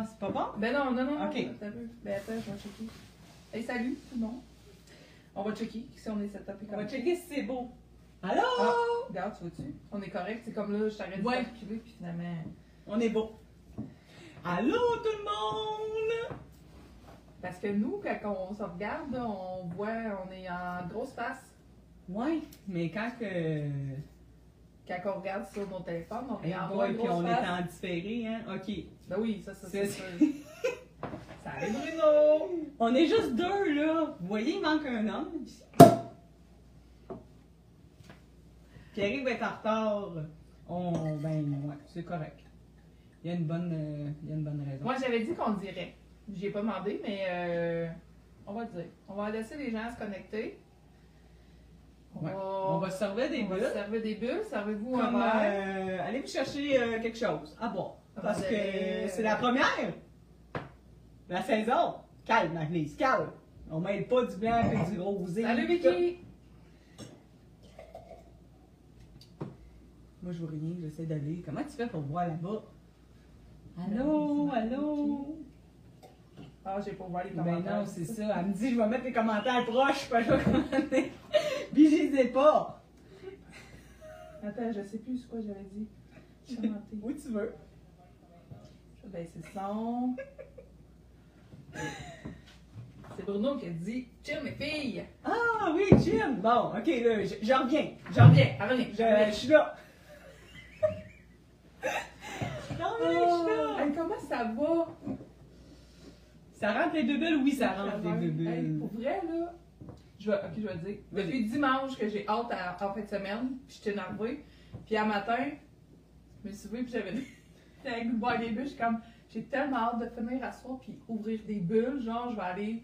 Ah, c'est pas bon? Ben non, non, non, non. Ok. Attends un peu. Ben attends, je vais checker. Hey, salut tout le monde. On va checker si on est setup et On va checker si c'est beau. Allô? Ah, regarde, tu vois-tu? On est correct. C'est comme là, je t'arrête Ouais. de calculer, puis finalement. On est beau. Allô tout le monde? Parce que nous, quand on se regarde, on voit, on est en grosse face. Ouais, mais quand que. Quand on regarde sur nos téléphones, on est Hey boy, grosse puis on face. est en différé, hein? Ok. Ben oui, ça, ça, C'est- sûr. Salut Bruno! On est juste deux, là. Vous voyez, il manque un homme. Pierre va être en retard. On, ben, ouais, c'est correct. Il y a une bonne, euh, il y a une bonne raison. Moi, j'avais dit qu'on dirait. J'y ai pas demandé, mais euh, on va le dire. On va laisser les gens se connecter. On, Ouais. va, On va se servir des on bulles. se servir des bulles. Servez-vous un verre. euh, allez vous chercher euh, quelque chose à boire. Parce que c'est la première. La saison. Calme, Agnès, calme. On mêle pas du blanc et du rosé. Salut Vicky! Moi, je vois rien, j'essaie d'aller. Comment tu fais pour voir là-bas? Allô, allô? Ah, j'ai pas ouvert les Ben commentaires. non, c'est ça. Elle me dit, je vais mettre les commentaires proches, pas je vais commenter. Puis je les ai pas. Attends, je sais plus ce que j'avais dit. Commenter. Où tu veux. Je vais baisser le son. C'est Bruno qui a dit Chill mes filles! Ah oui, Jim. Bon, ok, là, je- j'en reviens. J'en reviens, reviens. Je, je suis là. Non, mais je suis Oh, là. hey, comment ça va? Ça rentre les deux bulles? Oui, ça rentre les deux Hey, bulles. pour vrai, là, je vais, ok, je vais te dire. Depuis dimanche que j'ai hâte à, en fin de semaine, puis j'étais énervée. Puis à matin, je me suis levée, puis j'avais j'avais le goût de boire des bulles. Je suis comme, j'ai tellement hâte de finir à soir, puis ouvrir des bulles. Genre, je vais aller.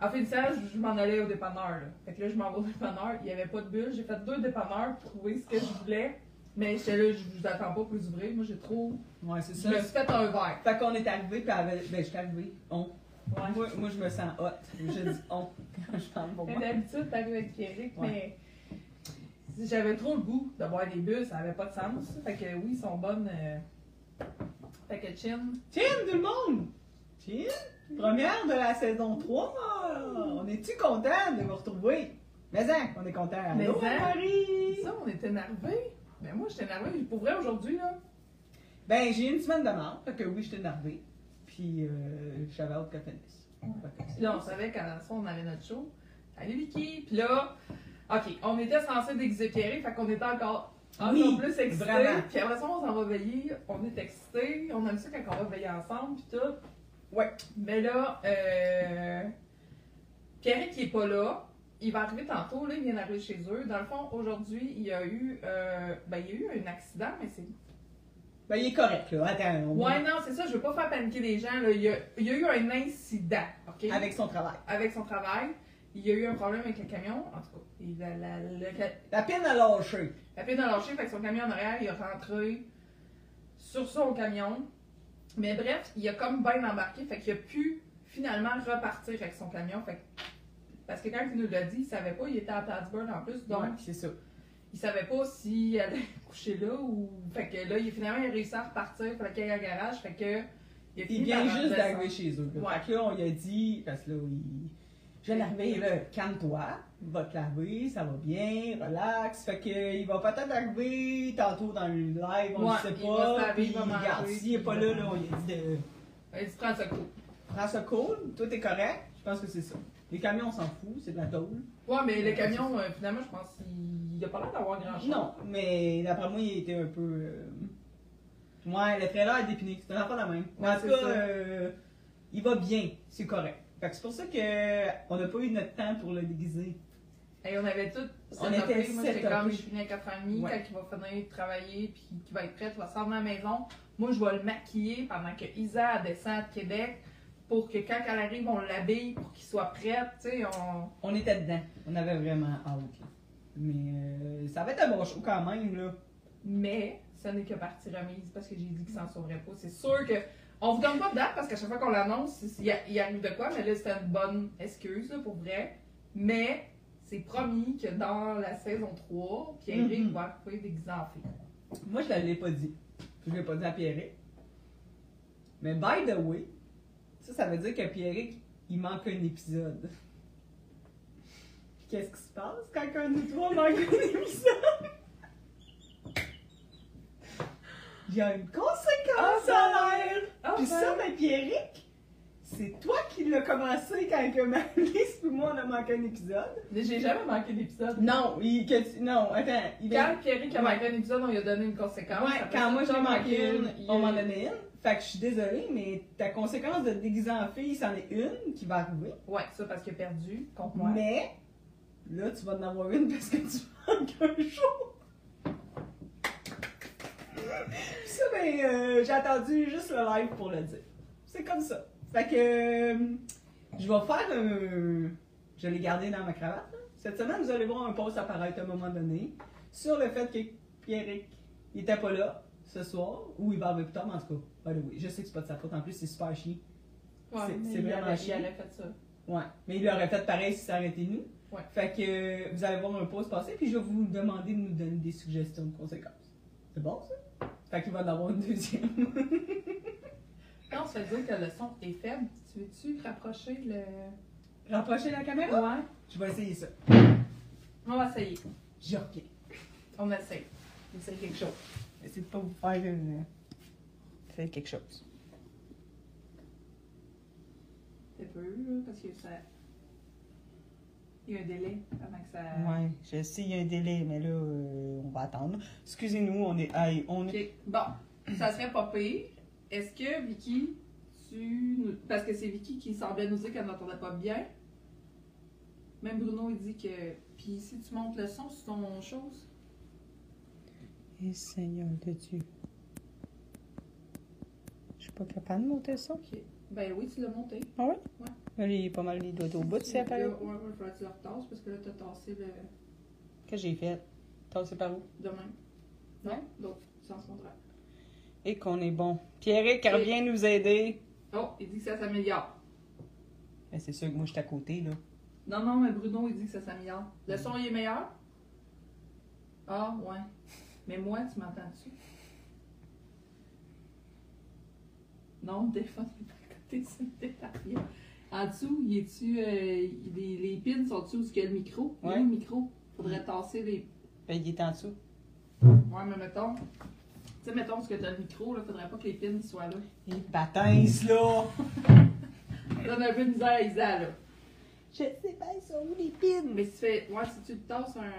En fin de semaine, je, je m'en allais au dépanneur. Là. Fait que là, je m'en vais au dépanneur. Il n'y avait pas de bulles. J'ai fait deux dépanneurs pour trouver ce que je voulais. Mais j'étais là, je vous attends pas pour les ouvrir. Moi, j'ai trop. Ouais, c'est Je ça. me suis fait un verre. Fait qu'on est arrivé, puis ben, je suis arrivé. On. Ouais. Moi, moi, je me sens hot. Je dis on quand je parle pour moi. d'habitude, t'arrives avec Pierrick, Ouais. mais j'avais trop le goût de boire des bulles, ça avait pas de sens. Fait que oui, ils sont bonnes. euh, Fait que chin. Tiens, tout le monde! Tiens! Première de la saison 3! On est-tu content de vous retrouver? Mais hein, on est content. Mais Allô, hein? Marie! Ça, on est énervés. Mais moi, j'étais énervée. Pour vrai, aujourd'hui, là. Ben, j'ai une semaine de mort, fait que oui, j'étais énervée. Puis, euh, j'avais hâte qu'elle finisse. Là, on savait qu'à soir, on avait notre show. Salut Vicky! Puis là, OK, on était censé déguiser fait qu'on était encore. encore Oui, plus excités. vraiment. Puis après ça, on s'en va veiller. On est excités. On aime ça quand on va veiller ensemble, puis tout. Ouais. Mais là, euh, Pierrick qui est pas là, il va arriver tantôt, là, il vient d'arriver chez eux. Dans le fond, aujourd'hui, il y a eu, euh, ben, il y a eu un accident, mais c'est... Ben, il est correct, là. Attends, on Ouais, non, c'est ça, je veux pas faire paniquer les gens, là. Il y a, il y a eu un incident, OK? Avec son travail. Avec son travail. Il y a eu un problème avec le camion, en tout cas. Il a la, le La pine a lâché. la pine a lâché, fait que son camion en arrière, il est rentré sur son camion. Mais bref, il a comme bien embarqué, fait qu'il a pu finalement repartir avec son camion. Fait que- parce que quand il nous l'a dit, il savait pas, il était à Plattsburgh en plus, donc Ouais, c'est ça. Il savait pas s'il allait coucher là ou. Fait que là, il, finalement, il a réussi à repartir, il fallait qu'il aille au garage, fait que. Il, a Il fini vient juste d'arriver chez eux. là. Ouais. Fait que là, on lui a dit, parce que là, il... Je d'arriver, là, calme-toi, va te laver, ça va bien, relax. Fait que, il va peut-être arriver tantôt dans le live, on Ouais, ne sait il va pas. laver, Puis, il va regarde, s'il n'est pas là, va là, on lui a dit de Il dit prends ça cool. prends ça cool, tout est correct? Je pense que c'est ça. Les camions, on s'en fout, c'est de la tôle. Ouais, mais le camion, euh, finalement, je pense qu'il a pas l'air d'avoir grand chose. Non, mais d'après moi, il était un peu. euh, Ouais, le trailer est dépiné. C'est un affaire la même. Ouais, en tout c'est cas, ça. euh, il va bien, c'est correct. Fait que c'est pour ça qu'on n'a pas eu notre temps pour le déguiser. Et on avait tout On setupé. était Moi, j'étais setupé. comme, je finis à 4h30, Ouais. quand il va finir de travailler, puis qu'il va être prêt, il va s'en venir à la maison. Moi, je vais le maquiller pendant que Isa descend de Québec, pour que quand elle arrive, on l'habille, pour qu'il soit prêt, tu sais, on... On était dedans. On avait vraiment hâte. Mais euh, ça va être un bon show quand même, là. Mais, ce n'est que partie remise, parce que j'ai dit qu'il s'en sauverait pas. C'est sûr que... On vous donne pas de date, parce qu'à chaque fois qu'on l'annonce, il, y a- il arrive de quoi, mais là, c'était une bonne excuse, là, pour vrai. Mais, c'est promis que dans la saison 3, Pierre-Éric Mhm. va arriver déguisé en fille. Moi, je ne l'ai pas dit. Je ne l'ai pas dit à Pierre. Mais by the way, ça, ça veut dire que Pierrick, il manque un épisode. Qu'est-ce qui se passe quand un de nous trois manque un épisode? Il y a une conséquence à l'air! Ah, Puis ben. ça, mais Pierrick, c'est toi qui l'as commencé quand que Marie et moi on a manqué un épisode. Mais j'ai jamais manqué d'épisode. Non, il, que tu- non, attends. Il Quand Pierrick a manqué un épisode, on lui a donné une conséquence. Ouais, quand moi j'ai manqué une, il- on m'en donnait une. Fait que je suis désolée, mais ta conséquence de te déguiser en fille, c'en est une qui va arriver. Ouais, ça parce qu'il a perdu contre moi. Mais, là, tu vas en avoir une parce que tu manques un jour. Ça, ben, euh, j'ai attendu juste le live pour le dire. C'est comme ça. Fait que, euh, je vais faire un. Je l'ai gardé dans ma cravate. là. Cette semaine, vous allez voir un post apparaître à un moment donné sur le fait que Pierrick, il était pas là ce soir, ou il va arriver plus tard, mais en tout cas, by the way, je sais que c'est pas de sa faute en plus, c'est super chiant. Ouais, c'est- vraiment chiant. Il aurait fait ça. Ouais, mais il aurait fait pareil si ça aurait été nous. Ouais. Fait que euh, vous allez voir un post passer, puis je vais vous demander de nous donner des suggestions de conséquences. C'est bon ça? Fait qu'il va en avoir une deuxième. Ça veut dire que le son est faible. Tu veux-tu rapprocher le. Rapprocher la caméra? Ouais. Je vais essayer ça. On va essayer. Je reviens. On essaye. On essaye quelque chose. Essayez de pas vous faire euh, faire quelque chose. C'est peu, parce que ça. Il y a un délai avant que ça. Ouais, je sais, il y a un délai, mais là, euh, on va attendre. Excusez-nous, on est. aïe, on est. Ok, bon, ça serait pas pire. Est-ce que Vicky, tu. Parce que c'est Vicky qui semblait nous dire qu'elle n'entendait pas bien. Même Bruno, il dit que. Puis si tu montes le son sur ton chose. Et Seigneur de Dieu. Je suis pas capable de monter ça. Ok. Ben oui, tu l'as monté. Ah ouais? Ouais. Là, il est pas mal les doigts au bout, c'est appareil. Ouais, ouais, il faudrait que tu le retasses parce que là, t'as tassé le. Qu'est-ce que j'ai fait? Tassé par où? de même. Ouais. L'autre sens contraire. Et qu'on est bon. Pierrick, Ok. reviens nous aider. Oh, il dit que ça s'améliore. Ben, c'est sûr que moi, je suis à côté, là. Non, non, mais Bruno, il dit que ça s'améliore. Le son, il est meilleur? Ah, ouais. Mais moi, tu m'entends-tu? Non, le téléphone, il est à côté, c'est. En dessous, il est-tu. euh, les, les pins sont-tu où est-ce qu'il y a le micro? Où le micro? Faudrait tasser les. Ben, il est en dessous. Ouais, mais mettons. Tu sais, mettons, parce que t'as le micro, là, faudrait pas que les pins soient là. Il patins, là. Donne un peu de misère à Isa, là. Je sais pas, ils sont où les pins? Mais si tu fais. Ouais, si tu le tasses un.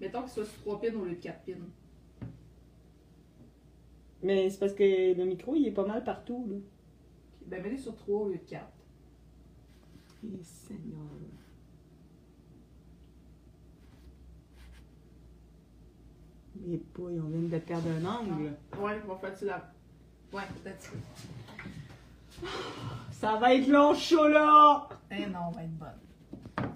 Mettons qu'il soit sur 3 pins au lieu de 4 pins. Mais c'est parce que le micro, il est pas mal partout, là. Ben, mets-les sur 3 au lieu de 4. Et Seigneur. Mais boy, on vient de perdre un angle. Ouais, il va falloir que tu la. Ouais, peut-être. Ça va être long, chaud, là! Eh non, on va être bonne.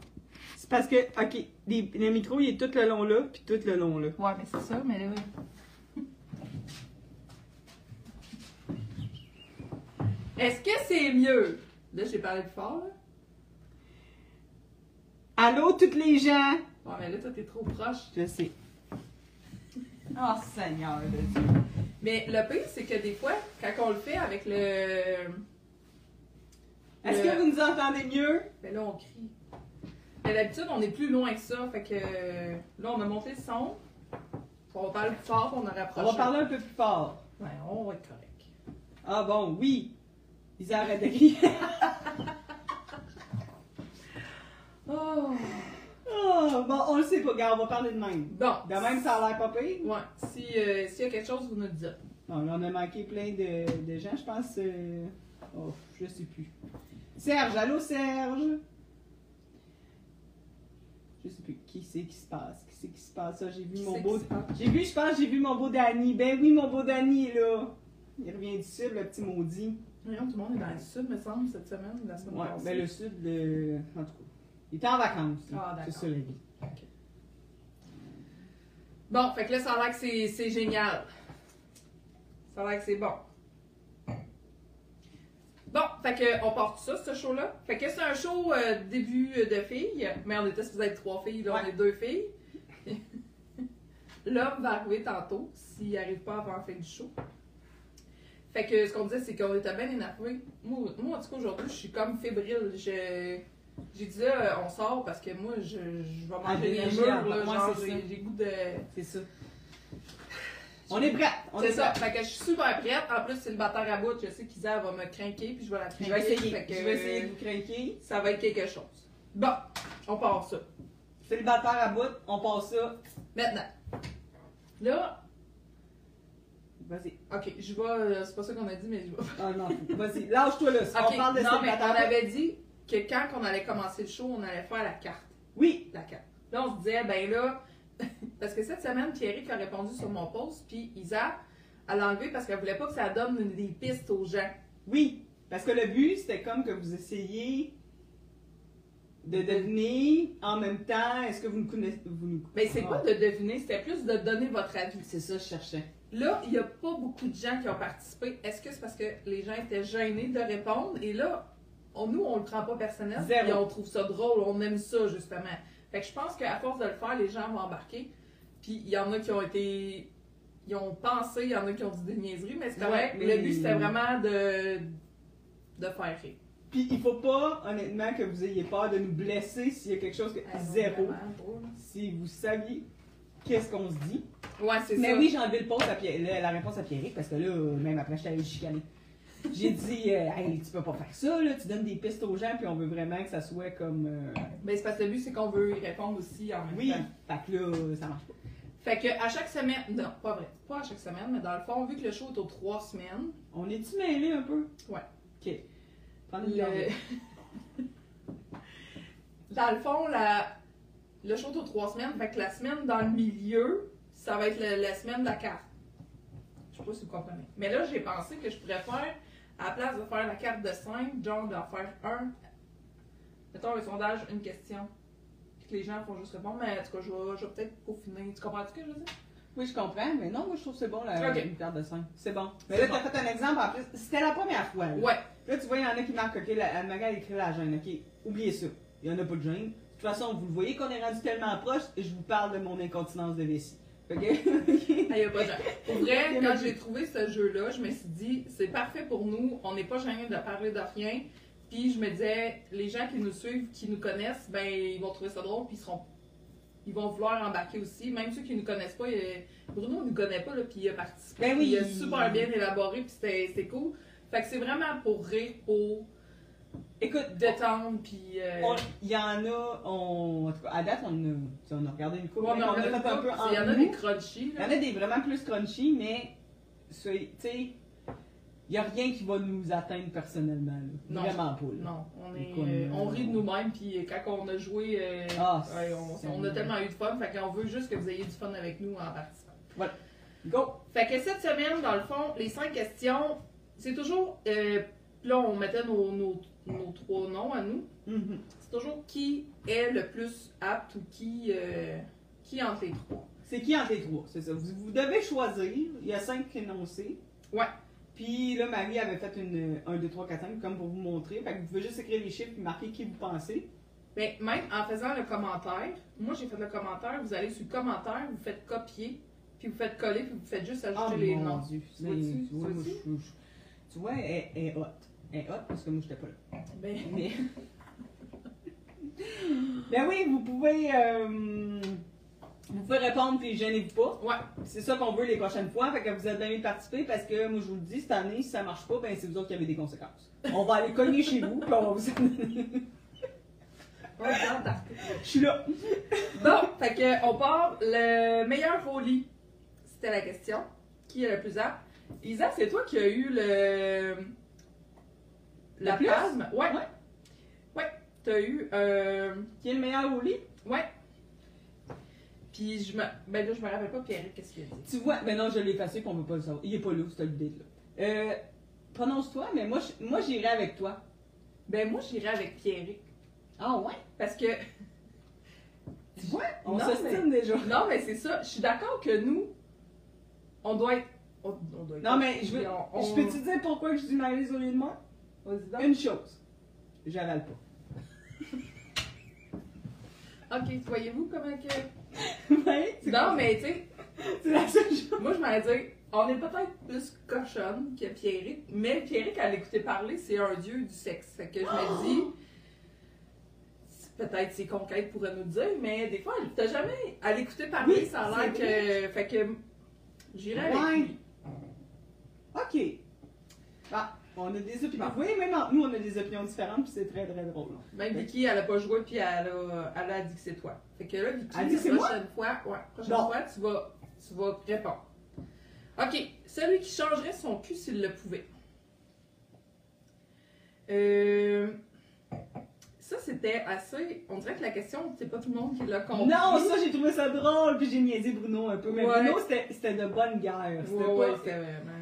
C'est parce que, ok, les- le micro, il est tout le long là, puis tout le long là. Ouais, mais c'est ça, mais là. Est-ce que c'est mieux? Là, j'ai parlé plus fort, là. Allô, toutes les gens? Ouais, mais là, toi, t'es trop proche. Je sais. Oh, Seigneur de Dieu. Mais le pire, c'est que des fois, quand on le fait avec le. Est-ce le- que vous nous entendez mieux? Ben là, on crie. Mais d'habitude, on est plus loin que ça. Fait que là, on a monté le son. On va parler plus fort, on a On rapproché. va parler un peu plus fort. Ouais, on va être correct. Ah bon, oui. Ils arrêtent de rire. Oh. Oh, bon, on le sait pas, gars, on va parler de même. Bon. De même, ça a l'air pas pire. Ouais. Si, euh, s'il y a quelque chose, vous nous le dites. Bon, là, on a manqué plein de, de gens, je pense. euh, Oh, je sais plus. Serge, allô, Serge? Je sais plus qui c'est qui se passe. Qui c'est qui se passe? Ça, j'ai vu Qui mon beau. J'ai vu, je pense, j'ai vu mon beau Danny. Ben oui, mon beau Danny est là. Il revient du sud, le petit maudit. Voyons, tout le monde est dans le sud, me semble, cette semaine, la semaine Ouais, passée. ben le sud, le... en tout cas. Il était en vacances. Ah, c'est ça la vie. Bon, fait que là, ça a l'air que c'est, génial. Ça a l'air que c'est bon. Bon, fait que on part tout ça, ce show-là. Fait que c'est un show euh, début de filles, mais on était supposé être trois filles, là on est deux filles. L'homme va arriver tantôt, s'il arrive pas avant la fin du show. Fait que ce qu'on disait, c'est qu'on était bien énervés. Moi, moi, en tout cas, aujourd'hui, je suis comme fébrile. Je- J'ai dit là, on sort parce que moi, je, je vais manger les murs. Là, moi, genre, c'est j'ai ça. j'ai goût de. C'est ça. On est prêts. On C'est est ça. Fait que je suis super prête. En plus, célibataire à bout, je sais qu'Isa va me craquer, puis je vais la craquer. Je vais essayer. Fait que, Je vais essayer de vous craquer. Ça va être quelque chose. Bon, on part ça. Célibataire à bout, on passe ça. Maintenant. Là, Vas-y. ok, je vais. euh, C'est pas ça qu'on a dit, mais je vais. Ah non, vas-y. Lâche-toi là. Ok, on parle de non, mais on célibataire. avait dit que quand on allait commencer le show, on allait faire la carte. Oui. La carte. Là, on se disait, ben là, parce que cette semaine, Pierrick a répondu sur mon post, puis Isa, elle l'a enlevé parce qu'elle voulait pas que ça donne des pistes aux gens. Oui. Parce que le but, c'était comme que vous essayiez de deviner en même temps, est-ce que vous nous connaissez. Vous nous... Mais c'est pas Ah. de deviner, c'était plus de donner votre avis. C'est ça, je cherchais. Là, il n'y a pas beaucoup de gens qui ont participé. Est-ce que c'est parce que les gens étaient gênés de répondre? Et là, on- nous, on le prend pas personnel. Zéro. Et on trouve ça drôle, on aime ça, justement. Fait que je pense qu'à force de le faire, les gens vont embarquer. Puis il y en a qui ont été. Ils ont pensé, il y en a qui ont dit des niaiseries, mais c'est correct. Ouais, mais- Le but, c'était vraiment de. de faire rire. Puis il faut pas, honnêtement, que vous ayez peur de nous blesser s'il y a quelque chose que. Ah, Zéro. Si vous saviez qu'est-ce qu'on se dit. Ouais, c'est Mais ça. oui, j'ai enlevé le post à Pierre- la, réponse à Pierrick parce que là, même après, allée le chicaner. J'ai dit, euh, hey, tu peux pas faire ça, là, tu donnes des pistes aux gens, puis on veut vraiment que ça soit comme. euh, Mais c'est parce que le but, c'est qu'on veut y répondre aussi en même Oui, temps. fait que là, ça marche pas. Fait que à chaque semaine, non, pas vrai, pas à chaque semaine, mais dans le fond, vu que le show est aux trois semaines, On est-tu mêlés un peu? Ouais. Ok. Le... dans le fond, la... le show est aux trois semaines, fait que la semaine dans le milieu, ça va être le- la semaine de la carte. Je sais pas si vous comprenez. Mais là, j'ai pensé que je pourrais faire, à la place de faire la carte de 5, genre d'en faire un, mettons un sondage, une question, puis que les gens font juste répondre, mais en tout cas, je vais, je vais peut-être peaufiner. Tu comprends ce que je veux dire? Oui, je comprends, mais non, moi je trouve que c'est bon la une carte de 5. C'est bon. Mais là, t'as bon. fait un exemple en plus. C'était la première fois. Là, Ouais. Là, tu vois, il y en a qui marquent, ok, la, Magali écrit la gêne, ok. Oubliez ça. Il y en a pas de gêne. De toute façon, vous le voyez qu'on est rendu tellement proche, et je vous parle de mon incontinence de vessie. Ok? Ah, y a pas de gens. Pour vrai, a quand j'ai trouvé ce jeu-là, je me suis dit, c'est parfait pour nous, on n'est pas gêné de parler de rien. Puis je me disais, les gens qui nous suivent, qui nous connaissent, ben ils vont trouver ça drôle, puis ils seront. Ils vont vouloir embarquer aussi. Même ceux qui nous connaissent pas, il- Bruno ne nous connaît pas, là, puis il a participé. Ben oui. Il a super bien élaboré, puis c'était c'était cool. Fait que c'est vraiment pour rire, pour Écoute, détendre, puis. euh, il y en a, on, en tout cas, à date, on a, on a regardé une coupe, ouais, mais on on a a fait un pas- peu en Il y en a des crunchy, Il y en a des vraiment plus crunchy, mais, tu sais, il n'y a rien qui va nous atteindre personnellement. Là. Non. Vraiment pas. Là. Non, on, est, Comme, euh, on rit de nous-mêmes, puis quand on a joué, euh, Ah, ouais, on, a tellement eu de fun, fait qu'on veut juste que vous ayez du fun avec nous en participant. Go! Fait que cette semaine, dans le fond, les cinq questions, c'est toujours, euh, là on mettait nos, nos, nos trois noms à nous, Mhm. c'est toujours qui est le plus apte ou qui, euh, qui entre les trois. C'est qui entre les trois? C'est ça. Vous, vous devez choisir. Il y a cinq énoncés. Ouais. Puis là, Marie avait fait une 1, 2, 3, 4, 5 comme pour vous montrer. Fait que vous pouvez juste écrire les chiffres et marquer qui vous pensez. Mais même en faisant le commentaire, moi j'ai fait le commentaire, vous allez sur commentaire, vous faites copier, puis vous faites coller, puis vous faites juste ajouter Oh les noms. Dieu. Tu vois, Tu tu vois, elle, elle est hot. Est hot parce que moi, j'étais pas là. Ben, Mais... ben oui, vous pouvez... euh, Vous pouvez répondre puis gênez-vous pas. ouais. C'est ça qu'on veut les prochaines fois. Fait que vous êtes bien de participer parce que moi je vous le dis, cette année, si ça marche pas, ben c'est vous autres qui avez des conséquences. On va aller cogner chez vous puis on va vous Je suis là. Bon, fait que on part le meilleur lit. C'était la question. Qui est le plus apte? Isa, c'est toi qui as eu le. La plus? palme? Ouais. Ouais. Ouais. T'as eu. Euh... Qui est le meilleur au lit? Ouais. Puis je me. Ben là, je me rappelle pas, Pierre, qu'est-ce qu'il a dit? Tu vois, mais non, je l'ai effacé qu'on veut pas le savoir. Il est pas là, cette idée là. Euh, prononce-toi, mais moi, je- moi j'irai avec toi. Ben moi, j'irais avec Pierrick. Ah ouais? Parce que. Tu vois? On s'estime déjà. Non, mais c'est ça. Je suis d'accord que nous, on doit être. On, on doit être Non, mais je veux- on- Je peux te dire pourquoi je dis Marie au lieu de moi? Une chose. J'avale pas. Ok, voyez-vous comment que. Ouais, c'est Non, mais tu sais, C'est la seule chose. moi je m'allais dire on est peut-être plus cochonne que Pierrick, mais Pierrick, à l'écouter parler, c'est un dieu du sexe. Fait que je me dis, peut-être ses conquêtes pourraient nous dire, mais des fois, t'as jamais. À l'écouter parler, Oui, ça a l'air que. Fait que. J'irai avec Ouais. lui. Ok. Ah, on a des opinions. Oui, même en- nous, on a des opinions différentes, puis c'est très, très drôle. Même Vicky, elle a pas joué, puis elle a, elle a dit que c'est toi. Fait que là, Vicky, dit la moi? prochaine fois, ouais, prochaine fois, tu vas, tu vas répondre. Ok, celui qui changerait son cul s'il le pouvait. Euh, ça, c'était assez. On dirait que la question, c'est pas tout le monde qui l'a compris. Non, ça, j'ai trouvé ça drôle, puis j'ai niaisé Bruno un peu. Mais Ouais. Bruno, c'était de bonne guerre. C'était Ouais, pas- ouais, c'était vraiment.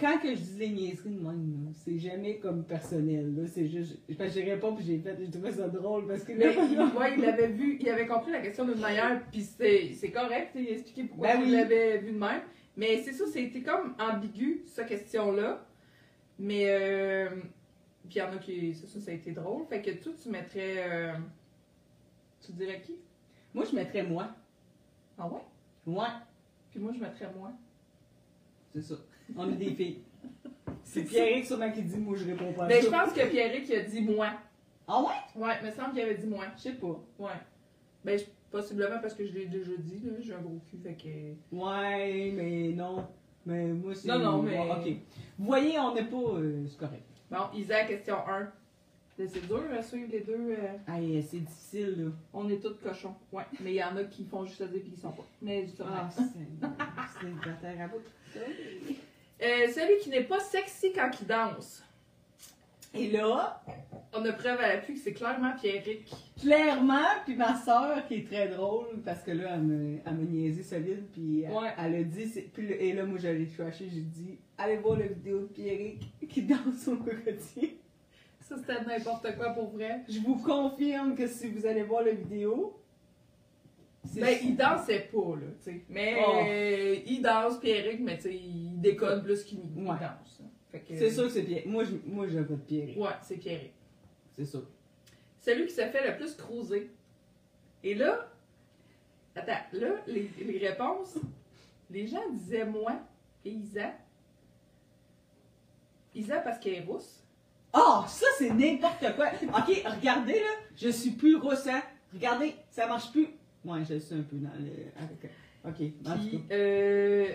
Quand que je dis les niaiseries de même, là, c'est jamais comme personnel. là, C'est juste. Parce que j'ai répondu, puis j'ai fait. J'ai trouvé ça drôle parce que. Mais il, ouais, il avait vu, il avait compris la question d'une manière, puis c'est c'est correct, il a expliqué pourquoi Ben il oui. l'avait vu de même. Mais c'est ça, c'était comme ambigu, cette question-là. Mais, euh, puis il y en a qui, c'est ça, ça a été drôle. Fait que toi, tu mettrais, euh, tu dirais qui? Moi, je mettrais moi. Ah ouais? Ouais, Puis moi, je mettrais moi. c'est ça. On est des filles. C'est Pierrick sûrement qui dit moi je réponds pas à Ben, ça. je pense que Pierrick a dit moi. Ah ouais? Ouais, il me semble qu'il avait dit moi. Je sais pas. Ouais. Ben, je- possiblement parce que je l'ai déjà dit, là, j'ai un gros cul, fait que... Ouais, mais non. Mais moi c'est. Non, non, mais- ok. Vous voyez, on n'est pas. euh, c'est correct. Bon, Isa, question 1. C'est dur à suivre les deux. euh, Aïe, c'est difficile là. On est tous cochons. Ouais. Mais il y en a qui font juste le dire qu'ils sont pas. Mais justement. Ah, c'est. C'est de la terre à bout. Euh, celui qui n'est pas sexy quand il danse. Et là, On a preuve à l'appui que c'est clairement Pierrick. clairement, puis ma soeur qui est très drôle, parce que là, elle me, elle m'a niaisé solide, puis elle, Ouais. elle a dit, puis le- et là, moi, j'allais trasher, j'ai dit, allez voir la vidéo de Pierrick qui danse au cocotier. Ça, c'était n'importe quoi pour vrai. Je vous confirme que si vous allez voir la vidéo, Ben, il dansait pas, là, tu sais. Mais Oh. euh, il danse, Pierrick, mais tu sais, il déconne plus qu'il il Ouais. danse. C'est sûr que c'est Pierrick. Moi, je, moi, je vote Pierrick. Ouais, c'est Pierrick. C'est sûr. Celui qui se fait le plus cruiser. Et là, attends, là, les, les réponses, les gens disaient moi et Isa. Isa parce qu'elle est rousse. Oh, ça, c'est n'importe quoi. Ok, regardez, là, je suis plus rousse, hein. Regardez, ça marche plus. Ouais, je suis un peu dans le. Ok, Puis, euh,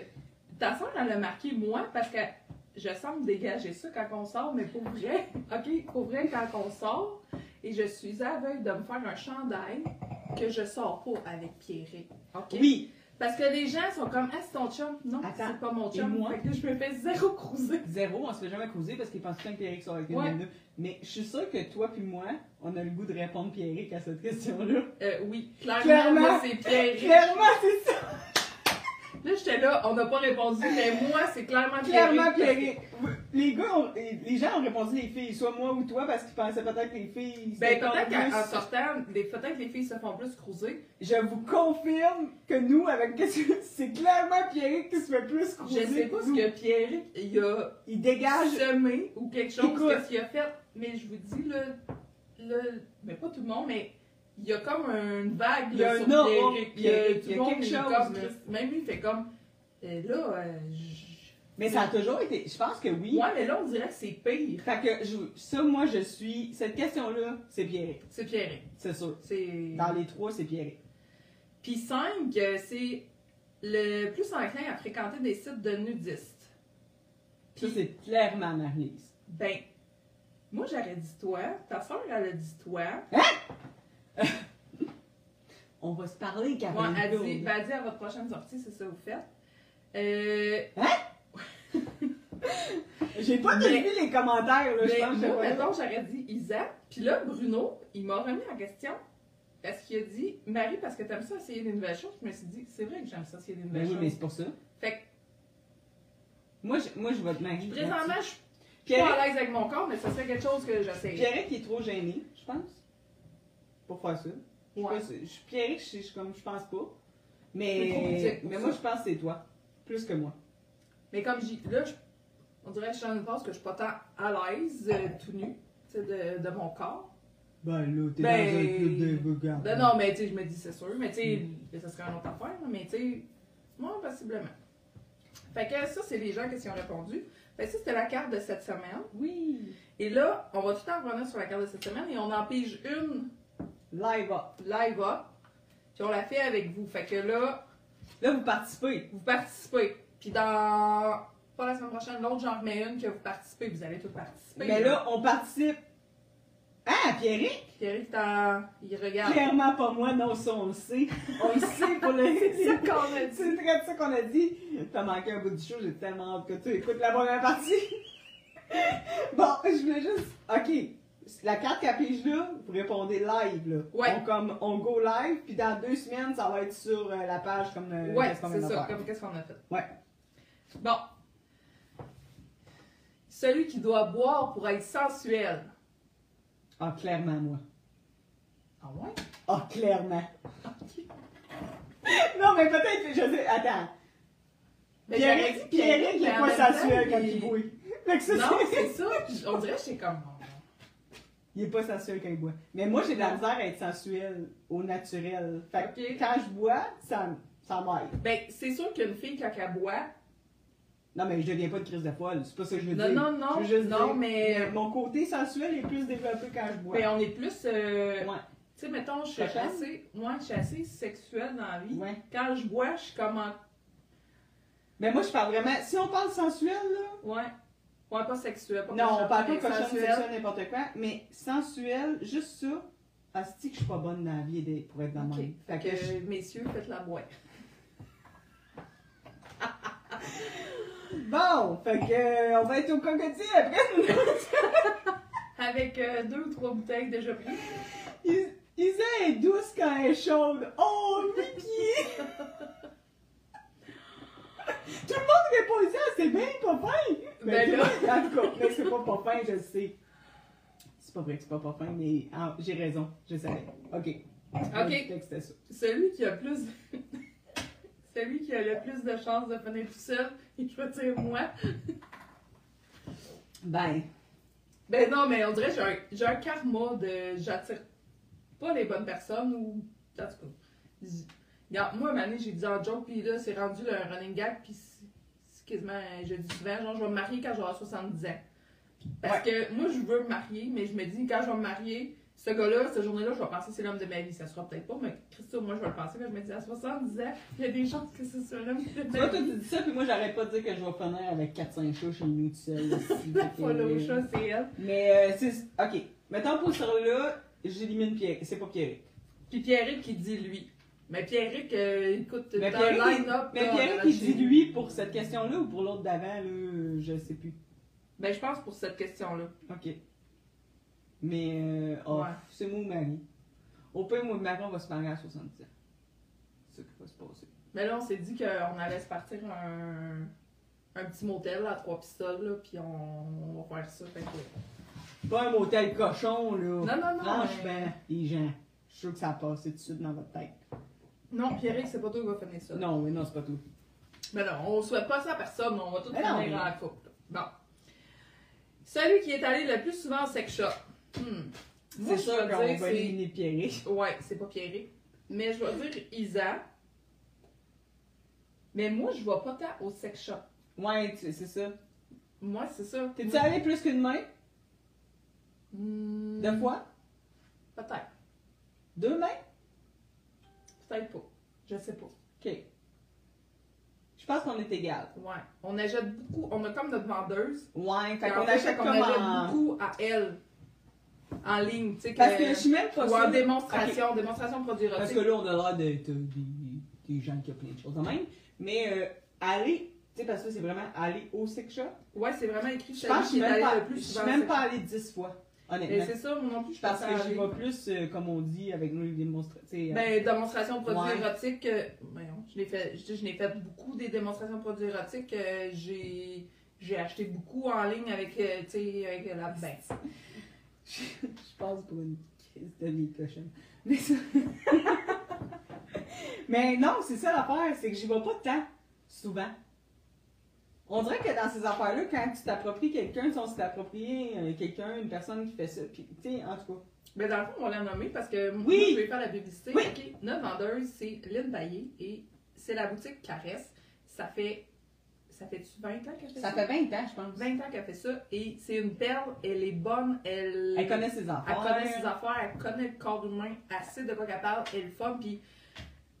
ta soeur, elle a marqué moi parce que je semble dégager ça quand on sort, mais pour vrai, ok, pour vrai, quand on sort, et je suis aveugle de me faire un chandail que je sors pas avec Pierrick. Ok? Oui, Parce que les gens sont comme, ah, c'est ton chum? Non, c'est pas mon et chum. moi? Fait que je me fais zéro cruiser. Zéro, on se fait jamais causer parce qu'ils pensent tout le temps que Pierrick sort avec une Ouais. Mais je suis sûre que toi puis moi, on a le goût de répondre Pierrick à cette question-là. Euh, oui, clairement, Clairement. moi, c'est Pierrick. Clairement, c'est ça. Là, j'étais là, on n'a pas répondu, mais moi, c'est clairement. Clairement, Pierrick. Les gars, ont- les gens ont répondu les filles, soit moi ou toi, parce qu'ils pensaient peut-être que les filles. Ben, c'était peut-être qu'en plus- sortant, peut-être que les filles se font plus cruiser. Je vous confirme que nous, avec c'est clairement Pierrick qui se fait plus Je sais pas ce que Pierrick il a Il dégage. semé ou quelque chose, Écoute. qu'est-ce qu'il a fait. Mais je vous dis, là, là, mais pas tout le monde, mais il y a comme une vague Il y a sur. Pierrick. Il y a- Euh, il tout y a le monde quelque est chose, comme là. Même lui, il fait comme. euh, là, euh, je- Mais ça a toujours été. Je pense que oui. Ouais, mais là, on dirait que c'est pire. Fait que je- ça, moi, je suis. Cette question-là, c'est Pierrick. C'est Pierrick. C'est sûr. C'est. Dans les trois, c'est Pierrick. Puis 5, c'est le plus enclin à fréquenter des sites de nudistes. Ça, c'est clairement Marie-Lise. ben, moi j'aurais dit toi, ta soeur elle a dit toi. On va se parler, Ouais, Caroline. elle dit, Gould. ben, elle dit à votre prochaine sortie, c'est ça que vous faites. Euh, J'ai pas Mais- vu les commentaires, là. Je mais pense moi, là. mettons, j'aurais dit Isa. Puis là, Bruno, il m'a remis en question. Parce qu'il a dit, Marie, parce que t'aimes ça essayer des nouvelles choses. Je me suis dit, c'est vrai que j'aime ça essayer des Ben nouvelles oui, mais c'est pour ça. Fait que, Moi, je, moi, je vote Marie. présentement, je suis pas à l'aise avec mon corps, mais ça serait quelque chose que j'essaie. Pierrick, il est trop gêné, je pense. Pour faire ça. Je Ouais. je- Pierrick, je, je, comme, je pense pas. Mais Mais, ça. moi, je pense que c'est toi. Plus que moi. Mais comme je dis, là, je- on dirait que je suis dans une phase que je suis pas tant à l'aise, euh, tout nu, de, de mon corps. Ben là, t'es Ben, dans un club de regarde. Ben non, mais tu sais, je me dis, c'est sûr, mais tu sais, ça serait une autre affaire, mais tu sais, moi, possiblement. Fait que ça, c'est les gens qui ont répondu. Fait que ça, c'était la carte de cette semaine. Oui. Et là, on va tout le temps revenir sur la carte de cette semaine et on en pige une Live up. live up. Puis on la fait avec vous. Fait que là, Là, vous participez. vous participez. Puis dans. Pas la semaine prochaine, l'autre, j'en remets une que vous participez. Vous allez tous participer. Mais là, on participe. Ah, Pierrick? Pierre, t'en- il regarde. Clairement pas moi, non, ça on le sait. On le sait pour le. C'est ça qu'on a dit. C'est très ça qu'on a dit. T'as manqué un bout du show, j'ai tellement hâte que tu écoutes la première partie. bon, je voulais juste. Ok. La carte qu'elle pige là, vous répondez live là. Ouais. On, comme, on go live, puis dans deux semaines, ça va être sur euh, la page comme euh, Ouais, qu'est-ce qu'on c'est ça. Comme qu'est-ce qu'on a fait. Ouais. Bon. Celui qui doit boire pour être sensuel. Ah, clairement, moi. Ah ouais? Ah, clairement. non, mais peut-être, je sais. Attends. Mais dit Pierrick, il est pas sensuel quand il- ça, Non, c'est- c'est ça. On dirait que j'étais comme. Il est pas sensuel quand il boit. Mais moi, j'ai de la misère à être sensuel au naturel. Fait que quand je bois, ça, ça m'aide. Ben, c'est sûr qu'une fille, quand elle boit. Non, mais je deviens pas de crise de folle. C'est pas ça que je veux Non, dire. non, non. Je veux juste non, dire, mais. Mon côté sensuel est plus développé quand je bois. Mais on est plus. euh, Ouais. Tu sais, mettons, je suis assez. Moi, je suis assez sexuelle dans la vie. Ouais. Quand je bois, je suis comme en. Mais moi, je parle vraiment. Si on parle sensuel, là. Ouais. Ouais, pas sexuelle. Pas Non, on parle pas de cochonne sexuelle, n'importe quoi. Mais sensuel, juste ça. Asti que je suis pas bonne dans la vie des- pour être dans le Ok. même. Fait je- que, messieurs, faites la boîte. Bon, fait que euh, on va être au cocotier après. Avec euh, deux ou trois bouteilles déjà prises. Is- Isa est douce quand elle est chaude. Oh, Mickey! Tout le monde répond ça, c'est bien pas fin! Mais Ben là. en tout cas, c'est pas pas fin, je le sais. C'est pas vrai que c'est pas pas fin, mais ah, j'ai raison, je savais. Ok. Ok. Ça. Celui qui a plus. Celui qui a le plus de chances de finir tout seul, il choisit moi. Ben, Ben non, mais on dirait que j'ai un, j'ai un karma de. J'attire pas les bonnes personnes ou. En tout cas. Regarde, moi, à un j'ai dit en joke, puis là, c'est rendu le running gag, puis c'est quasiment. Je dis souvent, genre, je vais me marier quand j'aurai 70 ans. Parce que moi, je veux me marier, mais je me dis, quand je vais me marier, ce gars-là, cette journée-là, je vais penser que c'est l'homme de ma vie. Ça sera peut-être pas, mais Christo, moi, je vais le penser. Mais je me dis, à 70 ans, il y a des chances que ce soit l'homme de tu ma vois, toi, vie. tu dis ça, puis moi, j'arrête pas de dire que je vais finir avec 4-5 chats chez nous tout seul. là, Follow chat, c'est elle. Mais, euh, c'est. Ok. Mettons pour celui-là, j'élimine Pierre. C'est pas Pierre. Puis Pierrick qui dit lui. Mais Pierrick, euh, écoute, Mais dans le Pierrick, line-up. Mais là, qui chez dit lui pour cette question-là ou pour l'autre d'avant, là, je sais plus. Ben, je pense pour cette question-là. Ok. Mais, euh, oh, Ouais. c'est moi ou Marie. Au pire, moi et Marie, on va se marier à 70 ans. C'est ça qui va se passer. Mais là, on s'est dit qu'on allait se partir un, un petit motel à trois pistoles, là, puis on, on va faire ça. Fait que... Pas un motel cochon, là. Non, non, non. Franchement, mais- les gens, je suis sûr que ça a passé tout de suite dans votre tête. Non, Pierrick, c'est pas toi qui va finir ça. Non, mais non, c'est pas tout. Mais non, on souhaite pas ça à personne, on va tout Mais finir non, en mais- couple. Bon. Celui qui est allé le plus souvent au sex shop. Hmm. Moi, C'est je sûr vais qu'on dire va c'est- éliminer Pierre. Ouais, c'est pas Pierrick. Mais je vais dire Isa. Mais moi, je vais pas tant au sex shop. Ouais, tu- c'est ça. Moi, c'est ça. T'es-tu Moi- allé plus qu'une main? Hmm, Deux fois? Peut-être. Deux mains? Peut-être pas. Je sais pas. Ok. Je pense qu'on est égal. Ouais. On achète beaucoup. On a comme notre vendeuse. Ouais, fait qu'on achète comme en... beaucoup à elle. En ligne. Tu sais, Parce que je suis même pas Ou en démonstration. Démonstration de produits Parce que là, on a l'air d'être euh, des, des gens qui ont plein de choses de même. Mais euh, aller, tu sais, parce que c'est vraiment aller au sex shop. Ouais, c'est vraiment écrit Je pense que je suis même pas, le plus je suis souvent. même c'est- pas allée dix fois, Mais honnêtement. c'est ça, moi non plus, je Parce que j'y vais plus, euh, comme on dit, avec nos démonstrations. Ben, démonstration de produits Ouais. érotiques. euh, voyons, je l'ai fait, je, je n'ai fait beaucoup des démonstrations de produits érotiques. euh, j'ai, j'ai acheté beaucoup en ligne avec, euh, tu sais, avec la. Ben, je pense pour une crise de vie cochonne. Mais, ça- Mais non, c'est ça l'affaire, c'est que j'y vais pas tant, souvent. On dirait que dans ces affaires-là, quand tu t'appropries quelqu'un, si on s'est approprié euh, quelqu'un, une personne qui fait ça, puis tu sais, en tout cas. ben, dans le fond, on l'a nommé parce que moi, Oui. je vais faire la publicité. Oui. Ok, Notre vendeuse, c'est Lynn Baillé et c'est la boutique Caresse. Ça fait ça fait-tu 20 ans qu'elle fait Ça ça? fait 20 ans, je pense. 20 ans qu'elle fait ça et c'est une perle, elle est bonne, elle. Elle connaît ses Elle enfants. connaît ses affaires, elle connaît le corps humain, elle sait de quoi qu'elle parle, elle est fun, puis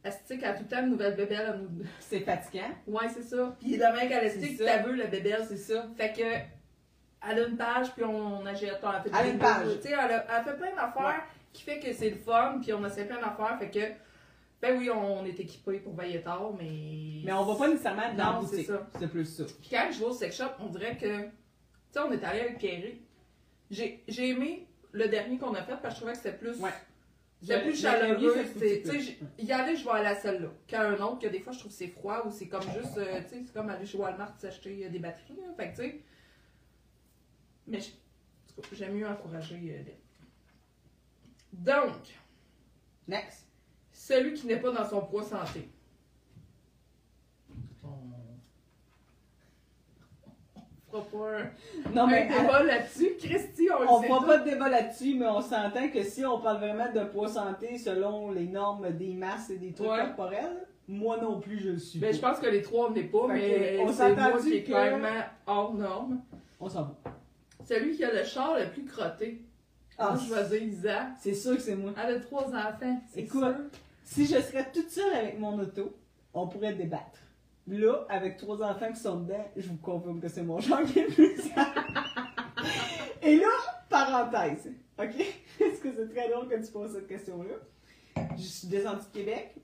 elle se dit qu'elle a tout le temps une nouvelle bébelle à nous. C'est fatigant. Ouais, c'est ça. Puis demain qu'elle explique que t'as vu la bébelle, C'est ça. Fait que, elle a une page, puis on, on a fait Elle a des une page. Tu sais, elle, a- elle fait plein d'affaires Ouais. qui fait que c'est le fun, puis on essaie plein d'affaires, fait que, ben oui, on, est équipés pour veiller tard, mais. Mais on va pas nécessairement dans Non, c'est ça. C'est plus ça. Puis quand je vais au sex shop, on dirait que. Tu sais, on est allé avec Pierre. J'ai j'ai aimé le dernier qu'on a fait parce que je trouvais que c'était plus. Ouais. C'était plus dernier, c'est Tu sais, y aller, je vais aller à celle-là. Qu'à un autre, que des fois, je trouve que c'est froid ou c'est comme juste. euh, tu sais, c'est comme aller chez Walmart s'acheter euh, des batteries. là. Fait que, tu sais. Mais j'aime mieux encourager euh, les- Donc, Next. celui qui n'est pas dans son poids santé. Fera pas un, Non, mais un débat là-dessus. Christy, on sait fera pas de débat là-dessus, mais on s'entend que si on parle vraiment de poids santé selon les normes des masses et des trucs Ouais. corporels, moi non plus je le suis. Ben, je pense que les trois, on n'est pas, Fait mais on c'est moi qui est que- clairement hors norme. On s'en va. Celui qui a le char le plus crotté. Ah, Moi, je vais dire Isa. c'est sûr que c'est moi. Elle a trois enfants. Écoute, sûr. Si je serais toute seule avec mon auto, on pourrait débattre. Là, avec trois enfants qui sont dedans, je vous confirme que c'est mon genre qui est plus. Et là, parenthèse, ok? Parce que c'est très drôle que tu poses cette question-là? Je suis descendue de Québec.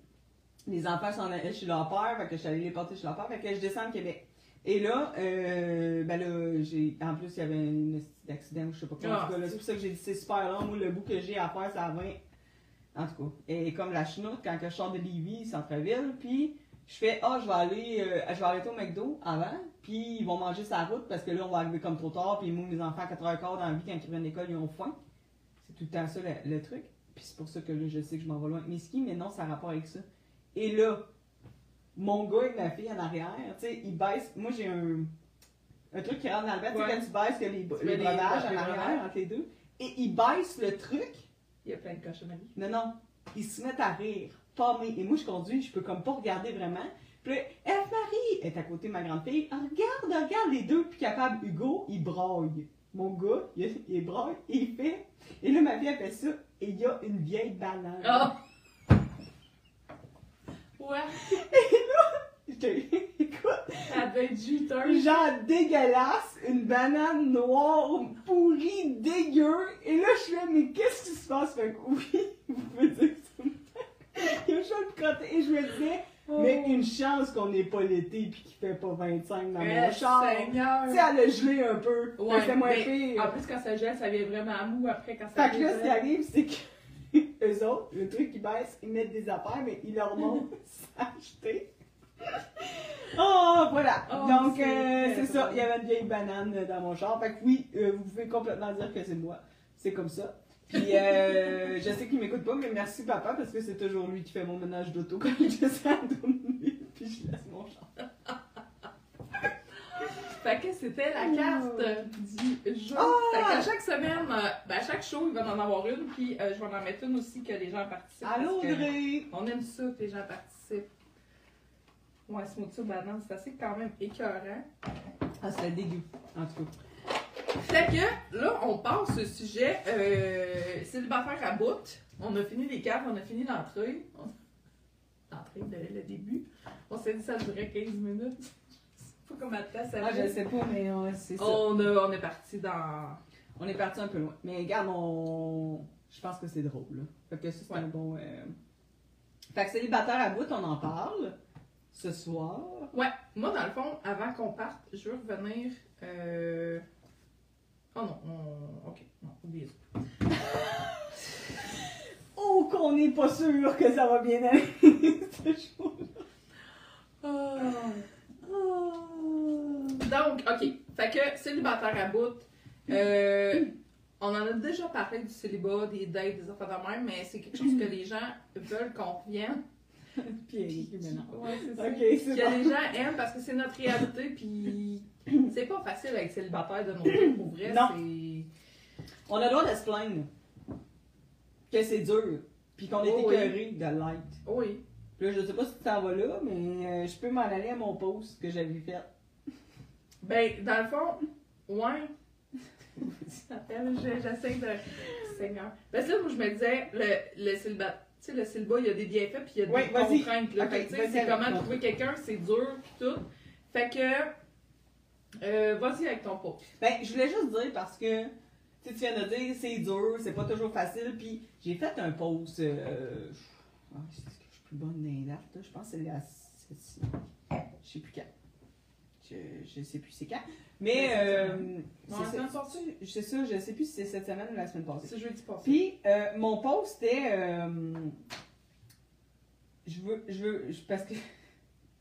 Les enfants sont allés chez leur père, fait que je suis allée les porter chez leur père, fait que je descends de Québec. Et là, euh, ben là, j'ai, en plus, il y avait un esti d'accident ou je sais pas quoi. Là, c'est pour ça que j'ai dit c'est super long. Moi, le bout que j'ai à faire, c'est à 20 en tout cas. Et comme la chenoute, quand je sors de Lévis, centre-ville, puis je fais Ah, je vais aller euh, je vais arrêter au McDo avant, puis ils vont manger sa route parce que là, on va arriver comme trop tard, puis moi, mes enfants, à 4h15 dans la vie, quand ils reviennent de l'école, ils ont faim. C'est tout le temps ça le, le truc. Puis c'est pour ça que là, je sais que je m'en vais loin avec mes skis, mais non, ça a rapport avec ça. Et là, mon gars et ma fille en arrière, tu sais, ils baissent. Moi, j'ai un, un truc qui rentre dans le bête, tu sais, Ouais. quand tu baisses, que les, Tu les breuvages en arrière, entre les deux, et ils baissent le truc. Il y a plein de cochonneries. Non, non. Ils se mettent à rire. Et moi, je conduis, je peux comme pas regarder vraiment. Puis là, Eve-Marie est à côté de ma grande fille. Ah, regarde, regarde les deux. Puis capable, Hugo, il braille. Mon gars, il, il braille et il fait. Et là, ma fille, elle fait ça. Et il y a une vieille banane. Ah! Ouais, Je te écoute. ça devait être juteuse. Genre dégueulasse, une banane noire, pourrie, dégueu. Et là, je fais, mais qu'est-ce qui se passe? Fait que oui, vous pouvez dire que Il y a un chat de crotté. Et je me disais, mais une chance qu'on n'ait pas l'été puis qu'il fait pas 25 dans mon Eh, char. Tu sais, elle a gelé un peu. Ouais, C'était moins pire. En plus, quand ça gèle, ça vient vraiment mou après quand ça Fait que là, ce qui arrive, c'est que eux autres, le truc qui baisse, ils mettent des affaires, mais ils leur montrent s'acheter. Oh, voilà. Oh, Donc, c'est euh, c'est ça. Il y avait une vieille banane dans mon char. Fait que oui, euh, vous pouvez complètement dire que c'est moi. C'est comme ça. Puis, euh, je sais qu'il m'écoute pas, mais merci papa, parce que c'est toujours lui qui fait mon ménage d'auto quand je descends à dormir, puis je laisse mon char. Fait que c'était la carte du jour. Ah! Fait qu'à chaque semaine, euh, ben, à chaque show, il va en avoir une, puis euh, je vais en mettre une aussi que les gens participent. Allô, que Audrey! On aime ça que les gens participent. Ouais, smoothie aux bananes, c'est assez quand même écœurant. Ah, c'était dégueu, en tout cas. Fait que là, on passe au sujet euh, célibataire à bout. On a fini les cartes, on a fini l'entrée. On- L'entrée, le, le début. On s'est dit ça durait 15 minutes. Je sais pas combien de temps ça Ah, je sais pas, mais euh, c'est ça. On, a- on est parti dans. On est parti un peu loin. Mais regarde, on... je pense que c'est drôle. Là. Fait que ça, c'est Ouais. un bon. euh, Fait que célibataire à bout, on en parle ce soir. Ouais, moi dans le fond, avant qu'on parte, je veux revenir. Euh... Oh non, on... ok, non, oubliez ça. Oh, qu'on n'est pas sûr que ça va bien aller. ce jour. Donc, ok, fait que célibataire à bout. Euh, on en a déjà parlé du célibat, des dates, des affaires de même, mais c'est quelque chose que les gens veulent qu'on revienne. Puis Eric, maintenant. Ouais, c'est ça. Ok, c'est que les gens aiment parce que c'est notre réalité, puis c'est pas facile avec célibataire de jours, pour vrai. Non. c'est- On a le droit de se plaindre que c'est dur. Puis qu'on est Oh oui. écœuré de light. Oui. Là, je sais pas si tu t'en vas là, mais euh, je peux m'en aller à mon post que j'avais fait. Ben, dans le fond, ouais. J'essaie de. Seigneur. Parce que là, moi, je me disais, le, le célibat. Tu sais, le célibat, il y a des bienfaits puis il y a des Ouais, contraintes. Là. Ok, Fait que, tu sais, vas-y c'est comment trouver quelqu'un, c'est dur puis tout. Fait que. Euh, vas-y avec ton pot. Ben, je voulais juste dire parce que, tu sais, tu viens de dire, c'est dur, c'est pas toujours facile, puis j'ai fait un post, euh, ah, je suis plus bonne dans les dates, je pense que c'est la, je sais plus quand. Je, je sais plus c'est quand. Mais, euh, c'est ça, je sais plus si c'est cette semaine ou la semaine passée. C'est jeudi passé. Puis, euh, mon post était, euh, je veux, je veux, je- parce que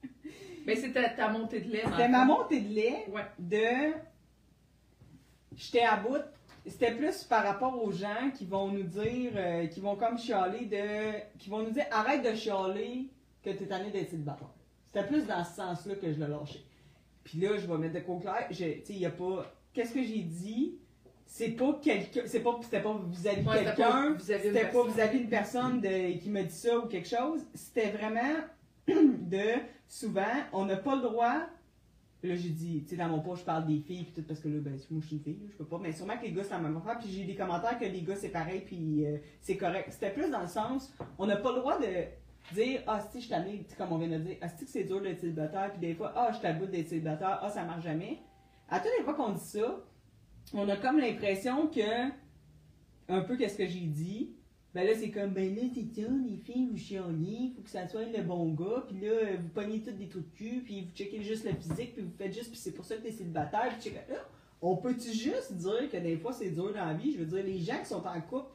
Ben, c'était ta montée de lait. c'était le ma montée de lait Ouais. de. J'étais à bout. C'était plus par rapport aux gens qui vont nous dire, euh, qui vont comme chialer de. qui vont nous dire arrête de chialer que t'es tanné d'être célibataire. C'était plus dans ce sens-là que je l'ai lâché. Puis là, je vais mettre de quoi clair. Tu sais, il y a pas. Qu'est-ce que j'ai dit? C'est pas quelqu'un. C'est pas, c'était pas vis-à-vis Ouais, quelqu'un. C'était pas personne. vis-à-vis d'une personne de- qui me dit ça ou quelque chose. C'était vraiment de souvent, on n'a pas le droit. Là, j'ai dit, tu sais, dans mon post, je parle des filles, puis tout, parce que là, ben, moi, je suis une fille, là, je peux pas. Mais sûrement que les gars, c'est la même affaire. Puis j'ai des commentaires que les gars, c'est pareil, puis euh, c'est correct. C'était plus dans le sens, on n'a pas le droit de dire, ah, si, je sais, comme on vient de dire, ah, si, que c'est dur d'être célibataire, puis des fois, ah, je bout d'être célibataire, ah, ça marche jamais. À toutes les fois qu'on dit ça, on a comme l'impression que, un peu qu'est-ce que j'ai dit, ben là, c'est comme, ben là, c'est ça, les filles, vous chialez, faut que ça soit le bon gars, puis là, vous pognez toutes des trous de cul, puis vous checkez juste le physique, puis vous faites juste, puis c'est pour ça que t'es célibataire, puis check- là, on peut-tu juste dire que des fois c'est dur dans la vie? Je veux dire, les gens qui sont en couple,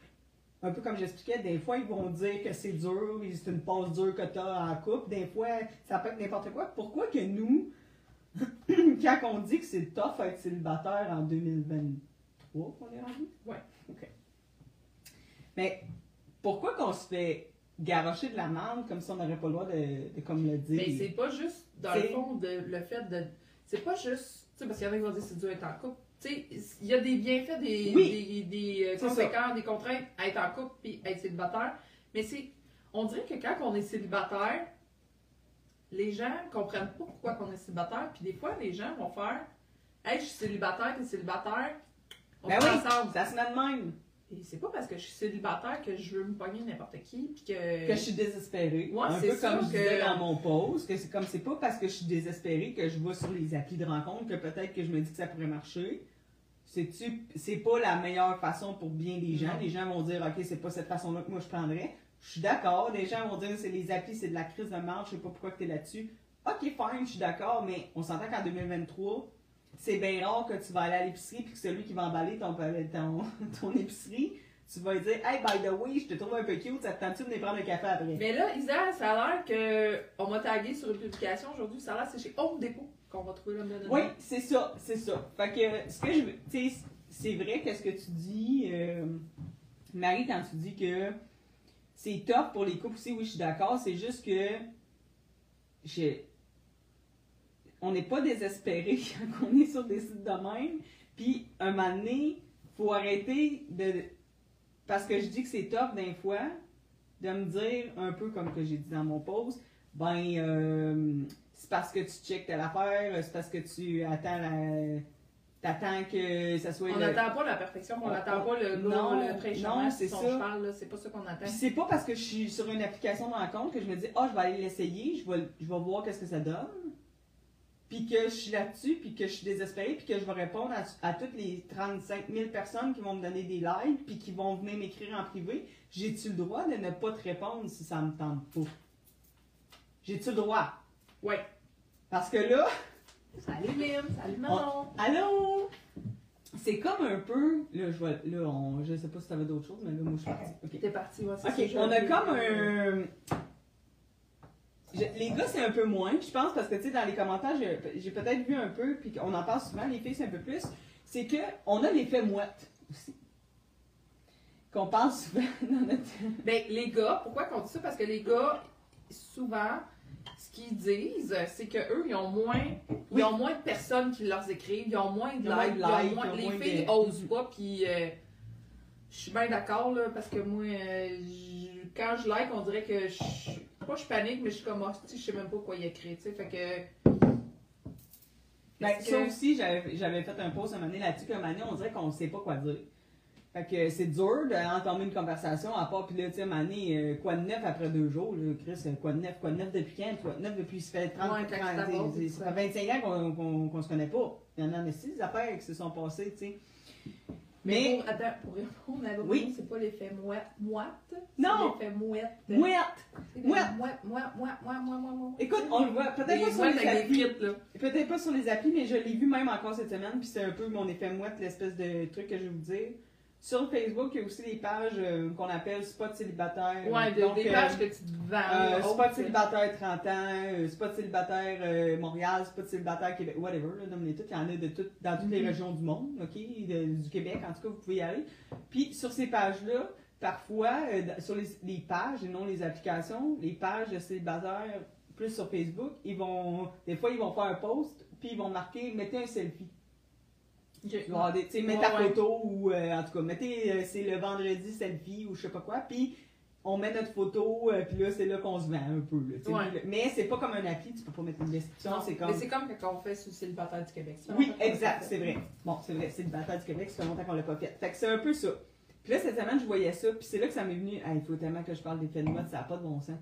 un peu comme j'expliquais, des fois ils vont dire que c'est dur, c'est une passe dure que t'as en couple, des fois ça peut être n'importe quoi. Pourquoi que nous, quand on dit que c'est tough être célibataire en 2023 qu'on est rendu? Ouais. OK. Mais pourquoi qu'on se fait garocher de la merde comme si on n'aurait pas le droit de, de comme le dire? Mais c'est pas juste, dans le fond, de, le fait de. C'est pas juste. Tu sais, parce qu'il y en a qui vont dire que c'est dur d'être en couple. Il y a des bienfaits, des, Oui. des, des euh, conséquences, des contraintes à être en couple puis être célibataire. Mais c'est. On dirait que quand on est célibataire, les gens comprennent pas pourquoi on est célibataire. Puis des fois, les gens vont faire Hey, je suis célibataire, t'es célibataire. On Ben oui, ensemble. ça se met de même. Et c'est pas parce que je suis célibataire que je veux me pogner n'importe qui. Puis que. que je suis désespérée. Ouais, un c'est peu comme ça je disais que- dans mon post, que c'est comme c'est pas parce que je suis désespérée que je vais sur les applis de rencontre que peut-être que je me dis que ça pourrait marcher. C'est pas la meilleure façon pour bien des gens. Non. Les gens vont dire, OK, c'est pas cette façon-là que moi je prendrais. Je suis d'accord. Les gens vont dire, c'est les applis, c'est de la crise de marche, je sais pas pourquoi tu es là-dessus. OK, fine, je suis d'accord, mais on s'entend qu'en 2023, c'est bien rare que tu vas aller à l'épicerie puis que celui qui va emballer ton, ton, ton épicerie, tu vas lui dire, hey, by the way, je te trouve un peu cute, ça te tente-tu de venir prendre le café après? Mais là, Isa, ça a l'air que on m'a tagué sur une publication aujourd'hui. Ça a l'air que c'est chez Home Depot qu'on va trouver l'homme de Oui, c'est ça, c'est ça. Fait que ce que je veux, tu sais, c'est vrai qu'est-ce que tu dis, euh, Marie, quand tu dis que c'est top pour les couples aussi, oui, je suis d'accord. C'est juste que je, on n'est pas désespéré quand on est sur des sites de même. Puis, un moment donné, faut arrêter de. Parce que je dis que c'est top d'un fois, de me dire, un peu comme que j'ai dit dans mon post, ben, euh, c'est parce que tu checkes telle affaire, c'est parce que tu attends la. T'attends que ça soit On le- n'attend pas la perfection, on n'attend pas le non, le non, c'est ça. c'est pas ça qu'on attend. Puis c'est pas parce que je suis sur une application de rencontre que je me dis, ah, je vais aller l'essayer, je vais, je vais voir qu'est-ce que ça donne. Puis que je suis là-dessus, puis que je suis désespérée, puis que je vais répondre à, à toutes les 35 000 personnes qui vont me donner des likes, puis qui vont venir m'écrire en privé. J'ai-tu le droit de ne pas te répondre si ça me tente pas? J'ai-tu le droit? Ouais. Parce que là, Salut Lynn, salut Manon. allô? C'est comme un peu. Là, je vois. Là, on, je sais pas si t'avais d'autres choses, mais là, moi, je suis partie. OK. T'es parti, ouais, c'est Ok, on a comme un. Je- les gars, c'est un peu moins, je pense, parce que, tu sais, dans les commentaires, j'ai peut-être vu un peu, puis on en parle souvent, les filles, c'est un peu plus. C'est que on a l'effet mouette aussi. Qu'on parle souvent dans notre. Ben, les gars, pourquoi qu'on dit ça? Parce que les gars, souvent, ce qu'ils disent, c'est qu'eux, ils ont moins. Oui. Ils ont moins de personnes qui leur écrivent, ils ont moins de likes, de moins- les moins filles de- osent pas, puis euh, je suis bien d'accord, là, parce que moi, euh, quand je like, on dirait que je. Pas je panique, mais je suis comme, Ah, je sais même pas quoi y écrire, tu sais, fait que. Ben, ça aussi, j'avais fait un post un moment donné là-dessus, qu'un moment donné, on dirait qu'on sait pas quoi dire. Fait que c'est dur d'entamer une conversation, à part, puis là, tu sais, donné, euh, quoi de neuf après deux jours, là, Chris, euh, quoi de neuf, quoi de neuf depuis quand, quoi de neuf depuis, ça fait 30, Ouais, quand 30, tu t'abordes, c'est- c'est ça fait 25 ans qu'on qu'on se connaît pas. Il y en a des affaires qui se sont passées, tu sais. Mais, Mais, pour, attends, pour répondre à votre Oui. c'est pas l'effet mouette, moite. Non. C'est l'effet mouette. mouette, mouette. Mouette, mouette, mouette, mouette, mouette, mouette, mouette. écoute, on le voit, peut-être Des pas sur les applis, peut-être pas sur les applis, mais je l'ai vu même encore cette semaine, puis c'est un peu mon effet mouette, l'espèce de truc que je vais vous dire. Sur Facebook, il y a aussi des pages euh, qu'on appelle spot célibataire. Ouais, de- Donc, des euh, pages que tu te vends. Euh, là, spot célibataire 30 ans, euh, spot célibataire euh, Montréal, spot célibataire Québec, whatever, là. Il y en a de tout, dans toutes les Mhm. régions du monde, ok, de- du Québec, en tout cas, vous pouvez y aller. Puis sur ces pages-là, parfois, euh, sur les, les pages et non les applications, les pages de célibataires, plus sur Facebook, ils vont, des fois, ils vont faire un post, puis ils vont marquer, mettez un selfie. Tu vas avoir des- mets Ouais, ta photo ou euh, en tout cas, mettez euh, c'est le vendredi selfie ou je sais pas quoi, puis on met notre photo, euh, puis là c'est là qu'on se vend un peu. là. Ouais. Mais c'est pas comme un appli, tu peux pas mettre une description, c'est comme. Mais c'est comme quand on fait sur le célibataire du Québec. Oui, exact, c'est vrai. Bon, c'est vrai, c'est le bataille du Québec, fait longtemps qu'on l'a pas fait. Fait que c'est un peu ça. Puis là, cette semaine, je voyais ça, puis c'est là que ça m'est venu. Ah, il faut tellement que je parle des mode, ça n'a pas de bon sens.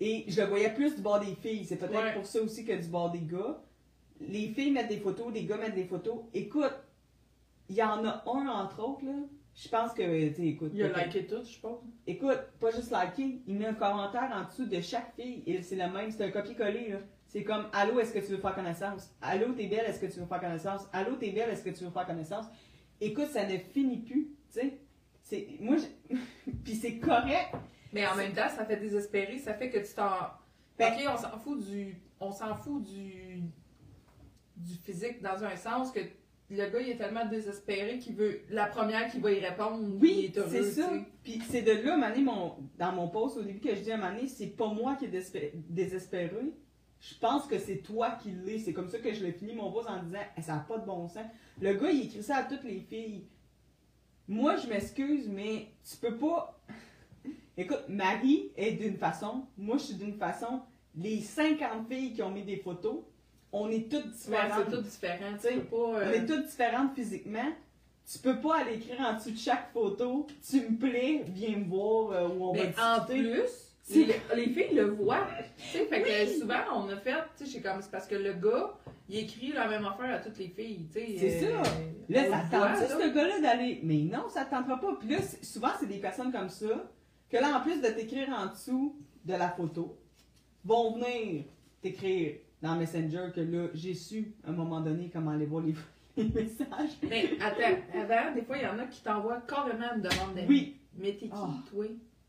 Et je le voyais plus du bord des filles. C'est peut-être Ouais. pour ça aussi que du bord des gars. Les filles mettent des photos, les gars mettent des photos. Écoute, il y en a un, entre autres, là. Je pense que, tu écoute. Il a liké tout, je pense. Écoute, pas juste liker, il met un commentaire en dessous de chaque fille. Et c'est le même, c'est un copier-coller, là. C'est comme Allô, est-ce que tu veux faire connaissance? Allô, t'es belle, est-ce que tu veux faire connaissance? Allô, t'es belle, est-ce que tu veux faire connaissance? Écoute, ça ne finit plus, tu sais. C'est. Moi, je- Puis c'est correct. Mais en même temps, ça fait désespérer, ça fait que tu t'en. Ben- ok, on s'en fout du. On s'en fout du. Du physique dans un sens que le gars il est tellement désespéré qu'il veut. La première qui va y répondre, Oui, c'est ça. Puis c'est de là, donné, mon, dans mon post au début que je dis à donné, c'est pas moi qui est désespé- désespéré. Je pense que c'est toi qui l'es. C'est comme ça que je l'ai fini mon post en disant Eh, ça n'a pas de bon sens. Le gars, il écrit ça à toutes les filles. Moi, je m'excuse, mais tu peux pas. Écoute, Marie est d'une façon, moi, je suis d'une façon. Les 50 filles qui ont mis des photos, on est toutes différentes. différent. Tu sais, pas. On euh, est toutes différentes physiquement. Tu peux pas aller écrire en dessous de chaque photo Tu me plais, viens me voir euh, où on Mais va en discuter. plus, C'est- les, les filles le voient. Tu sais, fait que souvent, on a fait, tu sais, c'est comme, c'est parce que le gars, il écrit la même affaire à toutes les filles, tu sais. C'est euh, ça. Là, on ça tente ça, là. ce gars-là, d'aller. Mais non, ça te tentera pas. Puis là, souvent, c'est des personnes comme ça que là, en plus de t'écrire en dessous de la photo, vont venir t'écrire dans Messenger que là, j'ai su à un moment donné comment aller voir les, les messages. Mais attends, avant, des fois, il y en a qui t'envoient carrément une demande d'amis. Oui, Mais t'es qui, Ah. toi?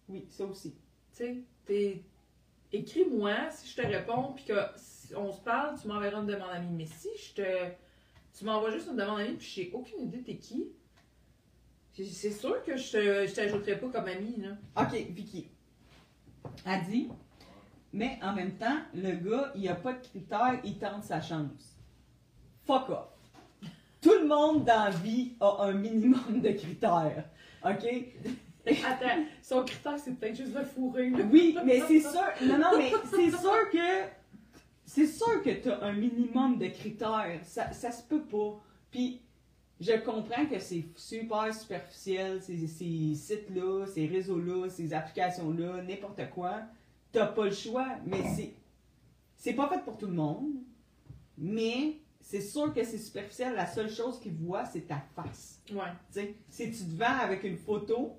oui, ça aussi. Tu sais, t'es. Écris-moi si je te réponds, puis que si on se parle, tu m'enverras une demande d'amis. Mais si je te. Tu m'envoies juste une demande d'amis, puis j'ai aucune idée t'es qui. C'est sûr que je je t'ajouterai pas comme ami, là. OK, Vicky. A dit, mais en même temps, le gars, il a pas de critères, il tente sa chance. Fuck off. Tout le monde dans la vie a un minimum de critères. OK? Attends, son critère, c'est peut-être juste le fourré. Oui, mais c'est sûr. Non, non, mais c'est sûr que. C'est sûr que tu as un minimum de critères. Ça, ça se peut pas. Puis, je comprends que c'est super superficiel, ces, ces sites-là, ces réseaux-là, ces applications-là, n'importe quoi. T'as pas le choix, mais c'est. C'est pas fait pour tout le monde. Mais c'est sûr que c'est superficiel. La seule chose qu'ils voient, c'est ta face. Ouais. Si tu te vends avec une photo,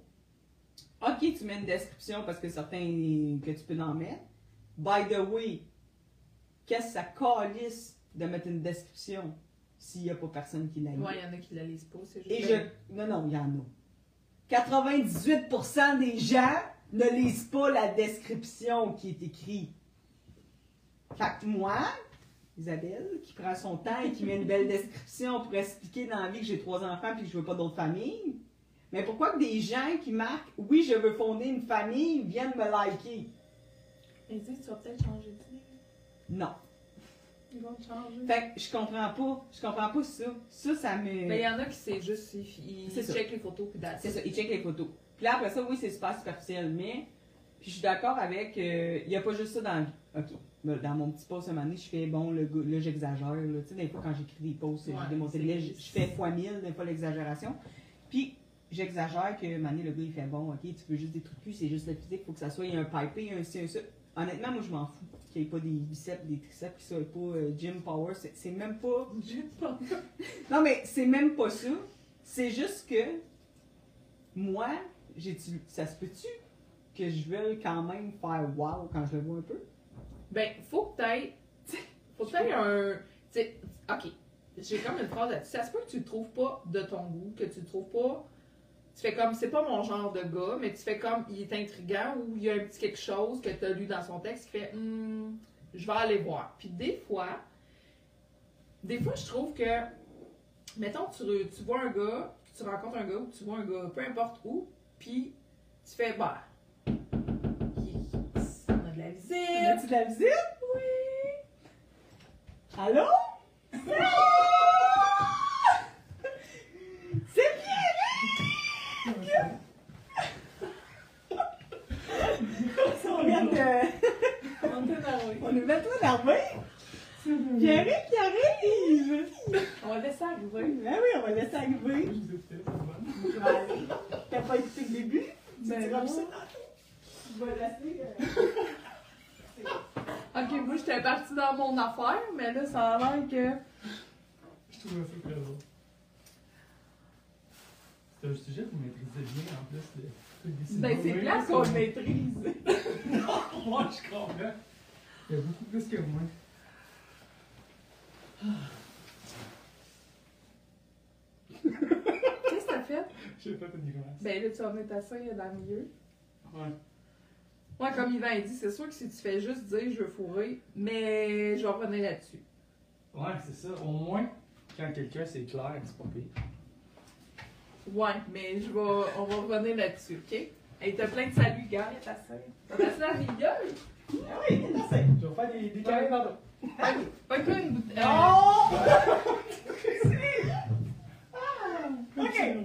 ok, tu mets une description parce que certains que tu peux en mettre. By the way, qu'est-ce que ça calisse de mettre une description s'il n'y a pas personne qui la lit? Il y en a qui la lisent pas, c'est juste. Et je. Non, non, il y en a. 98% des gens ne lisent pas la description qui est écrite. Fait que moi, Isabelle, qui prend son temps et qui met une belle description pour expliquer dans la vie que j'ai trois enfants puis que je veux pas d'autres familles, mais pourquoi que des gens qui marquent oui, je veux fonder une famille viennent me liker? Ils disent, tu vas peut-être changer d'idée. Non. Ils vont changer. Fait que je comprends pas. Je comprends pas ça. Ça, ça me. Mais il y en a qui c'est juste, ils, ils checkent les photos C'est ça, ils checkent les photos. Puis là, après ça, oui, c'est super superficiel, mais Puis je suis d'accord avec. euh, Il n'y a pas juste ça dans la vie. OK. Dans mon petit post, un moment donné, je fais, bon, le là, j'exagère. Tu sais, des fois, quand j'écris des posts, Ouais, j'ai je je fais fois mille, des fois, l'exagération. Puis, j'exagère que, un moment donné, le gars, il fait, bon, OK, tu veux juste des trucs cul, c'est juste le physique, faut que ça soit, il y a un pipé, un ci, un ça. Honnêtement, moi, je m'en fous qu'il n'y ait pas des biceps, des triceps, qu'il soit pas euh, gym power. C'est même pas. J'ai pas. Non, mais c'est même pas ça. C'est juste que moi, j'ai ça se peut-tu que je veuille quand même faire wow quand je le vois un peu? Ben, faut que t'ailles. Faut que t'ailles un. tu sais, ok. J'ai comme une phrase là-dessus. Ça se peut que tu le trouves pas de ton goût, que tu le trouves pas. Tu fais comme, c'est pas mon genre de gars, mais tu fais comme, il est intriguant ou il y a un petit quelque chose que tu as lu dans son texte qui fait, Hmm, je vais aller voir. Puis des fois, des fois, je trouve que, mettons, tu, tu vois un gars, tu rencontres un gars ou tu vois un gars, peu importe où, puis tu fais, bah, il- on a de la visite, As-tu de la visite? Oui! Allô? C'est Pierrick! On vient de... On est le- On est bientôt énervé. Pierrick qui arrive! On va laisser arriver. Ben oui, on va laisser arriver. T'as pas écouté le début? Tu Ben diras non. ça tantôt. Je vais laisser... euh, Ok, moi j'étais partie dans mon affaire, mais là ça a l'air que. Je trouvais ça très drôle. C'est un sujet que vous maîtrisez bien en plus. Le truc des Ben c'est clair qu'on le maîtrise. Moi, je comprends. Il y a beaucoup plus que moi. T'as fait? J'ai fait une glace. Ben là tu vas mettre ta sœur dans le milieu. Ouais. Moi, comme Yvan a dit, c'est sûr que si tu fais juste dire je veux fourrer, mais je vais revenir là-dessus. Ouais, c'est ça. Au moins, quand quelqu'un c'est clair, c'est pas pire. Ouais, mais je vais, on va revenir là-dessus, ok? Hey, t'as plein de saluts, gars. T'as à milieu? Ah oui, c'est Je vais faire des, des carrés dans l'eau. Pas que une bouteille. Oh! Ok.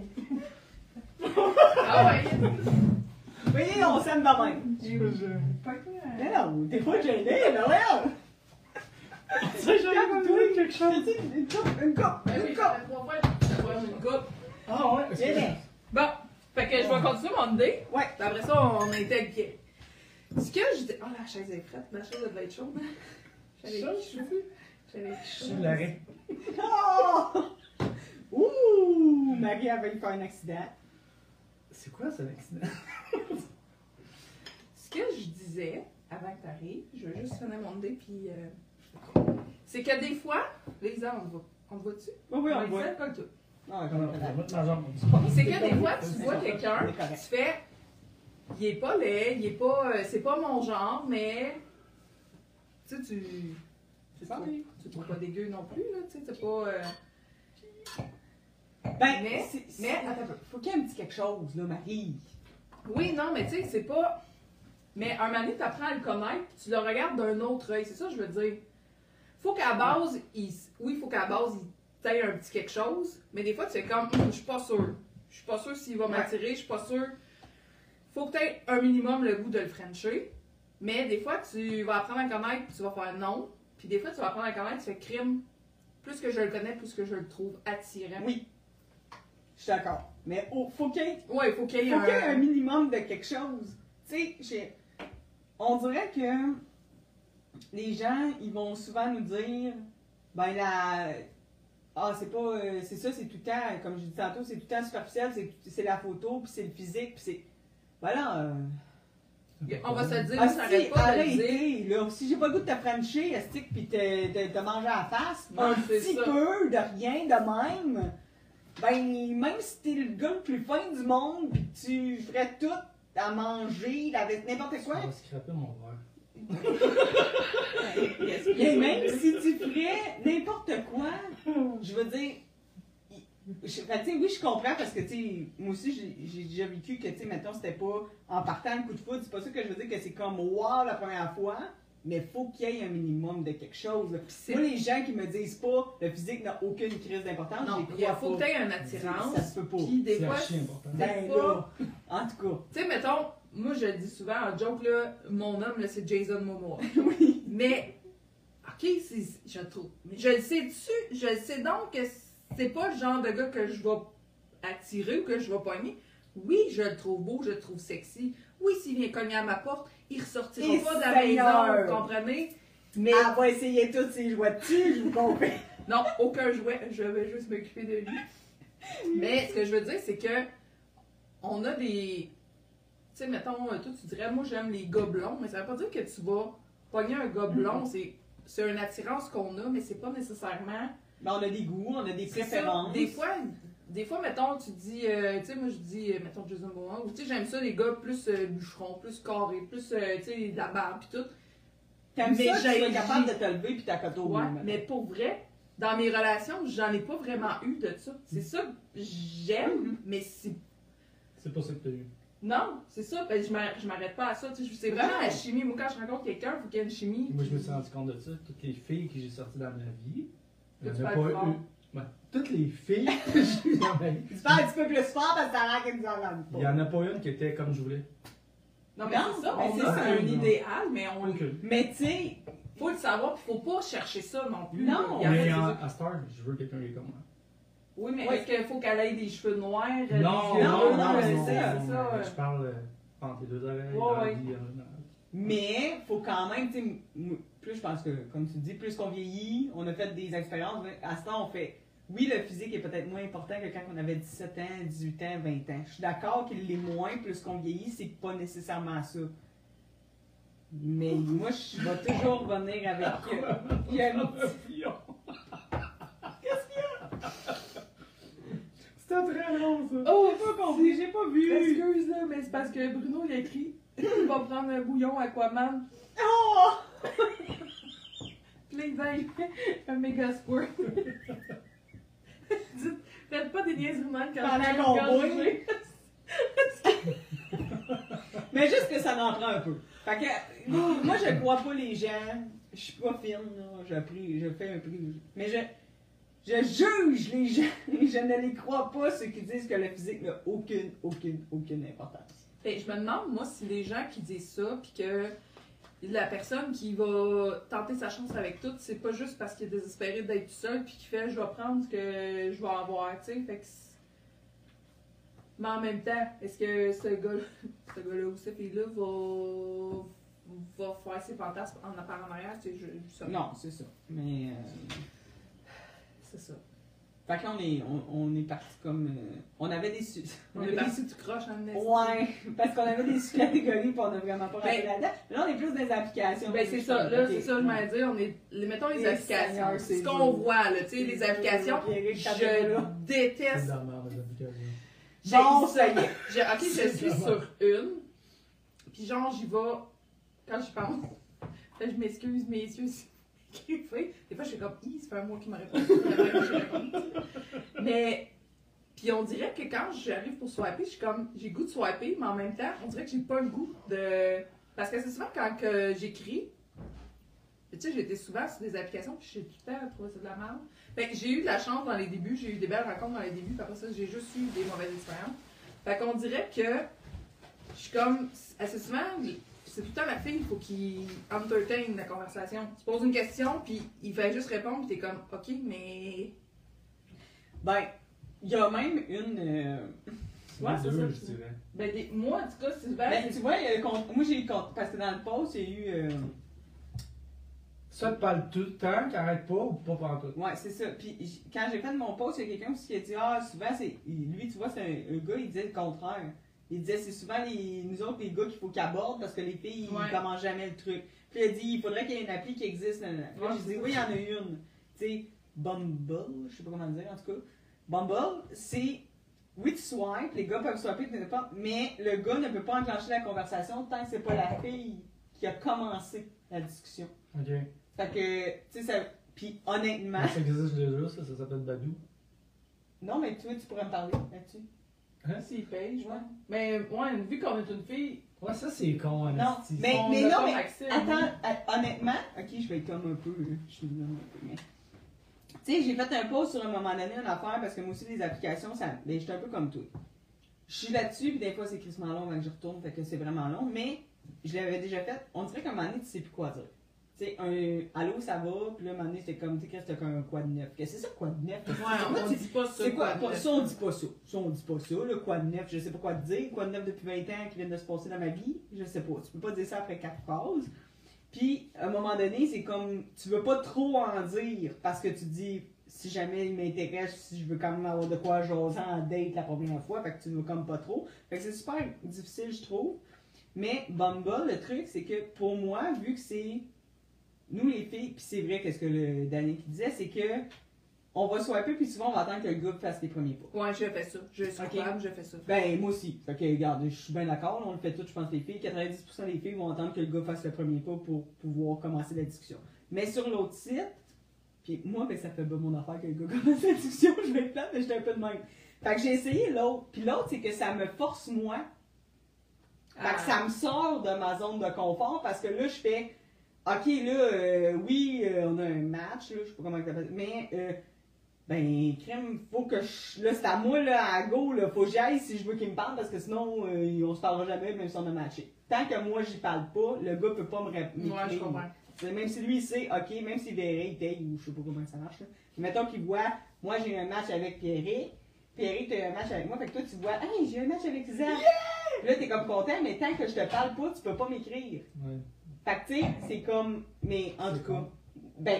Ah ouais! Oui, on s'aime de même. Pas que. Mais non, t'es pas gêné, là, ouais. Ça, j'ai goûté quelque chose. Une coupe, une coupe, une coupe. fait trois fois, ça va une coupe. Ah ouais, Viens, viens. Bon, fait que je vais continuer mon idée. Ouais. Puis après ça, on intègre qui. Ce que je dis. Oh, la chaise est frette. Ma chaise devait être chaude. J'avais Chaude, chaud. J'avais Je chaud. l'arrête. Oh! Ouh! Marie a failli faire un accident. C'est quoi cet accident? Ce que je disais avant que t'arrives, je vais juste finir mon idée, puis. euh, c'est que des fois, Lisa, on te voit. On te voit-tu? Oui, oui, on le voit. Ah, ma jambe. C'est que des fois, tu vois quelqu'un, tu fais. Il est pas laid, il est pas. euh, c'est pas mon genre, mais. Tu sais, tu. Tu oui. tu trouves pas dégueu non plus, là, tu sais, c'est pas. euh, Ben, Mais- mais- attends faut qu'il y ait un petit quelque chose, là, Marie. Oui, non, mais tu sais, c'est pas. Mais un moment donné, t'apprends à le connaître, puis tu le regardes d'un autre œil. C'est ça que je veux dire. Faut qu'à base, il... oui, faut qu'à base, il t'aille un petit quelque chose, mais des fois, tu es comme, Hum, je suis pas sûr. Je suis pas sûr s'il va m'attirer, je suis pas sûr. Faut que t'aies un minimum le goût de le frencher, mais des fois, tu vas apprendre à le connaître, puis tu vas faire non. Puis des fois, tu vas apprendre à le connaître, tu fais crime. Plus que je le connais, plus que je le trouve attirant. Oui. Je suis d'accord. Mais oh, faut qu'il y ait Ouais, faut qu'il y ait faut qu'il y ait un un. minimum de quelque chose. Tu sais, j'ai- on dirait que les gens, ils vont souvent nous dire, ben la, ah c'est pas, euh, c'est ça, c'est tout le temps, comme je dis tantôt, c'est tout le temps superficiel, c'est, c'est la photo, puis c'est le physique, puis c'est, voilà. Euh, On va se le dire, ah, ça s'arrête si, pas de le dire. arrêtez, là, si j'ai pas le goût de te frencher, estique, puis te, te, te manger à la face, Non, un c'est petit ça. peu de rien de même, ben, même si t'es le gars le plus fin du monde, pis que tu ferais tout à manger, avec n'importe quoi, va scraper mon verre. et même si tu ferais n'importe quoi, je veux dire, je, sais, oui, je comprends parce que, tu sais, moi aussi, j'ai j'ai déjà vécu que, tu sais, mettons, c'était pas en partant le coup de foudre, c'est pas ça que je veux dire que c'est comme wow la première fois, mais faut qu'il y ait un minimum de quelque chose. là. Moi, les gens qui me disent pas le physique n'a aucune crise d'importance, Non, il faut que tu aies une Ça attirance. se peut pas. Puis des fois. Ben pas- en tout cas. tu sais, mettons, moi je le dis souvent en joke, là, mon homme, là, c'est Jason Momoa. Oui. Mais, ok, c'est- je trouve. mais Je le sais dessus, je le sais donc que c'est pas le genre de gars que je vais attirer ou que je vais pogner. Oui, je le trouve beau, je le trouve sexy. Oui, s'il vient cogner à ma porte, il ressortira Et pas de la Seigneur! maison, vous comprenez? Mais Elle va essayer tous ses jouets dessus, je vous comprends. non, aucun jouet, je vais juste m'occuper de lui. Mais ce que je veux dire, c'est que on a des. Tu sais, mettons, toi tu dirais, moi j'aime les gars blonds, mais ça veut pas dire que tu vas pogner un gars blond. C'est, c'est une attirance qu'on a, mais c'est pas nécessairement. Ben, on a des goûts, on a des ça. préférences. Des fois, des fois, mettons, tu dis, euh, tu sais, moi je dis, euh, mettons Jason Momoa, ou tu sais, j'aime ça les gars plus euh, bûcherons, plus carrés, plus, euh, tu sais, de la barbe pis tout. T'aimes Mais ça, tu sois capable de te lever puis ta cote au Ouais, mais pour vrai, dans mes relations, j'en ai pas vraiment eu de ça. C'est ça que j'aime, Mhm. mais c'est. C'est pas ça que t'as eu. Non, c'est ça, ben, je m'arrête- pas à ça. tu sais, C'est vraiment la chimie. Moi, quand je rencontre quelqu'un, il faut qu'il y ait une chimie. Moi, je me suis rendu compte de ça. Toutes les filles que j'ai sorties dans ma vie, il y Que en tu a parles pas eu. Ouais. Toutes les filles que j'ai eues dans ma vie, Tu parles un petit peu plus fort parce que ça a l'air qu'elle nous entende il y pas. en a pas une qui était comme je voulais. Non, mais c'est ça, mais on c'est a un idéal, mais on. Mais tu sais, faut le savoir, puis faut pas chercher ça non plus. Non, Il y en a Mais en- à Star, je veux quelqu'un qui est comme moi. Oui, mais Oui. est-ce qu'il faut qu'elle ait des cheveux noirs, Non, non, non, non, non, c'est ça, non, c'est ça, mais ouais. Je parle euh, entre les deux oreilles, euh, mais faut quand même, tu sais, plus je pense que, comme tu dis, plus qu'on vieillit, on a fait des expériences. mais À ce temps, on fait. Oui, le physique est peut-être moins important que quand on avait 17 ans, 18 ans, 20 ans. Je suis d'accord qu'il l'est moins, plus qu'on vieillit, c'est pas nécessairement ça. Mais moi, je vais toujours revenir avec. euh, il y a un petit- C'était très long, ça. Oh, J'ai pas compris, j'ai pas vu. Excuse là, mais c'est parce que Bruno il a écrit il va prendre un bouillon Aquaman. Oh! Dit un méga squirt. Dites, faites pas des de même quand Pendant je qu'on je. Mais juste que ça en prend un peu. Fait que, moi, je crois pas les gens. Je suis pas fine, là. Appris, je fais un prix. Mais je, je juge les gens. Je ne les crois pas, ceux qui disent que le physique n'a aucune, aucune, aucune importance. Fait, je me demande, moi, si les gens qui disent ça, puis que la personne qui va tenter sa chance avec tout, c'est pas juste parce qu'il est désespéré d'être tout seul, puis qu'il fait je vais prendre ce que je vais avoir, tu sais. Fait que. Mais en même temps, est-ce que ce gars-là, ce gars-là ou cette fille-là va, va faire ses fantasmes en par en arrière, tu sais, je, je sais pas. Non, c'est ça. Mais. euh, C'est ça. Fait que là, on est, on, on est parti comme. euh, on avait des. su- On avait est des du croche en esti. Ouais, parce qu'on avait des sous-catégories puis on a vraiment pas rentré Ben- là-dedans. Là, on est plus dans les applications. Ben c'est ça, là, c'est ça, je m'allais dire, on est, les- mettons les Et applications, ce qu'on voit, là, tu sais, les applications, je déteste les. J'ai- Bon, ça y est. Je- ok, je suis sur une. Puis genre, j'y vais quand je pense. Fait que je m'excuse, messieurs, si Des fois, je suis comme, Hi, c'est pas moi qui m'a répondu. Mais, puis on dirait que quand j'arrive pour swiper, je suis comme, j'ai goût de swiper, mais en même temps, on dirait que j'ai pas le goût de. Parce que c'est souvent quand j'écris, tu sais, j'étais souvent sur des applications, puis j'ai tout le temps trouvé ça de la merde. Fait que j'ai eu de la chance dans les débuts, j'ai eu des belles rencontres dans les débuts, puis après ça, j'ai juste eu des mauvaises expériences. Fait qu'on dirait que je suis comme, assez souvent, c'est tout le temps la fille, il faut qu'il entertain la conversation. Tu poses une question, puis il fait juste répondre, puis t'es comme, ok, mais. Ben, il y a même une. euh, Ouais, c'est ça. je dirais. Ben, des- moi, en tout cas, c'est souvent. Ben, tu vois, il y a le compte- moi j'ai eu Parce que dans le post, il y a eu. euh, Soit tu parles tout le temps, qui arrête pas, ou pas pendant tout? Ouais, c'est ça. Puis j- quand j'ai fait mon post, il y a quelqu'un aussi qui a dit Ah, souvent, c'est. Lui, tu vois, c'est un, un gars, il disait le contraire. Il disait C'est souvent les, nous autres, les gars, qu'il faut qu'ils abordent parce que les filles, Ouais. ils commencent jamais le truc. Puis il a dit Il faudrait qu'il y ait une appli qui existe. nan, nan. Puis Ouais, j'ai dit. Oui, il y en a une. Tu sais, Bumble, je sais pas comment le dire en tout cas. Bumble, c'est. Oui, tu swipes, les gars peuvent swiper, mais le gars ne peut pas enclencher la conversation tant que c'est pas la fille qui a commencé la discussion. Ok. Fait que, tu sais, ça. Puis honnêtement. Ça existe déjà, ça, ça s'appelle Badou. Non, mais tu vois, tu pourrais me parler là-dessus. S'il paye, je vois. Mais, ouais, vu qu'on est une fille, Ouais, ça c'est con, Non, mais- on a non, pas mais accès. Attends, à- honnêtement, ok, je vais être comme un peu. euh, Je suis comme un peu, mais. Tu sais, j'ai fait un post sur un moment donné, une affaire, parce que moi aussi, les applications, ça. Ben, j'étais un peu comme toi. je suis là-dessus, puis des fois c'est crissement long avant que je retourne, fait que c'est vraiment long, mais je l'avais déjà fait. On dirait qu'à un moment donné, tu sais plus quoi dire. Sais, un allô, ça va, puis là, à un moment donné, c'est comme, tu sais, qu'est-ce que t'as quoi de neuf? Qu'est-ce que c'est ça, quoi de neuf? Ouais, on dit pas ça. c'est quoi? quoi, Ça, on dit pas ça. Ça, on dit pas ça. Le quoi de neuf, je sais pas quoi te dire. Quoi de neuf depuis 20 ans qui vient de se passer dans ma vie, je sais pas. Tu peux pas dire ça après quatre phrases. Puis, à un moment donné, c'est comme, tu veux pas trop en dire parce que tu dis, si jamais il m'intéresse, si je veux quand même avoir de quoi jaser en date la première fois, fait que tu veux comme pas trop. Fait que c'est super difficile, je trouve. Mais Bumble, le truc, c'est que pour moi, vu que c'est nous les filles, puis c'est vrai que ce que le qui disait, c'est que on va swiper, puis souvent on va attendre que le gars fasse les premiers pas. Ouais, je fais ça. Je suis Ok. coupable, je fais ça. Ben, moi aussi. Fait que, regarde, je suis bien d'accord, on le fait tout, je pense, les filles. 90% des filles vont attendre que le gars fasse le premier pas pour pouvoir commencer la discussion. Mais sur l'autre site, puis moi, ben, ça fait pas mon affaire que le gars commence la discussion, je vais être plate, mais j'étais un peu de même. Fait que j'ai essayé l'autre. Puis l'autre, c'est que ça me force moi. Fait que Ah. ça me sort de ma zone de confort parce que là, je fais, ok, là, euh, oui, euh, on a un match, là, je sais pas comment t'appelles, mais, euh, ben, crème, faut que je, là, c'est à moi, là, à go, là, faut que j'aille si je veux qu'il me parle parce que sinon, euh, on se parlera jamais, même si on a matché. Tant que moi, j'y parle pas, le gars peut pas me répondre. Ouais, je comprends. Même si lui, il sait, ok, même s'il verrait, il paye, ou je sais pas comment ça marche, là. Puis mettons qu'il voit, moi, j'ai un match avec Pierrick, Pierrick, t'as un match avec moi, fait que toi, tu vois, hey, j'ai un match avec Zach. Puis Là, t'es comme content, mais tant que je te parle pas, tu peux pas m'écrire. Ouais. Fait que, tu sais, c'est comme. Mais en tout cas, ben,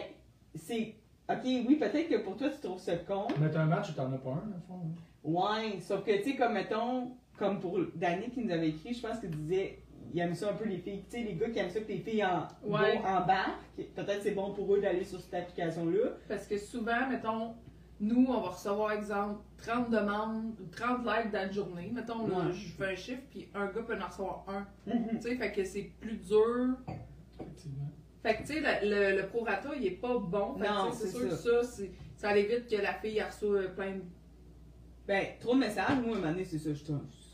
c'est. Ok, oui, peut-être que pour toi, tu trouves ça con. Mais t'as un match t'en as pas un, dans le fond. hein? Ouais, sauf que, tu sais, comme mettons, comme pour Danny qui nous avait écrit, je pense qu'il disait. Il aime ça un peu les filles. Tu sais, les gars qui aiment ça que les filles en, Ouais. embarquent. Peut-être c'est bon pour eux d'aller sur cette application-là. Parce que souvent, mettons, nous, on va recevoir, exemple, 30 demandes ou 30 likes dans la journée. Mettons, là, Ouais. je fais un chiffre, puis un gars peut en recevoir un. Mhm. Tu sais, fait que c'est plus dur. Effectivement. Fait que, tu sais, le, le, le prorata, il est pas bon. Fait que, Non, c'est c'est sûr que ça, c'est- ça évite que la fille elle reçoit plein de. Ben, trop de messages, moi, à un moment donné, c'est ça, je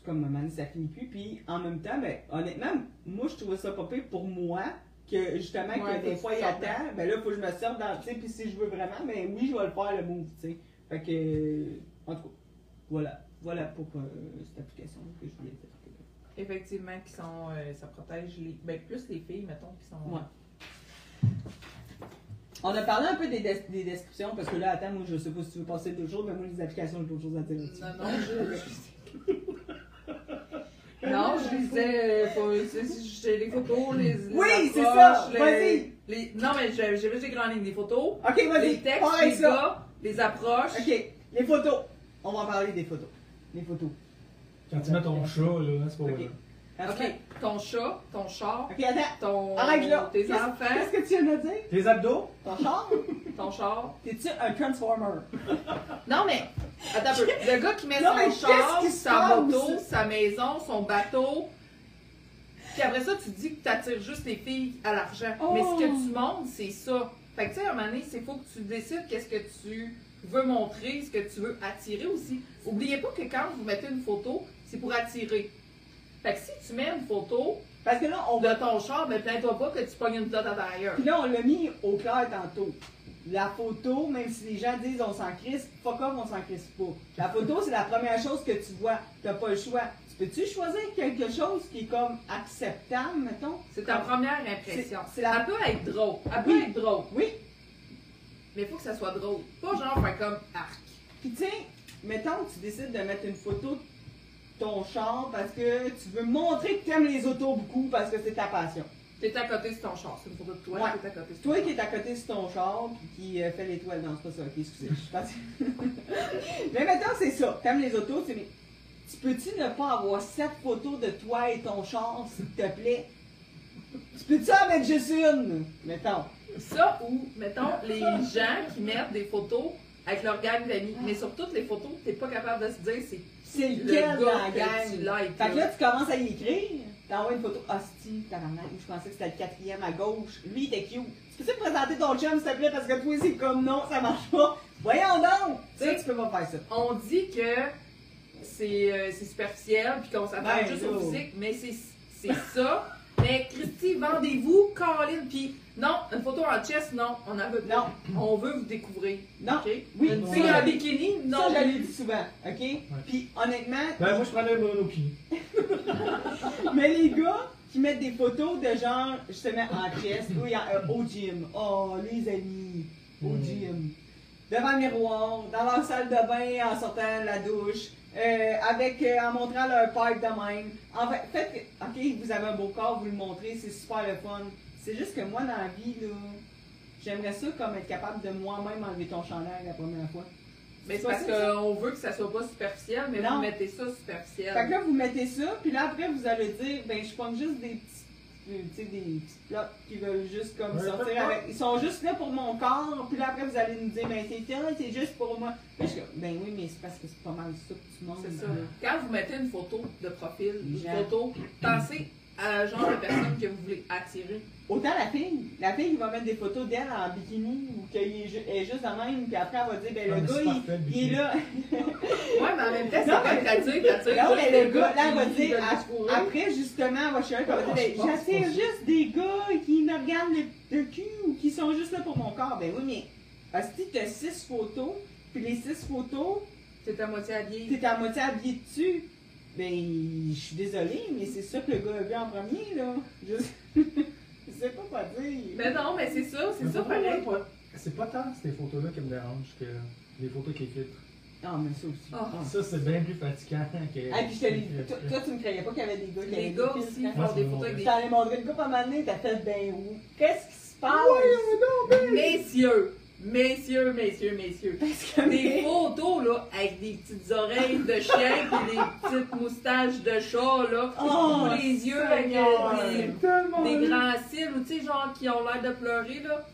Comme à un moment donné, ça finit plus. Puis, en même temps, ben, honnêtement, moi, je trouvais ça pas pire pour moi, que justement, Ouais, que des fois, il attend. Ben là, faut que je me sorte dans, tu sais, puis si je veux vraiment, ben oui, je vais le faire, le move, tu sais. Fait que, en tout cas, voilà. Voilà pour euh, cette application que je voulais dire. Effectivement, qui sont. euh, ça protège les. Ben, plus les filles, mettons, qui sont. Ouais. On a parlé un peu des, des- des descriptions, parce que là, attends, moi, je sais pas si tu veux passer d'autres choses, mais moi, les applications, j'ai d'autres choses à dire là-dessus. Non, non, je. non, je disais. euh, les photos, les. les Oui, c'est approches, ça! les- Vas-y! les- Non, mais j'ai j'ai vu les grandes lignes. Les photos, Ok, vas-y! les textes, les ça. gars, les approches. Ok, les photos. On va en parler des photos. Les photos. Quand tu mets ton chat, là, c'est pas vrai. Ok, ton chat, ton char, Ok, attends. ton. Arrête là. Tes Qu'est-ce- enfants, Qu'est-ce que tu viens de me dire? Tes abdos? Ton char? ton char. T'es-tu un transformer? Non, mais. Attends un peu. Le gars qui met Non, son char, sa moto, sa maison, son bateau. Puis après ça, tu dis que tu attires juste les filles à l'argent. Oh. Mais ce que tu montres, c'est ça. Fait que tu sais, à un moment donné, c'est faut que tu décides qu'est-ce que tu veux montrer, ce que tu veux attirer aussi. Oubliez pas que quand vous mettez une photo, c'est pour attirer. Fait que si tu mets une photo Parce que là, on de ton char, ben plains-toi pas que tu pognes une dot à l'intérieur. Puis là, on l'a mis au clair tantôt. La photo, même si les gens disent on s'en crisse, fuck off, on s'en crisse pas. La photo, c'est la première chose que tu vois. T'as pas le choix. Tu peux-tu choisir quelque chose qui est comme acceptable, mettons? C'est ta première impression. C'est- la- Elle peut être drôle. Elle peut Oui. être drôle. Oui. Mais il faut que ça soit drôle. Pas genre faire comme arc. Puis tu sais, mettons que tu décides de mettre une photo de ton char parce que tu veux montrer que tu aimes les autos beaucoup parce que c'est ta passion. T'es à côté sur ton char. C'est une photo de toi. Ouais. T'es à côté sur Toi ton qui est à côté sur ton char puis qui euh, fait l'étoile. Non, c'est pas ça, ok, excusez. Je pense- Mais maintenant, c'est ça. T'aimes les autos, tu mais tu peux-tu ne pas avoir sept photos de toi et ton char, s'il te plaît? Tu peux-tu en mettre juste une? Mettons? Ça ou, mettons, les gens qui mettent des photos avec leur gang d'amis. Mais sur toutes les photos, t'es pas capable de se dire c'est C'est le lequel gars dans la gang? tu likes. Fait que là, tu commences à y écrire, t'envoies une photo, hostie, tabarnak, je pensais que c'était le quatrième à gauche, lui, il était cute. Tu peux-tu me présenter ton chum, s'il te plaît, parce que toi, c'est comme non, ça marche pas? Voyons donc! Ça, tu peux pas faire ça. On dit que c'est euh, superficiel puis qu'on s'attend Ben, juste au physique, mais c'est ça. Mais Christy, vendez-vous, Caroline, puis non, une photo en chest, non, on en veut pas. Non, On veut vous découvrir. non. OK? Oui, Une fille en bikini, non. Ça, je l'ai dit souvent, ok? Puis honnêtement, Ben, moi, je prenais un monopie. mais les gars qui mettent des photos de genre, justement, en chest, ou euh, au gym, oh, les amis, au Mm. gym, devant le miroir, dans leur salle de bain en sortant de la douche, euh, avec, euh, en montrant leur pipe de même. En fait, faites, ok, vous avez un beau corps, vous le montrez, c'est super le fun. C'est juste que moi, dans la vie, là, j'aimerais ça comme être capable de moi-même enlever ton chandail la première fois. Mais c'est parce qu'on veut que ça soit pas superficiel, mais Non. vous mettez ça superficiel. Fait que là, vous mettez ça, puis là, après, vous allez dire, ben, je prends juste des petits, euh, tu sais, des petits plats qui veulent juste comme Ouais, sortir avec. Ils sont juste là pour mon corps, puis là, après, vous allez nous dire, ben, c'est c'est juste pour moi. Puis je ben oui, mais c'est parce que c'est pas mal ça que tu montres. C'est ça. là. Quand vous mettez une photo de profil, une photo, pensez à le genre de personne que vous voulez attirer. Autant la fille, la fille qui va mettre des photos d'elle en bikini ou qu'elle est, juste de même, puis après, elle va dire, ben, Ah, le gars, il, parfait, il est là. Ouais, mais en même temps, c'est t'attires, t'attires. Non, juste mais le gars, là, elle va dire, après, justement, elle va chialer, elle va Ah, dire, je ben, que j'attire pas juste des gars qui me regardent le, le cul ou qui sont juste là pour mon corps. Ben oui, mais, si t'as six photos, puis les six photos, T'es à moitié habillé. t'es à moitié habillé dessus, ben, je suis désolée, mais c'est ça que le gars a vu en premier, là. Je sais pas quoi dire. Mais non, mais c'est ça, c'est Mais ça pour moi, pareil. pas- C'est pas tant ces photos-là qui me dérangent que les photos qui filtrent. Non, mais ça aussi. Ah. Ah. Ça, c'est bien plus fatigant que. Ah, puis je te l'ai dit, toi, toi, tu me croyais pas qu'il y avait des gars qui Les des gars aussi font des photos avec Je des. t'en ai montré une coupe à un moment donné, t'as fait ben où? Qu'est-ce qui se passe? Messieurs, messieurs, messieurs, messieurs. Parce que Des photos, là, avec des petites oreilles de chien et des petites moustaches de chat, là. Oh, Ou les yeux avec euh, des, des grands cils, ou tu sais, genre, qui ont l'air de pleurer, là.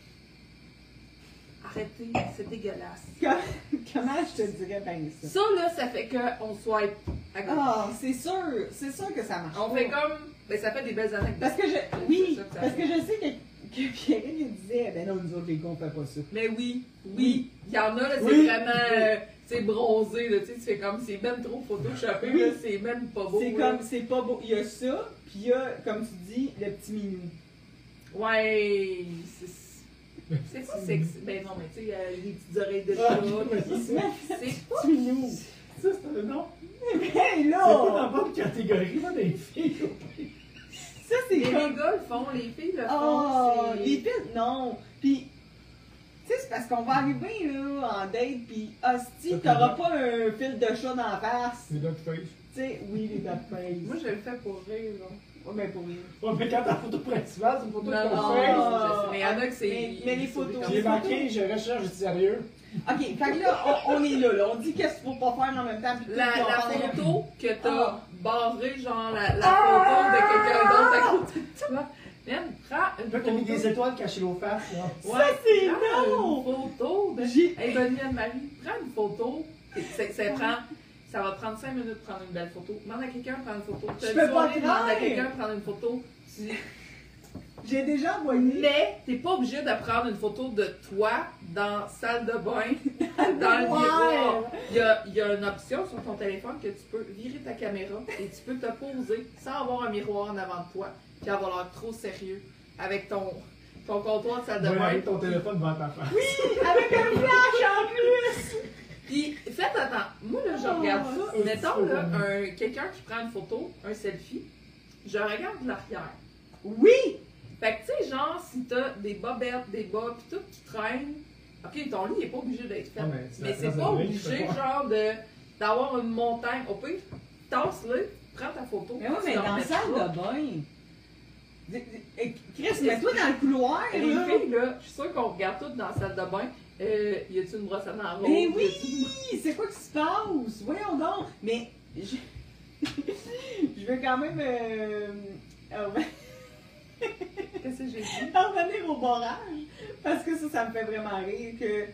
Arrêtez, c'est dégueulasse. Comment je te dirais ben ça? Ça, là, ça fait qu'on swipe à gauche. Ah, c'est sûr, c'est sûr que ça marche. On pas. fait comme. Ben, ça fait des belles anecdotes. Parce que je. Oui, parce que je sais que, que Pierre il disait, ben non, nous autres les gars, on fait pas ça. Mais oui, oui. Il y en a, là, c'est Oui. vraiment. euh, c'est bronzé, là, tu sais, tu fais comme, c'est même trop photoshopé, Oui. là, c'est même pas beau. c'est là. comme, c'est pas beau. Il y a ça, puis il y a, comme tu dis, le petit minou. Ouais, c'est. C'est si sexy. Ben non, mais tu sais, euh, les petites oreilles de Ah, chat, mais c'est ça. c'est. Petit minou. Ça, c'est un nom. Hey C'est pas dans là! catégorie, là, des filles. Ça, c'est les comme. gars le font, les filles le font. Oh, c'est- les filles, non. Puis, tu sais, c'est parce qu'on va arriver là en date, puis hostie, t'auras pas un fil de chat dans la face. C'est notre face. Tu sais, oui, les bad face. Moi, je le fais pour rire, là. Ouais, mais pour rire. Ouais, mais quand ta photo principale, c'est une photo de Non, ton non, face. Mais il y en a que c'est. Mais- mais les photos. J'ai ça. marqué, je recherche du sérieux. Ok, fait que là, on, on est là, là. On dit qu'est-ce qu'il faut pas faire en même temps. La, photo que t'as Ah. Barrée, genre la, la photo de quelqu'un d'autre à côté de toi. Même, prends une Là, t'as mis des étoiles cachées aux faces, là. Ouais, Ça, c'est prends non! Une photo de. J'ai- Hey, bonne nuit Anne-Marie, prends une photo. C'est- Ça, prend. Ça va prendre 5 minutes de prendre une belle photo. Demande à quelqu'un de prendre une photo. Je peux pas demande à quelqu'un de prendre une photo. Tu J'ai déjà envoyé. Mais t'es pas obligé de prendre une photo de toi dans la salle de bain, dans le miroir. Il y a, il y a une option sur ton téléphone que tu peux virer ta caméra et tu peux te poser sans avoir un miroir en avant de toi puis avoir l'air trop sérieux avec ton, ton comptoir de salle de Ouais, bain. avec ton téléphone devant ta face. Avec un flash en plus! Puis faites attention. Moi là, je regarde ça. Oh, Mettons là, un, quelqu'un qui prend une photo, un selfie. Je regarde de l'arrière. Oui! Fait que, tu sais, genre, si t'as des bobettes, des bas, pis tout qui traînent, ok, ton lit est pas obligé d'être fait. Ah, mais c'est mais pas obligé, genre, de, d'avoir une montagne. Au pire, tasse-le, prends ta photo. Mais oui, mais dans la salle de bain. Chris, mets-toi dans le couloir, Et Les là. filles, là, je suis sûre qu'on regarde toutes dans la salle de bain. Euh, y a-tu une brosse à dents rose? Mais oui! C'est quoi qui se passe? Voyons donc! Mais je, je veux quand même euh, euh, Qu'est-ce que j'ai dit? en revenir au barrage. Parce que ça, ça me fait vraiment rire que.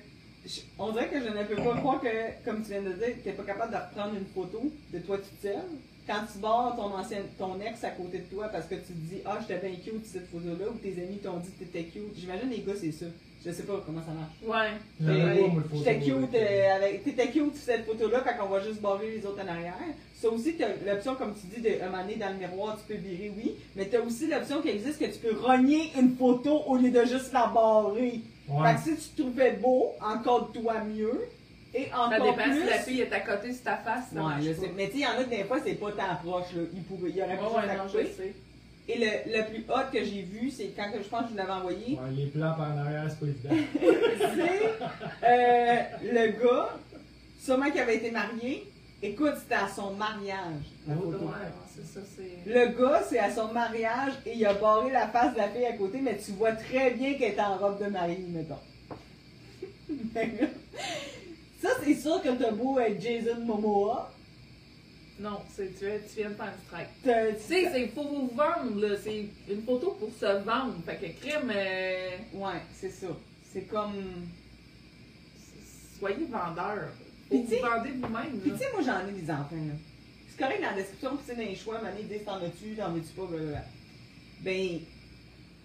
on dirait que je ne peux pas croire que, comme tu viens de dire, tu n'es pas capable de reprendre une photo de toi toute seule. Quand tu barres ton ancien, ton ex à côté de toi parce que tu te dis Ah, j'étais bien cute cette photo-là, ou tes amis t'ont dit que t'étais cute. J'imagine les gars, c'est ça. Je sais pas comment ça marche. Ouais. J'étais cute, avec, euh, avec, t'étais cute sur cette photo-là quand on va juste barrer les autres en arrière. Ça aussi, t'as l'option, comme tu dis, de un moment donné, dans le miroir, tu peux virer, oui. Mais t'as aussi l'option qui existe que tu peux rogner une photo au lieu de juste la barrer. Ouais. Fait que si tu te trouvais beau, encode-toi mieux. Et Ça encore dépend plus. si la fille est à côté sur ta face. ça Ouais, je sais. Mais tu sais, il y en a des fois, c'est pas tant proche, là. Il, pourrait, il aurait pu Ouais, Et le, le plus hot que j'ai vu, c'est quand je pense que je vous l'avais envoyé. Ouais, les plans par en arrière, c'est pas évident. c'est euh, le gars, sûrement qui avait été marié. Écoute, c'était à son mariage. la Oh, photo. Ouais, c'est ça, c'est. Le gars, c'est à son mariage et il a barré la face de la fille à côté, mais tu vois très bien qu'elle est en robe de mariée, mettons. Ça, c'est sûr que t'as beau être Jason Momoa. Non, c'est, tu, viens- tu viens de faire un strike. Tu sais, c'est faut vous vendre, là. C'est une photo pour se vendre. Fait que crime, euh, Ouais, c'est ça. C'est comme. soyez vendeur. Faut vous vendez vous-même, Puis tu sais, moi j'en ai des enfants là. C'est correct dans la description, puis c'est dans les choix, ils disent t'en as-tu, t'en veux-tu pas, blablabla. Ben,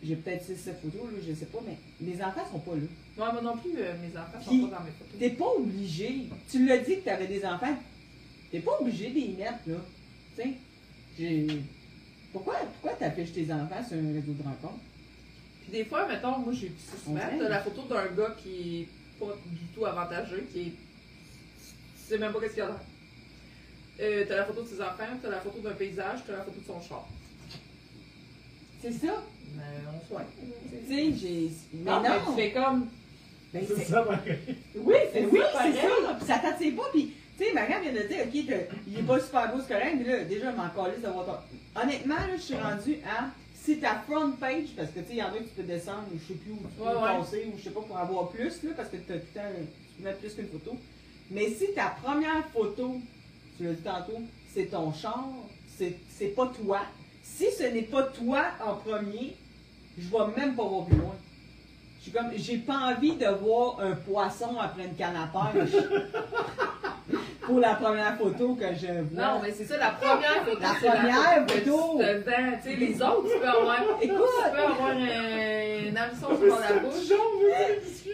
j'ai peut-être 6-7 photos, là, je sais pas, mais mes enfants sont pas là. Ouais, moi non plus, euh, mes enfants Puis, sont pas dans mes photos. T'es pas obligé. Tu l'as dit que t'avais des enfants. T'es pas obligé de les mettre, là. Tu sais, j'ai. Pourquoi, pourquoi t'affiches tes enfants sur un réseau de rencontre? Puis des fois, mettons, moi j'ai vu ça souvent, t'as la photo d'un gars qui est pas du tout avantageux, qui est. Tu sais même pas qu'est-ce qu'il y a là. Euh, t'as la photo de ses enfants, t'as la photo d'un paysage, t'as la photo de son char. C'est ça? Mais on souhaite. Tu sais, j'ai. Mais Non, non! mais tu fais comme. Ben, C'est ça. Oui, c'est oui, ça, ça. Puis ça t'attire pas. Puis, tu sais, Marianne vient de dire, OK, t'as- il est pas super beau, c'est correct, mais là, déjà, je m'en calisse d'avoir ton. Honnêtement, là, je suis rendue à. Si ta front page, parce que tu sais, il y en a que tu peux descendre, ou je sais plus où tu peux Ouais, ouais. passer, ou je sais pas pour avoir plus, là, parce que tout le temps, tu peux mettre plus qu'une photo. Mais si ta première photo, tu l'as dit tantôt, c'est ton char, c'est c'est pas toi. Si ce n'est pas toi en premier, je vais même pas voir plus loin. Je suis comme, j'ai pas envie de voir un poisson après une canne à pêche. Pour la première photo que je vois. Non, mais c'est ça, la première photo. La première que tu photo. vends. Tu sais, les autres, tu peux avoir. Écoute. Tu peux avoir un, un hameçon sur la bouche.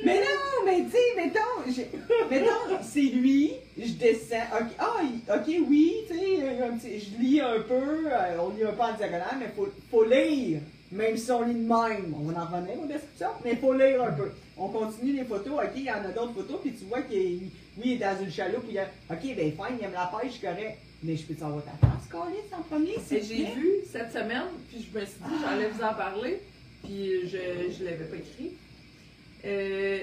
Mais non, mais sais, mettons, j'ai- mettons, c'est lui, je descends, ok, ah, ok, oui, tu sais, je lis un peu, euh, on lit un peu en diagonale, mais faut, faut lire, même si on lit de même, on va en revenir aux descriptions, mais faut lire un peu. On continue les photos, ok, il y en a d'autres photos, puis tu vois qu'il est, oui, il est dans une chaloupe, puis il y a, ok, ben fine, il aime la pêche, correct, mais je peux savoir ta face, Carlis, en premier, c'est j'ai vu cette semaine, puis je me suis dit, j'allais vous en parler, puis je ne l'avais pas écrit. Euh,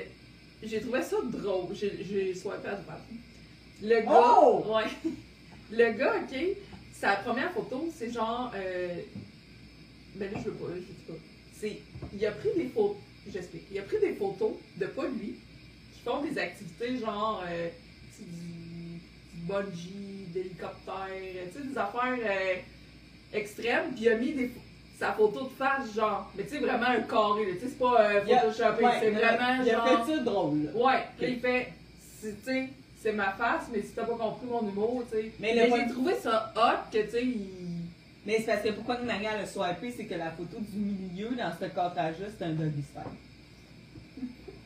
j'ai trouvé ça drôle. J'ai j'ai swipé à droite. Le gars, Oh! ouais. Le gars, ok, sa première photo, c'est genre. Euh, ben là, je veux pas, je dis pas. C'est, il a pris des photos, j'explique. Il a pris des photos de pas lui, qui font des activités genre euh, tu sais, du, du bungee, d'hélicoptère, tu sais, des affaires euh, extrêmes, puis il a mis des, sa photo de face, genre, mais tu sais, vraiment un carré, tu sais, c'est pas euh, Il a- photoshopé, ouais, c'est mais vraiment il a genre. fait ça drôle. Ouais, puis il fait, c'est- tu sais, c'est ma face, mais si t'as pas compris mon humour, tu sais. Mais Mais, j'ai trouvé ça hot que, tu sais, il. Mais c'est parce que pourquoi nous Maria le swipé, c'est que la photo du milieu dans ce cadrage-là, c'est un doggy style.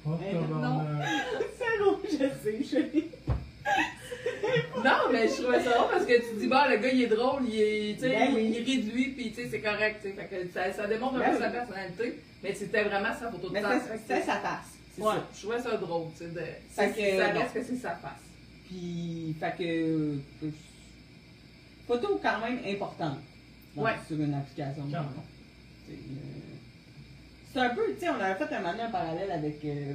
Oh. C'est rouge, je sais, je Non, mais je trouvais ça drôle parce que tu dis, bah, le gars, il est drôle, il est, tu sais, Ben oui. il rit de lui, puis tu sais, c'est correct, tu sais. Fait que ça, ça démontre un Ben peu oui. sa personnalité, mais c'était vraiment sa photo de Mais c'est sa face. C'est Ouais, ça. je trouvais ça drôle, tu sais. de- Fait c'est- que, Ça reste que c'est sa face. Puis, fait que. euh, photo quand même importante. Ouais. Sur une application. Quand même. C'est euh, c'est un peu, tu sais, on avait fait un moment un parallèle avec. euh,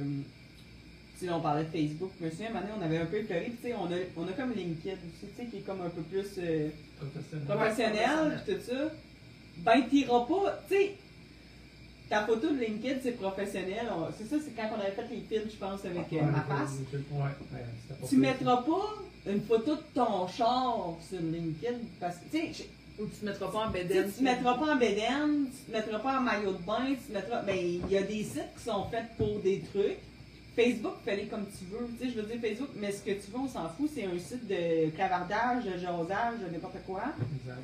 tu sais, on parlait de Facebook. Je me souviens, un donné, on avait un peu. Puis, tu sais, on a, on a comme LinkedIn aussi, tu sais, qui est comme un peu plus. euh, Professionnel. professionnel, pis tout ça, ben t'iras pas, tu sais, ta photo de LinkedIn c'est professionnel, on- c'est ça, c'est quand on avait fait les films, je pense, avec euh, Ouais, ma face. Ouais, ouais, Tu mettras pas une photo de ton char sur LinkedIn, parce que, tu sais, Ou tu te mettras pas en je- tu sais, tu mettras pas en bédaine, tu te mettras pas en maillot de bain, tu te mettras, ben, il y a des sites qui sont faits pour des trucs. Facebook, fais-les comme tu veux, tu sais, je veux dire Facebook, mais ce que tu veux, on s'en fout, c'est un site de clavardage, de jasage, de n'importe quoi. Exact.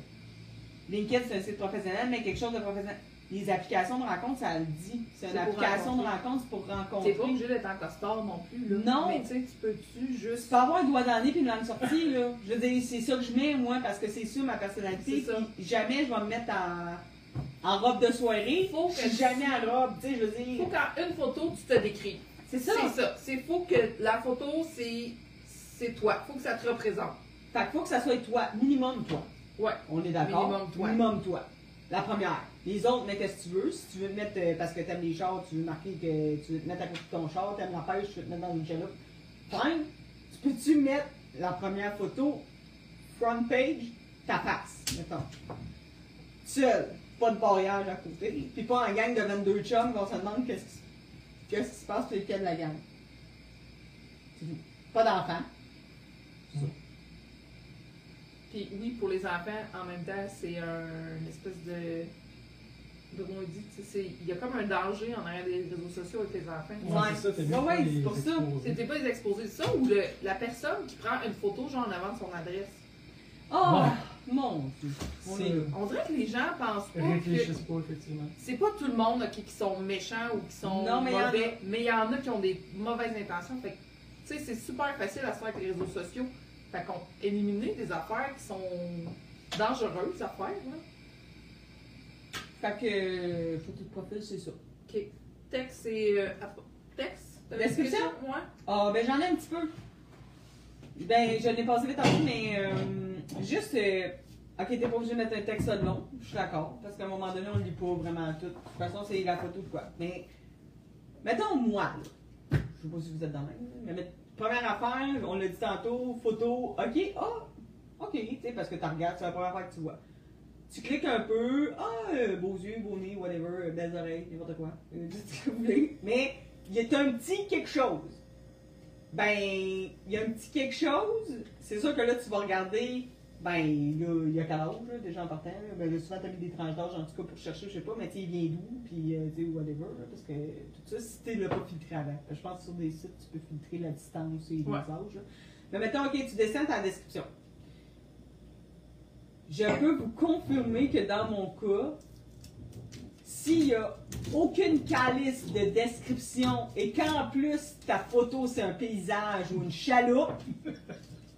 LinkedIn, c'est un site professionnel, mais quelque chose de professionnel. Les applications de rencontre, ça le dit. C'est une C'est application de rencontrer. rencontre c'est pour T'es pas rencontrer. obligé d'être en costard non plus, là. Non. Mais tu sais, tu peux-tu Tu juste. peux avoir un doigt dans le nez puis sortie, là. Je veux dire, c'est ça que je mets, moi, parce que c'est ça ma personnalité. C'est ça. jamais je vais me mettre en, en robe de soirée. Faut Je que suis jamais en robe, tu sais, je veux dire. Faut qu'en une photo, tu te décris. C'est ça. C'est ça. C'est faut que la photo, c'est c'est toi. Faut que ça te représente. Fait qu'il faut que ça soit toi, minimum toi. Ouais. On est d'accord? Minimum toi. Minimum toi. La première. Les autres, mets qu'est-ce que tu veux? Si tu veux mettre, euh, parce que t'aimes les chars, tu veux marquer que tu veux te mettre à côté de ton char, t'aimes la pêche, tu veux te mettre dans une chaloupe. Fine. Tu peux-tu mettre la première photo, front page, ta face, mettons? Seul. Pas de barrière à côté. Puis pas en gang de 22 chums qu'on se demande qu'est-ce qui, se passe, puis lequel de la gang. Pas d'enfant. Puis oui, pour les enfants, en même temps, c'est un espèce de. Dit, c'est- il y a comme un danger en arrière des réseaux sociaux avec les enfants. Ouais. c'est ça, Ouais, ouais, c'est les pour ça. C'était pas les exposer ça ou le, la personne qui prend une photo genre en avant de son adresse. Oh! Ouais. Mon Dieu. On. C'est. Dirait que les gens pensent pas que Réfléchissent pas, effectivement. c'est pas tout le monde qui sont méchants ou qui sont Non, mais il y en a. mauvais, mais il y en a qui ont des mauvaises intentions. Fait que, tu sais, c'est super facile à se faire avec les réseaux sociaux. Fait qu'on éliminer des affaires qui sont dangereuses à faire. Là. Fait que, euh, photo de profil, c'est ça. Ok. Texte, c'est. euh, texte? Description? Ouais. Ah, ben j'en ai un petit peu. Ben, je l'ai passé vite tantôt, mais euh, juste. euh, ok, t'es pas obligé de mettre un texte long, je suis d'accord, parce qu'à un moment donné, on lit pas vraiment tout. De toute façon, c'est la photo de quoi. Mais, mettons moi, là. Je sais pas si vous êtes dans le même, mais première affaire, on l'a dit tantôt, photo, ok, ah, ok, tu sais, parce que tu regardes, c'est la première fois que tu vois. Tu cliques un peu, ah, euh, beaux yeux, beau nez, whatever, euh, belles oreilles, n'importe quoi. Euh, dites ce que vous voulez. Mais, il y a un petit quelque chose. Ben, il y a un petit quelque chose. C'est sûr que là, tu vas regarder, ben, là, il y a quel âge, là, déjà en partant. là? Ben, là, souvent, t'as mis des tranches d'âge, en tout cas, pour chercher, je sais pas, mais tu il vient d'où, puis, euh, tu sais, whatever, là, parce que tout ça, si tu l'as pas filtré avant. Je pense que sur des sites, tu peux filtrer la distance et les Ouais. âges. là. Mais mettons, ok, tu descends ta description. Je peux vous confirmer que dans mon cas, s'il n'y a aucune calice de description et qu'en plus ta photo c'est un paysage ou une chaloupe,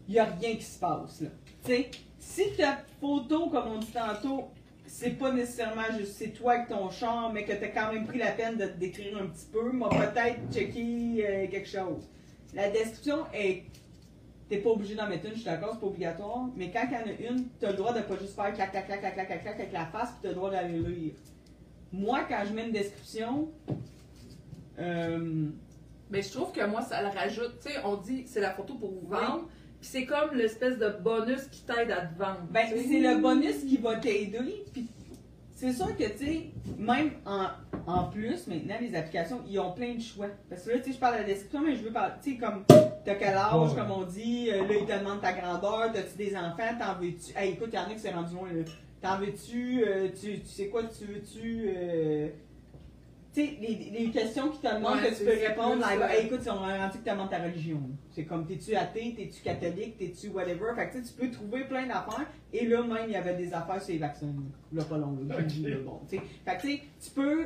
il n'y a rien qui se passe. Là. Si ta photo, comme on dit tantôt, c'est pas nécessairement juste c'est toi avec ton char, mais que tu as quand même pris la peine de te décrire un petit peu, m'a peut-être checké euh, quelque chose. La description est. T'es pas obligé d'en mettre une, je suis d'accord, c'est pas obligatoire, mais quand il y en a une, t'as le droit de pas juste faire clac, clac, clac, clac, clac, clac, clac avec la face, puis t'as le droit d'aller lire. Moi, quand je mets une description, euh, Mais je trouve que moi, ça le rajoute. Tu sais, on dit c'est la photo pour vous vendre. Puis c'est comme l'espèce de bonus qui t'aide à te vendre. Ben, c'est le bonus qui va t'aider. Puis c'est sûr que, tu sais, même en, en plus, maintenant, les applications, ils ont plein de choix. Parce que là, tu sais, je parle de la description, mais je veux parler, tu sais, comme, t'as quel âge, Ouais. comme on dit, euh, là, ils te demandent ta grandeur, t'as-tu des enfants, t'en veux-tu? Hey, écoute, il y en a qui s'est rendu loin, là. T'en veux-tu, euh, tu, tu sais quoi, tu veux-tu. euh, Tu sais, les, les questions qui te demandent Ouais, que tu peux répondre, là, hey, écoute, ils ont rendu que tu demandes ta religion. C'est comme, t'es-tu athée, t'es-tu catholique, t'es-tu whatever? Fait que tu sais, tu peux trouver plein d'affaires. Et là, même, il y avait des affaires sur les vaccins. Là, pas long, là. Ok. Là, bon, tu sais. Fait que tu sais, tu peux.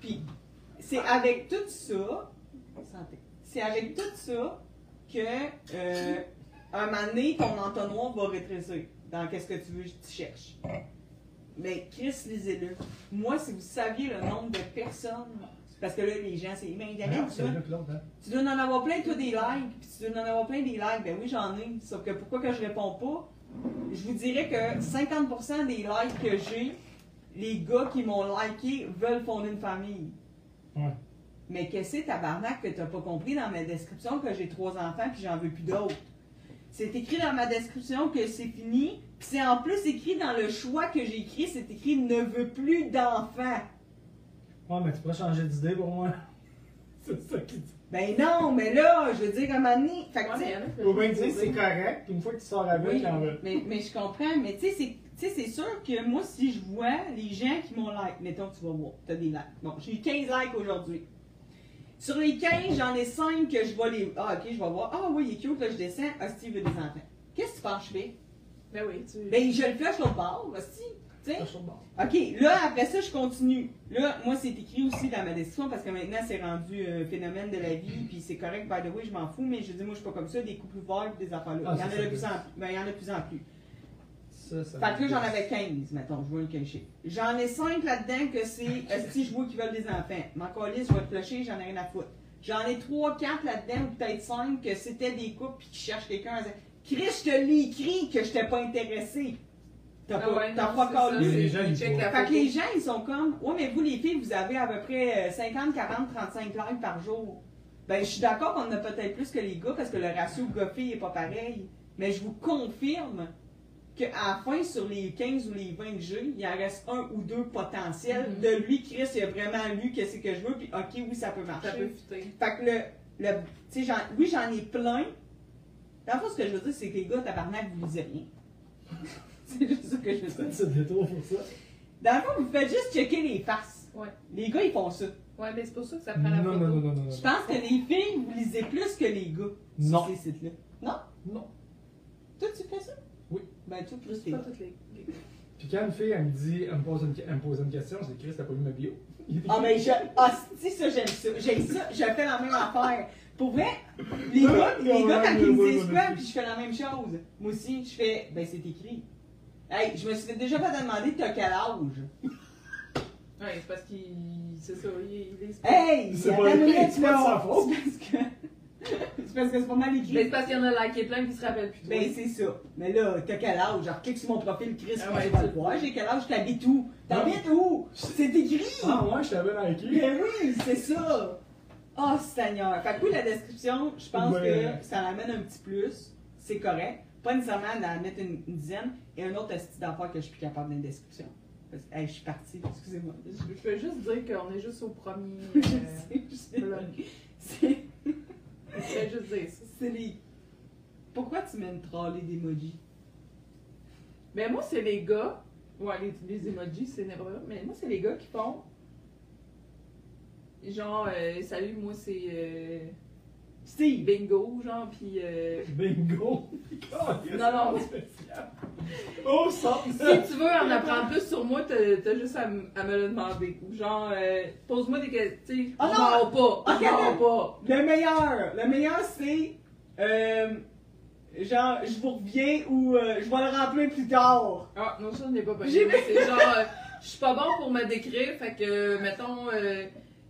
Puis c'est avec tout ça. Santé. C'est avec tout ça que, euh, un moment donné, ton entonnoir va rétrécir dans qu'est-ce que tu veux, tu cherches. Mais Chris, lisez-le. Moi, si vous saviez le nombre de personnes, parce que là, les gens, c'est. Mais Daniel, Non, tu que tu dois en avoir plein, toi, des likes, puis tu dois en avoir plein des likes. Ben oui, j'en ai. Sauf que pourquoi que je réponds pas? Je vous dirais que 50% des likes que j'ai, les gars qui m'ont liké veulent fonder une famille. Ouais. Mais qu'est-ce que c'est, tabarnak, que t'as pas compris dans ma description que j'ai trois enfants puis j'en veux plus d'autres? C'est écrit dans ma description que c'est fini, puis c'est en plus écrit dans le choix que j'ai écrit, c'est écrit ne veut plus d'enfants. Ouais, mais tu pourrais changer d'idée pour moi. c'est ça qui dit. Ben non, mais là, je veux dire, à un moment donné, fait que, Ouais, tu sais, mais bien dire c'est correct, puis une fois que tu sors avec, Oui, en mais, mais je comprends, mais tu sais, c'est- tu sais, c'est sûr que moi, si je vois les gens qui m'ont like, mettons, tu vas voir, t'as des likes. Bon, j'ai eu 15 likes aujourd'hui. Sur les 15, j'en ai 5 que je vois les. Ah, ok, je vais voir. Ah, oui, il est cute, là, je descends. Ah, Steve veut des enfants. Qu'est-ce que tu penses que je fais? Ben oui, tu. Ben, je le flush l'autre bord, hostie. Tu sais? Pas chaud de bord. OK, là, après ça, je continue. Là, moi, c'est écrit aussi dans ma description parce que maintenant, c'est rendu un phénomène de la vie, puis c'est correct, by the way, je m'en fous, mais je dis, moi, je suis pas comme ça, des couples ouverts, puis des affaires-là. Ah, il, y en a c'est de ça, plus oui. en plus. Ben, il y en a de plus en plus. Ça, ça Fait que là, j'en avais 15, mettons, je vois un caché. J'en ai 5 là-dedans que c'est si je vois qu'ils veulent des enfants? M'en calisse, je vais te flusher, j'en ai rien à foutre. J'en ai 3, 4 là-dedans, ou peut-être 5, que c'était des couples puis qui cherchent quelqu'un à dire Chris, je te l'ai écrit que je t'ai pas intéressé. T'as Ah pas, ouais, pas calé. c'est- Les gens, ils Fait que les gens, ils sont comme, ouais, mais vous, les filles, vous avez à peu près euh, 50, 40, 35 likes par jour. Ben, je suis d'accord qu'on en a peut-être plus que les gars parce que le ratio gars-filles est pas pareil. Mais je vous confirme qu'à la fin, sur les 15 ou les 20 jeux, il en reste un ou deux potentiels. Mhm. De lui, Chris, il a vraiment lu qu'est-ce que je veux, puis ok, oui, ça peut marcher. Ça peut fitter. Fait que le, le tu sais, j'en- oui, j'en ai plein. Dans le fond, ce que je veux dire, c'est que les gars, tabarnak, vous lisez rien. c'est juste ça que je veux dire. Faites ce détour pour ça. Dans le fond, vous faites juste checker les faces. Ouais. Les gars, ils font ça. Ouais, mais c'est pour ça que ça prend Non, la non, photo. non, non, non, non. Je pense que les filles, vous lisez plus que les gars Non. sur ces sites-là. Non. Toi, tu fais ça? Ben, toi, plus pas toutes les. Puis quand une fille, elle me dit, elle me pose une, elle me pose une question, c'est Chris, t'as pas lu ma bio. Ah, mais je. Ah, si, ça, j'aime ça. J'aime ça. Je fais la même affaire. Pour vrai, les gars, les gars quand ils me disent quoi, puis je fais la même chose. Moi aussi, je fais, ben, c'est écrit. Hey, je me suis déjà fait demander, t'as quel âge? Ouais, c'est parce qu'il. C'est ça, il, il est. Hey! C'est pas- c'est pas de sa faute. C'est parce que. c'est parce que c'est pas mal Mais écrit. c'est parce qu'il y en a liké plein qui se rappellent plus. Ben, c'est ça. Mais là, t'as quel âge? Genre, clique sur mon profil, Chris, Ah ouais, je vais tu- le voir. J'ai quel âge? T'habites où? T'habites où? C'est écrit! Ah, ouais, je t'avais liké. Mais oui, c'est ça! Oh, Seigneur! Fait que oui, la description, je pense Ouais. que ça l'amène un petit plus. C'est correct. Pas nécessairement d'en mettre une, une dizaine. Et un autre style d'affaires que je suis plus capable d'une description. Parce que, hey, je suis partie, excusez-moi. Je peux juste dire qu'on est juste au premier. Je euh, sais, je blog. C'est. Les. Pourquoi tu mets une trolley d'emoji? Mais moi, c'est les gars. Ouais, les, les emojis, c'est névreux. Mais moi, c'est les gars qui font. Genre, euh, salut, moi, c'est euh, Steve! bingo, genre, pis. euh, Bingo. Non, non. spécial. Oh, ça. si tu veux en apprendre plus sur moi, t'as t'as juste à, m- à me le demander. Ou genre, euh, pose-moi des questions. Tu sais, Oh je non! pas. Mens pas. Le meilleur! Le meilleur, c'est. Euh, genre, je vous reviens ou euh, je vais le remplir plus tard. Ah, non, ça, je n'ai pas mais C'est genre, euh, je suis pas bon pour me décrire, fait que, mettons, euh,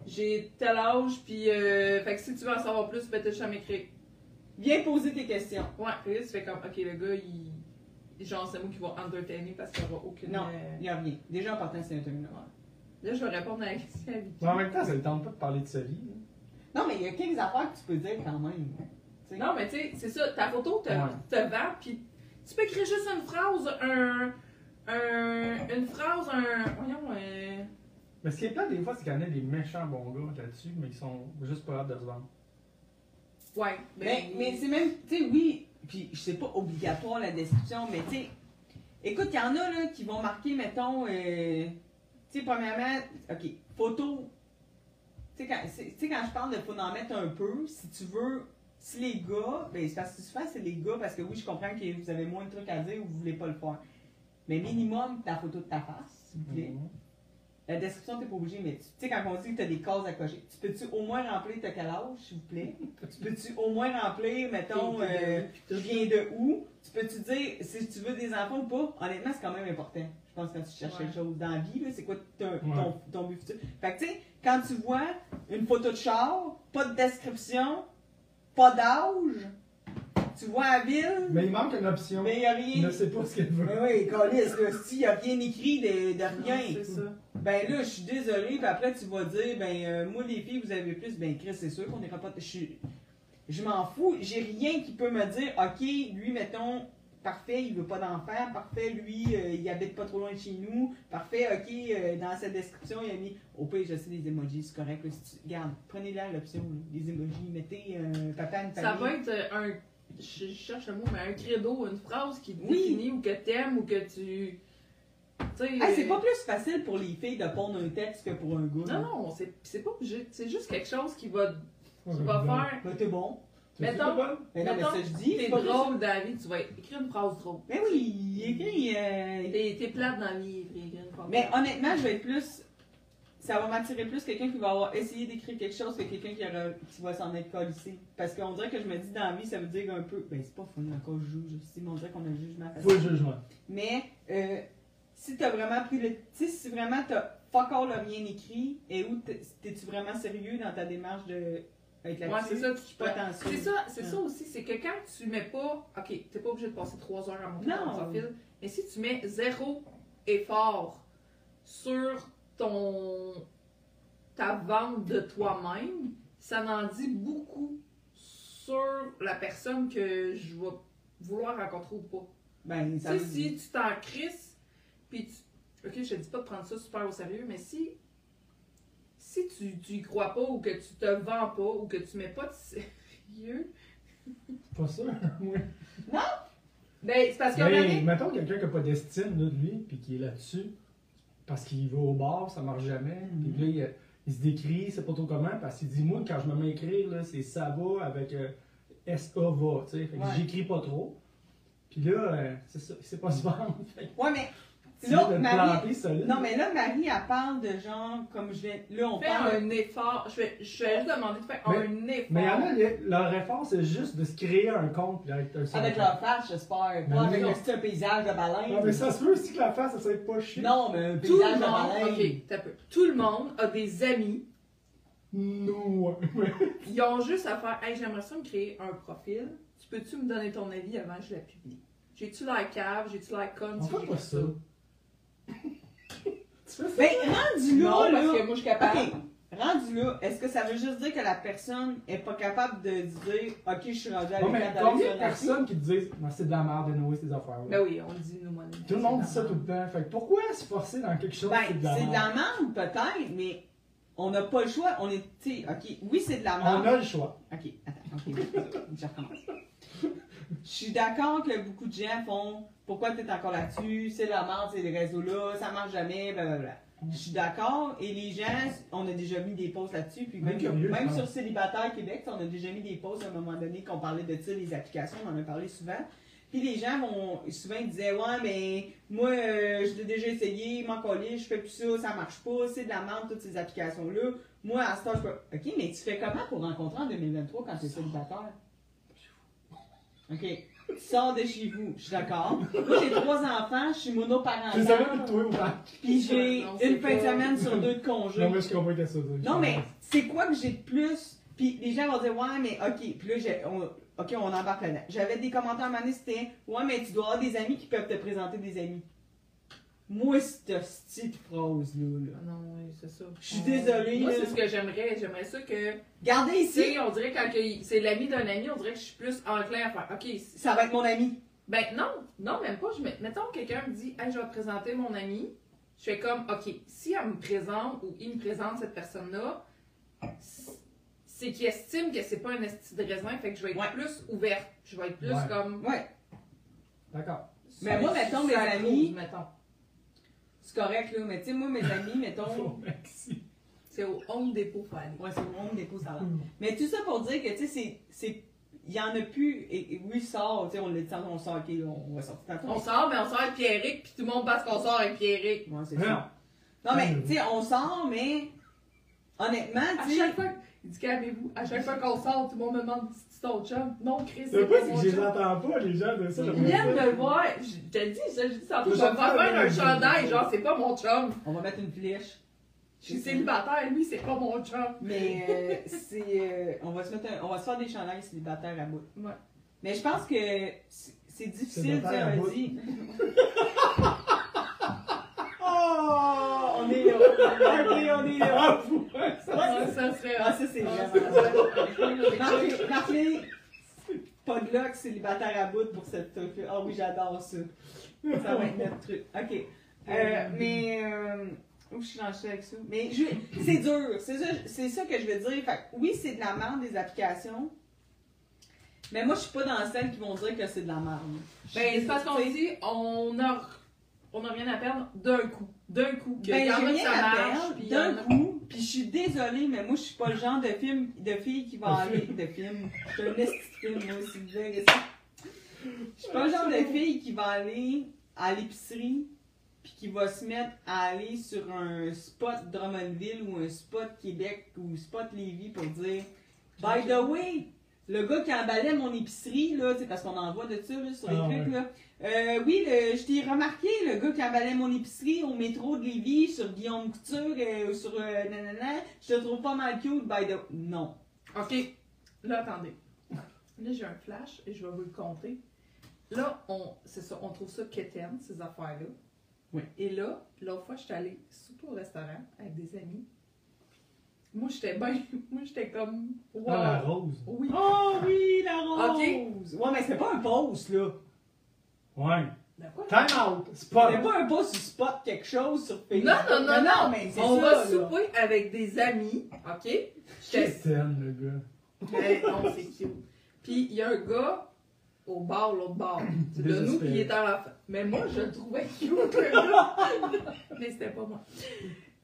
j'ai tel âge, puis, euh, fait que si tu veux en savoir plus, ben, t'as juste à m'écrire. Viens poser tes questions. Ouais, que là, tu fais comme, ok, le gars, il. Genre, c'est moi qui va entertainer parce qu'il n'y aura aucune. Non, euh, il n'y a rien. Déjà, en partant, c'est un terminal. Là, je vais répondre à la question. Mais en même temps, ça ne tente pas de parler de sa vie. là. Non, mais il y a quelques affaires que tu peux dire quand même. Sais. Non, mais tu sais, c'est ça, ta photo te, Ouais. te vend, puis tu peux écrire juste une phrase, un. un une phrase, un. Voyons, euh, Mais ce qui est plate, des fois, c'est qu'il y en a des méchants bons gars là-dessus, mais ils sont juste pas hâte de se vendre. Ouais, Mais, mais c'est même, tu sais, oui, puis c'est pas obligatoire la description, mais tu sais, écoute, il y en a là qui vont marquer, mettons, euh, tu sais, premièrement, ok, photo, tu sais, quand, c'est- tu sais, quand je parle de faut en mettre un peu, si tu veux, si les gars, ben c'est parce que souvent c'est les gars, parce que oui, je comprends que vous avez moins de trucs à dire ou vous voulez pas le faire, mais minimum ta photo de ta face, s'il vous plaît. Mhm. La description, t'es pas obligé, mais tu tu sais, quand on dit que t'as des cases à cocher, tu peux-tu au moins remplir ta quel âge, s'il vous plaît? tu peux-tu au moins remplir, mettons, euh, je viens de où? Tu peux-tu dire si tu veux des enfants ou pas? Honnêtement, c'est quand même important. Je pense quand tu cherches Ouais. quelque chose dans la vie, là, c'est quoi ton, Ouais. ton, ton but futur? Fait que tu sais, quand tu vois une photo de char, pas de description, pas d'âge, tu vois la ville, Mais il manque une option. mais il n'y a Il rien. ne sait pas ce qu'elle veut. Mais oui, Colis, là, s'il n'y a rien écrit de, de rien. C'est ça. Ben là, je suis désolé, puis après tu vas dire, ben euh, moi les filles, vous avez plus, ben Chris, c'est sûr qu'on n'ira pas. Je suis- je m'en fous, j'ai rien qui peut me dire, ok, lui, mettons, parfait, il veut pas d'enfant, parfait, lui, euh, il habite pas trop loin de chez nous, parfait, ok, euh, dans sa description, il a mis, au pire, je sais, des emojis, c'est correct, là, si tu- regarde, prenez-la l'option, là, des emojis, mettez euh, papa, une Ça famille. va être un. Je cherche le mot, mais un credo, une phrase qui te Oui. définit ou que t'aimes ou que tu. Tu sais. C'est euh, pas plus facile pour les filles de pondre un texte que pour un gars. Non, non, c'est c'est pas obligé. C'est juste quelque chose qui va, Ouais, qui va faire. Ben t'es bon. Mettons- c'est pas Mais non, mais ça je dis, T'es c'est pas drôle dans la vie, tu vas écrire une phrase drôle. Mais oui, il écrit. Euh, T'es plate dans la vie, écris encore. Mais honnêtement, je vais être plus. Ça va m'attirer plus quelqu'un qui va avoir essayé d'écrire quelque chose que quelqu'un qui, aura- qui va s'en être collé. Parce qu'on dirait que je me dis dans la vie, ça veut dire un peu. Ben, c'est pas fun encore, je juge aussi, mais on dirait qu'on a le jugement facile. Full jugement. Mais euh, si t'as vraiment pris le. Tu sais, si vraiment t'as fuck all rien écrit, et où t'es- t'es-tu vraiment sérieux dans ta démarche de. être là-dessus? Ouais, c'est ça, tu. C'est ça, c'est ça aussi, c'est que quand tu mets pas, ok, t'es pas obligé de passer trois heures à monter Non. ton profil, mais si tu mets zéro effort sur ton ta vente de toi-même, ça en dit beaucoup sur la personne que je vais vouloir rencontrer ou pas. Ben, Tu ça sais, si tu t'en crisses, puis tu... Ok, je te dis pas de prendre ça super au sérieux, mais si... Si tu, tu y crois pas, ou que tu te vends pas, ou que tu mets pas de sérieux... Pas sûr, oui. Ben, c'est parce moment Mais donné- mettons quelqu'un qui n'a pas d'estime là, de lui, puis qui est là-dessus, parce qu'il va au bar, ça marche jamais, puis là, il, il se décrit, c'est pas trop comment, parce qu'il dit, moi, quand je me mets à écrire, c'est ça va avec euh, S-A va, Fait que Ouais. j'écris pas trop. Puis là, euh, c'est ça, c'est pas se vendre. Ouais, mais. Là, Marie- planter solide. Non, mais là, Marie, elle parle de genre, comme je vais. Là, on Fais parle. un effort. Je vais, je vais juste demander de faire Mais- un effort. Mais il y en a, les- leur effort, c'est juste de se créer un compte, avec un Avec compte. leur face, j'espère. Pas avec un petit paysage de baleine. Non, mais ça se peut aussi que la face, ça soit pas chier. Non, mais un Tout paysage le de monde, baleine. ok, t'as peu. Tout le monde a des amis. Non. Ils ont juste à faire, hey, j'aimerais ça me créer un profil. Tu peux-tu me donner ton avis avant que je la publie? J'ai-tu l'air cave? J'ai-tu l'air conne? On fait pas ça? Tu? Ben, rendu là, Non, parce là. que moi, je suis capable. Rendu là, est-ce que ça veut juste dire que la personne est pas capable de dire, ok, je suis rendu avec Non, mais elle combien de personnes qui te disent c'est de la merde de nouer ces affaires Ben oui, on le dit, nous, moi. Tout le monde dit ça tout le temps. Fait que pourquoi se forcer dans quelque chose Ben, c'est de la c'est de merde? la merde, peut-être, mais on n'a pas le choix. On est, tu sais, ok, oui, c'est de la On merde. a le choix. Ok, attends, ok, je recommence. Je suis d'accord que beaucoup de gens font pourquoi tu es encore là-dessus, c'est la merde, c'est les réseaux-là, ça marche jamais, blablabla. Je suis d'accord, et les gens, on a déjà mis des posts là-dessus, puis même, même sur. Célibataire Québec, on a déjà mis des posts à un moment donné qu'on parlait de ça, les applications, on en a parlé souvent. Puis les gens vont, souvent ils disaient Ouais, mais moi, euh, je l'ai déjà essayé, m'en coller, je fais plus ça, ça marche pas, c'est de la merde, toutes ces applications-là. Moi, à ce temps, je peux. Ok, mais tu fais comment pour rencontrer en 2023 quand tu es célibataire Ok. Tu sors de chez vous, je suis d'accord. Moi, j'ai trois enfants, je suis Je savais monoparental. que toi ou pas? Puis j'ai Non, c'est une fin de pas- semaine sur deux de congé. Non, mais je comprends que ça. Non, mais c'est quoi que j'ai de plus? Puis les gens vont dire, ouais, mais ok. Puis là, j'ai- on, ok, on embarque là-dedans. J'avais des commentaires à un moment donné, c'était, ouais, mais tu dois avoir des amis qui peuvent te présenter des amis. Moi, cette petite phrase-là, là. Ah Non, oui, c'est ça. Je suis désolée, Moi, c'est ce que j'aimerais. J'aimerais ça que. Gardez Tu ici, sais, on dirait quand que c'est l'ami d'un ami, on dirait que je suis plus enclin à faire. Ok, c'est- ça va être mon ami. Ben non, non, même pas. Je mets- mettons, quelqu'un me dit, hey, je vais te présenter mon ami. Je fais comme, ok, si elle me présente ou il me présente cette personne-là, c'est qu'il estime que c'est pas un esti de raisin, fait que je vais être Ouais. plus ouverte. Je vais être plus Ouais. comme. Ouais, D'accord. Mais moi, mettons, mes amis- mettons. C'est correct, là. Mais tu sais, moi, mes amis, mettons. C'est au Home Depot, faut aller. Ouais, c'est monde des cours ça va. Mais tout ça pour dire que, tu sais, c'est- c'est. Il y en a plus. Et, et oui, sort, tu sais, on l'a dit, on sort, ok, on va sortir tantôt. On sort, mais on sort avec Pierrick, puis tout le monde pense qu'on sort avec Pierrick. Ouais, c'est Non. ça. Non, mais, tu sais, on sort, mais. Honnêtement, À tu sais. chaque fois, il dit calmez-vous, à chaque fois qu'on sort, tout le monde me demande c'est ton chum. Non, Chris, c'est pas, mon que je les entends pas, les gens de ça. Ils viennent me voir, je te le dis, ça, je dis ça, je vais faire un chandail, genre c'est pas mon chum. On va mettre une flèche. Je suis célibataire, lui c'est pas mon chum. Mais euh, c'est. euh, on, va se mettre un- on va se faire des chandails célibataires à bout. Ouais. Mais je pense que c'est difficile, tu sais, Célibataire à on bout. dit. oh! On là. Ah, vous, ouais, ça- ça serait. Ah, ça, c'est vraiment ça. Marquez, marquez Podlock célibataire à bout pour cette truc. Ah oui, j'adore ça. Ça va être notre truc. Ok. Mais. Où je suis lancée avec ça? Mais c'est dur. C'est ça, ça que je veux dire. Fait oui, c'est de la merde des applications. Mais moi, je suis pas dans celles qui vont dire que c'est de la merde. Ben, c'est parce qu'on dit, on a, on a rien à perdre d'un coup. D'un coup. Que Ben, y en a ça marche, d'un a- coup, puis je suis désolée, mais moi, je suis pas le genre de film, de fille qui va aller, de film, je suis un film, moi aussi. Je suis pas le genre de fille qui va aller à l'épicerie, puis qui va se mettre à aller sur un spot Drummondville ou un spot Québec ou spot Lévis pour dire By the way, le gars qui emballait mon épicerie, là, tu sais, parce qu'on en voit de ça là, sur les Ah, trucs, ouais. là. Euh, oui, le- je t'ai remarqué, le gars qui emballait mon épicerie au métro de Lévis, sur Guillaume Couture, euh, sur euh, nanana, je te trouve pas mal cute, by the Non. Ok, là, attendez. Là, j'ai un flash et je vais vous le compter. Là, on, c'est ça, on trouve ça quétaine, ces affaires-là. Oui. Et là, l'autre fois, j'étais allée souper au restaurant avec des amis. Moi, j'étais bien. Moi, j'étais comme. Wow! Ah, la rose. Oui. Oh oui, la rose! Ok. Ouais, mais c'était pas un post, là. Ouais. Time out. Spot. Pas un post sur spot quelque chose sur Facebook. Non, non, non, non, mais c'est On ça, va là. souper avec des amis, ok? Quétaine, le gars? Mais non, c'est cute. Puis il y a un gars au bar, l'autre bar. C'est de nous, il était à la fin. Mais moi, je le trouvais cute, le gars. Mais c'était pas moi.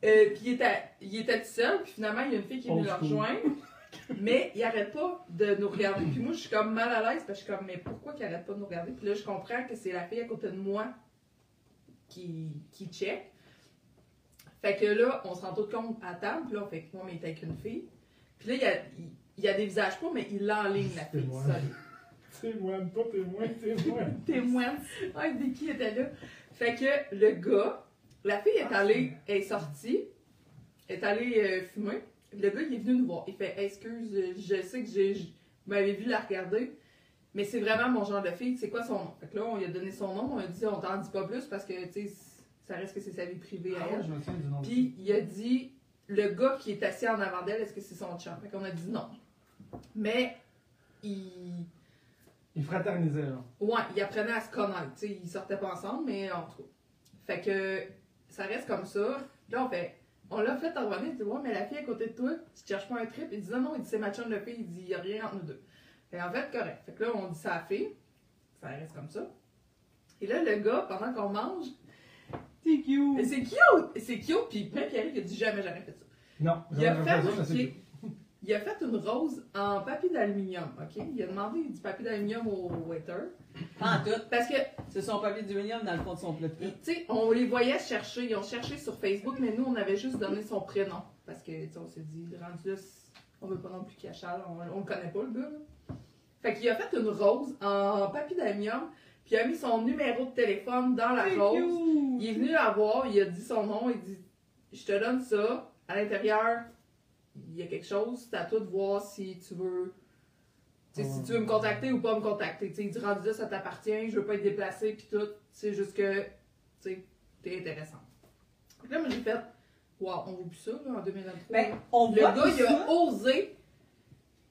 Euh, puis il était, il était tout seul, puis finalement, il y a une fille qui est venue le rejoindre. Mais il arrête pas de nous regarder. Puis moi, je suis comme mal à l'aise, parce que je suis comme, mais pourquoi qu'il arrête pas de nous regarder? Puis là, je comprends que c'est la fille à côté de moi qui, qui check. Fait que là, on se rend tout compte à table, puis là, on fait que moi, mais il était avec une fille. Puis là, il y a, il, il y a des visages pas, mais il l'enligne, la fille. Témoigne, pas témoin, témoin. Témoin. Dès qui était là. Fait que le gars, la fille est allée, est sortie, est allée euh, fumer. Le gars, il est venu nous voir. Il fait Excuse, euh, je sais que j'ai, vous m'avez vu la regarder, mais c'est vraiment mon genre de fille. C'est quoi son nom? Fait que là, on lui a donné son nom. On a dit On t'en dit pas plus parce que, tu sais, ça reste que c'est sa vie privée à elle. du nom. Puis il a dit le gars qui est assis en avant d'elle, est-ce que c'est son chum? Fait qu'on a dit non. Mais il. Il fraternisait, là. Ouais, il apprenait à se connaître. Sais, ils sortaient pas ensemble, mais en tout. Fait que ça reste comme ça. Là, on fait. On l'a fait revenir, il dit Ouais, mais la fille à côté de toi, tu cherches pas un trip? Il dit Non, non, il dit c'est ma chum de fille, il dit il y a rien entre nous deux. Fait en fait, correct. Fait que là, on dit ça à la fille. Ça reste comme ça. Et là, le gars, pendant qu'on mange, C'est cute. mais c'est cute! C'est cute, puis même Pierre, il a dit jamais, jamais fait ça. Non, Il a fait, ça, il a fait une rose en papier d'aluminium, ok? Il a demandé du papier d'aluminium au waiter. Pas en tout. Parce que, C'est son papier d'uranium dans le fond de son plat de tu sais, on les voyait chercher, ils ont cherché sur Facebook, mais nous, on avait juste donné son prénom. Parce que, tu sais, on s'est dit, rendu là, on veut pas non plus cachal, on, on le connaît pas, le gars, là. Fait qu'il a fait une rose en papier d'aluminium, puis il a mis son numéro de téléphone dans la rose. Il est venu la voir, il a dit son nom, il dit Je te donne ça. À l'intérieur, il y a quelque chose, c'est à toi de voir si tu veux. Tu sais, si tu veux me contacter ou pas me contacter. Tu sais, rendu là, ça t'appartient, je veux pas être déplacé, puis tout. C'est juste que, tu sais, t'es intéressant. Là, moi, j'ai fait Waouh, on vaut plus ça, là, en 2023. Ben, on le voit gars, il a osé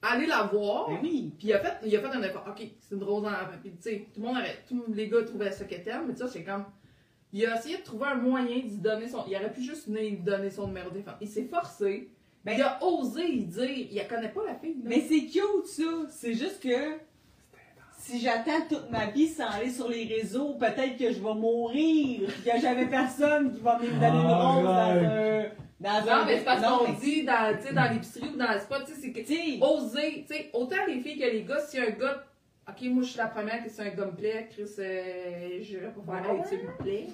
aller la voir. Ben oui. Puis il a fait, il a fait un effort. Ok, c'est une rose en Puis tu sais, tout le monde arrête. Tous les gars trouvaient ça quétaine, mais ça, c'est comme. Il a essayé de trouver un moyen d'y donner son. Il aurait pu juste donner son numéro de téléphone. Il s'est forcé. Ben- il a osé y dire. Il ne connaît pas la fille. Mais c'est cute ça. C'est juste que si j'attends toute ma vie sans aller sur les réseaux, peut-être que je vais mourir. Puis que j'avais personne qui va venir me donner une rose dans un. Dans un. non, mais c'est parce qu'on mais- dit dans, tu sais, dans l'épicerie ou dans le spot, tu sais, c'est que. Tu sais, Oser, tu sais, autant les filles que les gars, si un gars. Ok, moi je suis la première que c'est un gars me plaît, Chris, euh, je vais pas faire hey, tu me plais.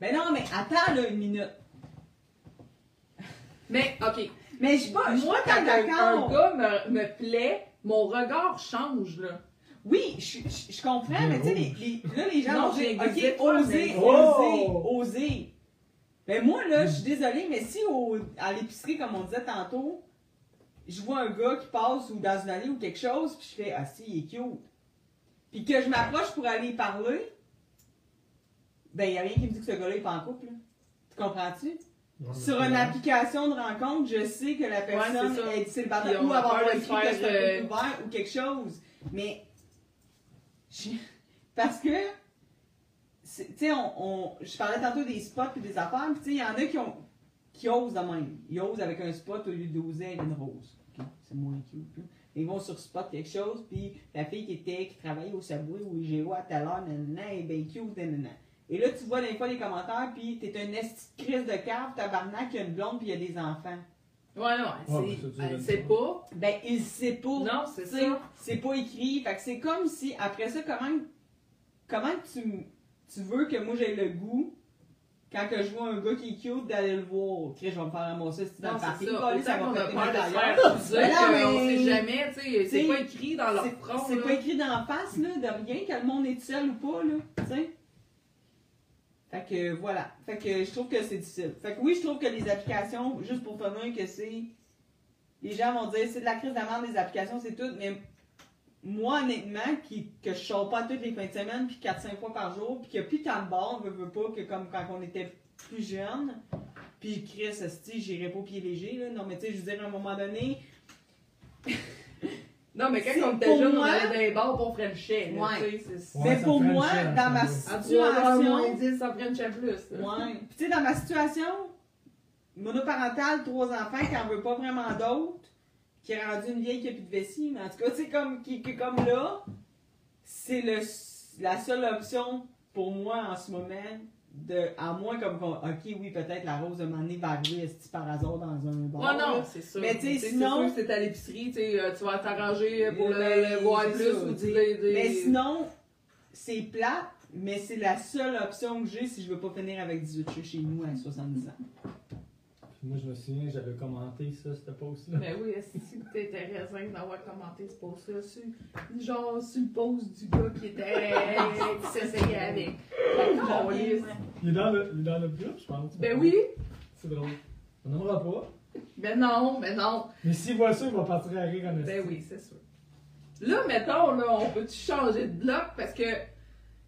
Ben non, mais attends là une minute. Mais, ok, Mais je pas, Moi, quand tant un, gars me, me plaît, mon regard change, là. Oui, je, je, je comprends, mais tu sais, les, les- là, les gens Non, j'ai des ok, oser, mais- oser, Oh! oser. Mais moi, là, je suis désolée, mais si au, à l'épicerie, comme on disait tantôt, je vois un gars qui passe ou dans une allée ou quelque chose, puis je fais, ah si, il est cute. Puis que je m'approche pour aller y parler, ben, il n'y a rien qui me dit que ce gars-là est pas en couple, là. Tu comprends-tu? Sur une application de rencontre, je sais que la personne c'est ça. est célibataire ou avoir un euh, ouvert ou quelque chose. Mais je- parce que c'est- tu sais, on, on- je parlais tantôt des spots et des affaires, puis tu sais, il y en a qui ont qui osent de même. Ils osent avec un spot au lieu d'oser avec une rose. C'est moins cute. là. Ils vont sur spot quelque chose, puis la fille qui était qui travaillait au Subway ou au IGO à telle heure, nanana, elle est bien cute, nanana. Et là, tu vois des fois les commentaires, puis t'es un esti de crise de cave, tabarnak, il y a une blonde, puis il y a des enfants. Ouais, non, Ouais, elle sait, pas. Ben, il sait pas. Non, c'est ça. c'est pas écrit. Fait que c'est comme si, après ça, comment, comment tu, tu veux que moi j'ai le goût quand que je vois un gars qui est cute, d'aller le voir. Chris, je vais me faire ramasser si dans Non, le c'est parking. ça. Qu'on a peur de faire Mais mais- sait jamais, tu sais, c'est pas écrit dans leur C'est- front, C'est pas écrit dans la face, là, de rien, que le monde est seul ou pas, là. Tu sais? Fait que voilà. Fait que je trouve que c'est difficile. Fait que oui, je trouve que les applications, juste pour finir, que c'est. Les gens vont dire c'est de la crise d'amende des applications, c'est tout, mais moi, honnêtement, qui, que je sors pas toutes les fins de semaine, puis 4-5 fois par jour, puis qu'il n'y a plus tant de bord, veut, veut pas, que comme quand on était plus jeune, puis Chris, esti, j'irais pas au pied léger, là. Non, mais tu sais, je veux dire, à un moment donné, Non, mais quand on était jeune, on allait dans les bars pour Frenchie. là, Ouais. Ouais, mais pour moi, dans ma ouais. À 3 heures, situation. moins 10, ça Frenchie plus. Ouais. Puis tu sais, dans ma situation, monoparentale, trois enfants, qui en veut pas vraiment d'autres, qui est rendu une vieille qui a plus de vessie, mais en tout cas, tu sais, comme, qui, qui est comme là, c'est le, la seule option pour moi en ce moment, de, à moins comme, qu'on- ok, oui, peut-être la rose de m'amener va arriver par hasard dans un bar? Ouais, non, c'est sûr. Mais tu sais, sinon- c'est à l'épicerie, tu euh, tu vas t'arranger pour le, Ben, le voir plus ça, ou des. des- Mais sinon, c'est plate, mais c'est la seule option que j'ai si je veux pas finir avec 18 cheveux chez nous à 70 ans. Moi, je me souviens, j'avais commenté ça, cette post-là. Mais oui, est-ce que t'étais raisin d'avoir commenté ce post-là genre sur le post du gars qui était qui s'essayait avec? Oh, yes. Il est dans le, il est dans le groupe, je pense. Ben oui, C'est drôle. On n'aimera pas. ben non, ben non. Mais s'il voit ça, il va partir à rire en. Ben oui, c'est sûr. Là, mettons, là, on peut-tu changer de bloc? Parce que.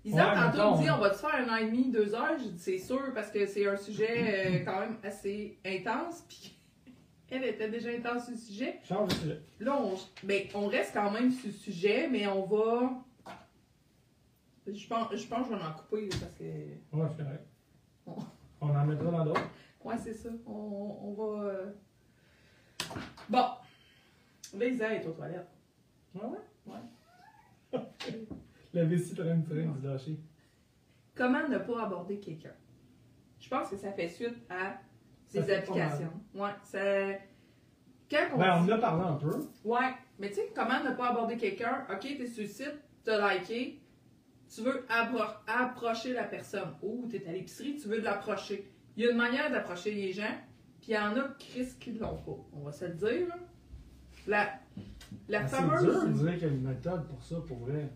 Isa, Ouais, tantôt, me dit on va te faire un an et demi, deux heures. J'ai dit c'est sûr parce que c'est un sujet euh, quand même assez intense. Puis elle était déjà intense sur le sujet. Change de sujet. Là, on, ben, on reste quand même sur le sujet, mais on va. Je pense, je pense que je vais en couper parce que. Ouais, c'est correct. Bon. On en mettra dans d'autres. Ouais, c'est ça. On, on va. euh, Bon. Là, Isa est aux toilettes. Ouais, ouais? Ouais. La vessie train de train du lâcher. Comment ne pas aborder quelqu'un? Je pense que ça fait suite à ces applications. Ouais, ça. Quand on Ben, on en a parlé un peu. Ouais, mais tu sais, comment ne pas aborder quelqu'un? Ok, t'es sur le site, t'as liké, tu veux appro- approcher la personne. Ou t'es à l'épicerie, tu veux l'approcher. Il y a une manière d'approcher les gens, puis il y en a Chris qui l'ont pas. On va se le dire, là. La, la Ben, C'est fameuse. dur de dire qu'il y a une méthode pour ça, pour vrai.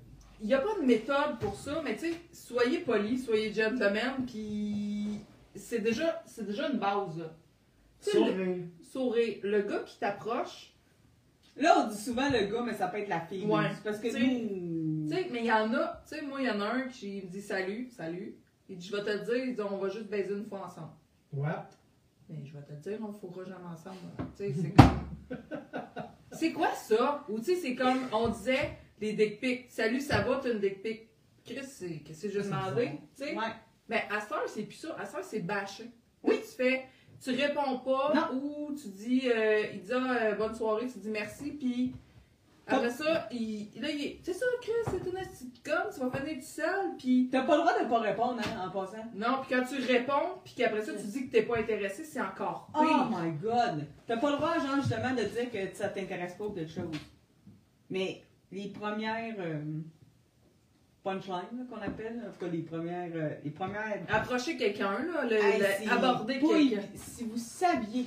Il n'y a pas de méthode pour ça, mais tu sais, soyez poli, soyez gentleman, puis c'est déjà, c'est déjà une base, là. Tu sais, le- Sourire. sourire. Le gars qui t'approche, Là, on dit souvent le gars, mais ça peut être la fille. Ouais. Parce que T'sais, nous. tu sais, mais il y en a, tu sais, moi, il y en a un qui me dit salut, salut. Il dit, je vais te le dire, il dit, on va juste baiser une fois ensemble. What? Mais je vais te le dire, on ne fourra jamais ensemble. Tu sais, c'est comme. c'est quoi ça? Ou tu sais, c'est comme, on disait, les dick pics. Salut, ça va, t'as une dick pic? Chris, c'est qu'est-ce que C'est demandé? Tu sais, Ouais. Ben, à heure, c'est plus ça. À heure, c'est bâché. Oui. Tu fais, tu réponds pas, Non. ou tu dis, euh, il dit, ah, euh, bonne soirée, tu dis merci, puis après ça, il, là, il est, c'est ça, Chris, c'est une petite conne, tu vas finir tout seul, puis T'as pas le droit de pas répondre, hein, en passant. non, puis quand tu réponds, puis qu'après ça, tu dis que t'es pas intéressé, c'est encore Oh pire. my god! T'as pas le droit, genre, justement, de dire que ça t'intéresse pas ou quelque chose. Mais les premières euh, punchlines qu'on appelle, en tout cas les premières. euh, les premières. Approcher quelqu'un, là, le, Hey, le- c'est aborder quelqu'un. Si vous saviez.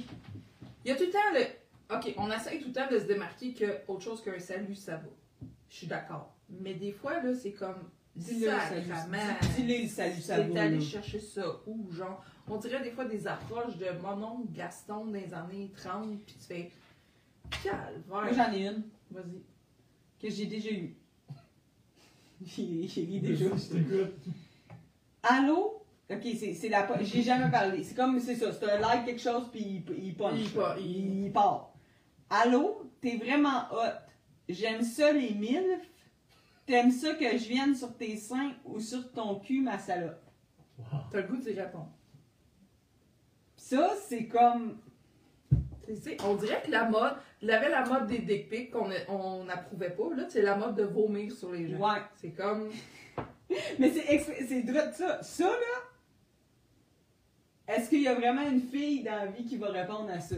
Il y a tout le temps le. Ok, on essaye tout le temps de se démarquer que autre chose qu'un salut, ça va. Je suis d'accord. Mais des fois, là, c'est comme. Dis-le, salut. Sacrement. dis- Dis-le, salut, ça T'es va. allé là. chercher ça où, genre? On dirait des fois des approches de mon oncle Gaston des années 30, puis tu fais. Moi, Calvaire. j'en ai une Vas-y. Que j'ai déjà eue. J'ai ri déjà. Allô? Ok, c'est c'est la. J'ai jamais parlé. C'est comme, c'est ça. C'est un like quelque chose, puis il, il punch. Il part, il- Il part. Allô? T'es vraiment hot. J'aime ça les milfs. T'aimes ça que je vienne sur tes seins ou sur ton cul, ma salope? Wow. T'as le goût d'y répondre. Ça, c'est comme. Tu sais, on dirait que la mode, il avait la mode des dick pics qu'on on n'approuvait pas. Là, c'est la mode de vomir sur les gens. Ouais. C'est comme. Mais c'est de ça. Ça, là. Est-ce qu'il y a vraiment une fille dans la vie qui va répondre à ça?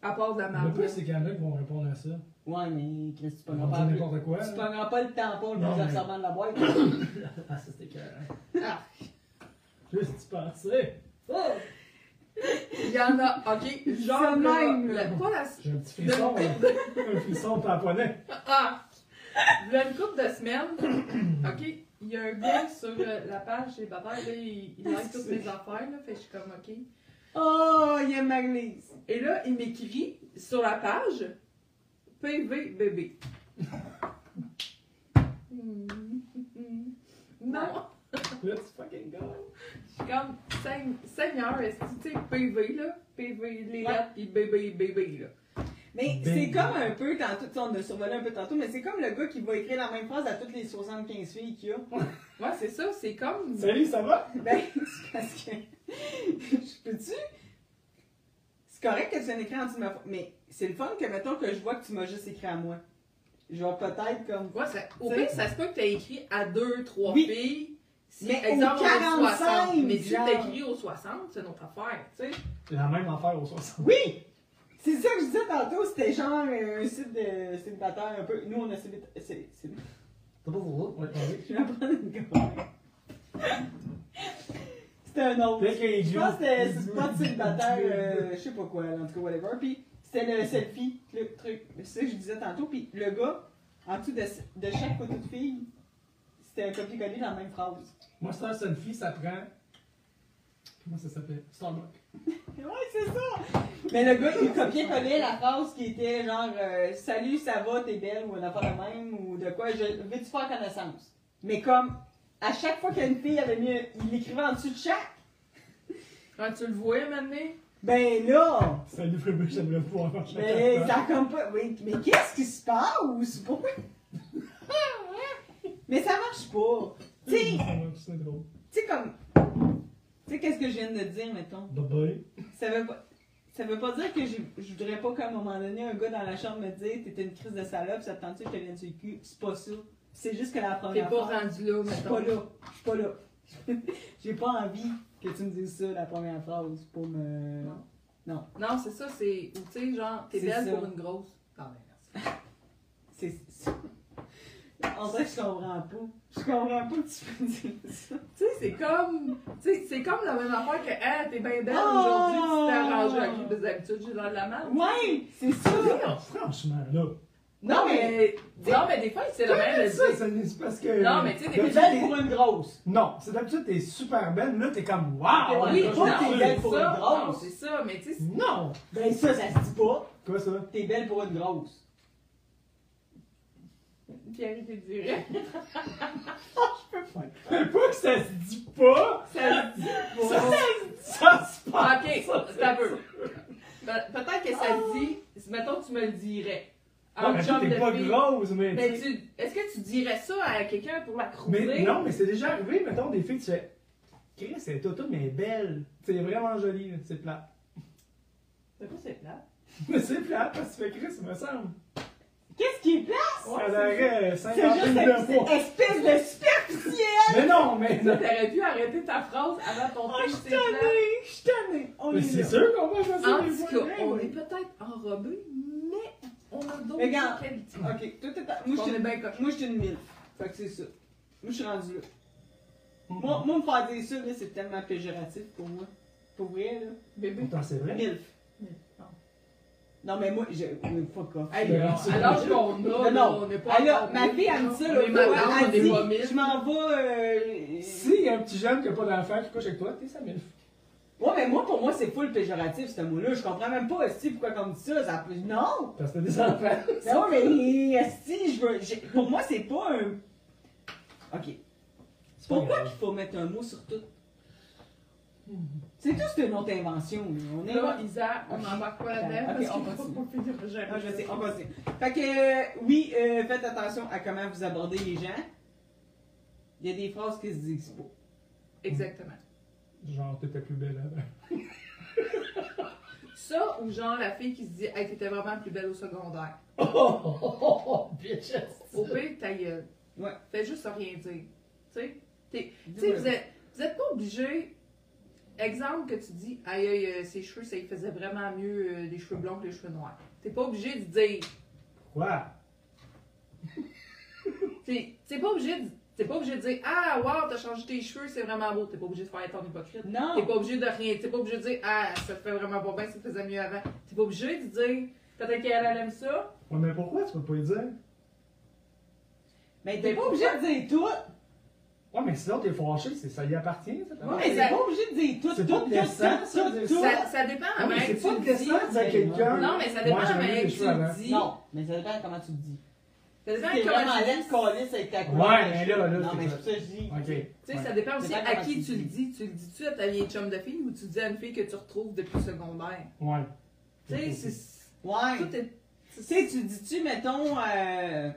À part de la Le marde. plus, c'est qu'il y en a qui vont répondre à ça. Ouais, mais Chris, tu dire pas, n'importe quoi. tu là. pogneras pas le tampon le plus mais- absorbant de la boîte. Ah, ça c'était carré. Ah. Juste penser. Oh! Il y en a, ok, genre, Ça même, la- là. pas la, J'ai un petit frisson, là. un frisson tamponnet. Ah! Il y a une couple de semaines, ok, il y a un gars sur euh, la page célibataire, là, il, il like toutes mes affaires, là, fait que je suis comme, ok. Oh, il y a Maglise. Et là, il m'écrit sur la page PV bébé. non! Let's fucking go. Je suis comme, Seigne- Seigneur, est-ce que tu sais, PV là? PV, les lettres, pis bébé, bébé là. Mais c'est comme un peu tantôt, tu sais, on a survolé un peu tantôt, mais c'est comme le gars qui va écrire la même phrase à toutes les 75 filles qu'il y a. Ouais, c'est ça, c'est comme. Salut, ça va? Ben, c'est parce que. Je peux-tu? C'est correct que tu viennes écrire en dessous de ma pho- Mais c'est le fun que, mettons, que je vois que tu m'as juste écrit à moi. Genre, peut-être comme. Ouais, ça, au Tu pire, ça se peut que t'aies écrit à deux, trois Oui. filles. Si, Mais exemple, au on est 45, 60. Mais si écrit aux 60, c'est notre affaire, tu sais. La même affaire au 60. Oui! C'est ça que je disais tantôt, c'était genre un site de célibataire un peu. Nous, on a célibataire. C'est. c'est- T'as pas pour Ouais, ouais. Je vais en prendre une gorgée. C'était un autre. Je pense que c'était c'est pas de célibataire, euh, je sais pas quoi, en tout cas, whatever. Puis c'était le selfie, le truc. C'est ça que je disais tantôt. Puis le gars, en dessous de, de chaque photo de fille, c'était un copier-coller dans la même phrase. Moi, c'est un selfie, ça prend. Comment ça s'appelle? Starbucks. Ouais, c'est ça! Mais le gars, il copiait-collait la phrase qui était genre euh, Salut, ça va, t'es belle, ou une affaire de même, ou de quoi, je veux-tu faire connaissance? Mais comme, à chaque fois qu'une fille avait mis, il l'écrivait en dessous de chaque. Quand tu le vois maintenant, Ben là! Salut, bébé, j'aimerais pouvoir faire chaque Mais affaire. ça a comme pas. Oui, mais qu'est-ce qui se passe? Pourquoi? Mais ça marche pas. Tu sais, comme. Tu sais, qu'est-ce que je viens de dire, mettons? Bye bye. Ça veut pas. Ça veut pas dire que je voudrais pas qu'à un moment donné, un gars dans la chambre me dise T'étais une crise de salope, ça te tente que je te vienne sur le cul? C'est pas ça. C'est juste que la t'es première pas fois. rendu là, Je suis pas mettons. là. Je suis pas là. j'ai pas envie que tu me dises ça la première phrase pour me. Non. Non, c'est ça, c'est. Ou tu sais, genre, t'es belle ça. pour une grosse. Ah, ben, merci. C'est ça. En vrai, je comprends pas. Je comprends pas que tu peux dire ça. Tu sais, c'est comme. Tu sais, c'est comme la même affaire que, hey, t'es bien belle Oh! aujourd'hui, tu t'es arrangé avec que D'habitude, j'ai l'air de la merde. Ouais, c'est ça. Non, franchement, là. Non, mais. Non, mais des fois, c'est le même ça, c'est parce que. Non, mais tu sais, des T'es belle pour une grosse. Non, c'est d'habitude, t'es super belle, là, t'es comme waouh! Oui, non, que t'es belle c'est pour ça. une grosse. Non, c'est ça, mais tu sais, c'est- Non! Ben ça, ça se dit pas. Quoi ça? T'es belle pour une grosse. Pierre, te dirait. Pas que ça se dit pas! Ça se dit Ça, pas. ça se passe! Ok, c'est un peu. Pe- Peut-être que ça se dit, mettons, tu me le dirais. Non, Un mais t'es pas fille. grosse, mais. Mais est-ce que tu dirais ça à quelqu'un pour la? Mais non, mais c'est déjà arrivé, mettons, des filles, tu fais. Chris, elle est toute, mais elle est belle. C'est vraiment joli, là, c'est plat. C'est quoi c'est plat? Mais c'est plat parce que tu fais Chris, il me semble. Qu'est-ce qui est aurait C'est 50 juste 000 une espèce de superficiel. Mais non, mais. Ça, T'aurais pu arrêter ta phrase avant ton Oh, je suis tannée, je suis tannée. Mais est c'est sûr qu'on va faire ça En des tout fois. cas, on est peut-être enrobés, mais on a d'autres Regarde. qualités. Ok, toi t'es à- Moi, je suis est bien. Moi, je suis une mille. Fait que c'est ça. Moi, je suis rendu là. Moi, moi, me faire dire ça, là, c'est tellement péjoratif pour moi. Pour vrai, là. Bébé. Pourtant, c'est vrai? Milf. Non. Non, mais moi, je. Fuck off. Hey, alors, alors qu'on a, Non, on n'est pas encore ma mille, fille, elle me dit ça, On là. on Elle est pas dit, mille. je m'en vais. euh, Si y a un petit jeune qui a pas d'enfant qui couche avec toi, t'es sa milf. Ouais, mais moi, pour moi, c'est full péjoratif, ce mot-là. Je comprends même pas, Esti, pourquoi qu'on me dit ça. ça... Non! Parce que t'as des enfants. Non, mais Esti, je veux. Pour moi, c'est pas un. Ok. Pourquoi qu'il faut mettre un mot sur tout? C'est tout, c'est une autre invention. là. On est Là, Isa, on n'embarque pas là-dedans. Parce continue. pas finir. Ah, je sais, on continue. Fait que, euh, oui, euh, faites attention à comment vous abordez les gens. Il y a des phrases qui se disent pas. Exactement. Genre, t'étais plus belle avant. Ça, ou genre la fille qui se dit, hey, t'étais vraiment plus belle au secondaire. Oh, oh, oh, oh, oh, bitches! Au pire, ta gueule. Ouais. Fais juste rien dire. Tu sais? Vous êtes, vous êtes pas obligé. Exemple que tu dis, aïe, aïe, euh, ses cheveux, ça y faisait vraiment mieux euh, les cheveux blonds que les cheveux noirs. T'es pas obligé de dire. Quoi? T'es t'es pas obligé de. Tu T'es pas obligé de dire Ah, wow, t'as changé tes cheveux, c'est vraiment beau. T'es pas obligé de faire ton hypocrite. Non. T'es pas obligé de rien. T'es pas obligé de dire Ah, ça te fait vraiment pas bien, ça te faisait mieux avant. T'es pas obligé de dire Peut-être qu'elle elle aime ça. Ouais, mais pourquoi? Tu peux pas y dire? Mais t'es pas obligé de dire tout. Ouais, mais sinon t'es fâché, c'est- ça y appartient, ça. Ouais, Mais ça- pas obligé de dire tout, C'est tout, pas tout, décent, tout, ça, tout, de- tout. Ça, ça dépend à Ouais, c'est que pas tu de dire à quelqu'un. Non, mais ça dépend à même que tu le dis. Non, mais ça dépend comment tu le dis. Ça dépend C'est comment vraiment tu le dis. calice avec ta couleur. Ouais, mais là, là, Non, c'est mais ça. c'est pour ça que je dis. Ok. Tu sais, ça dépend aussi à comment qui tu le dis. Tu le dis-tu à ta vieille chum de fille ou tu le dis à une fille que tu retrouves depuis le secondaire? Ouais. Tu sais, c'est. Ouais. Tu sais, tu dis-tu, mettons, euh,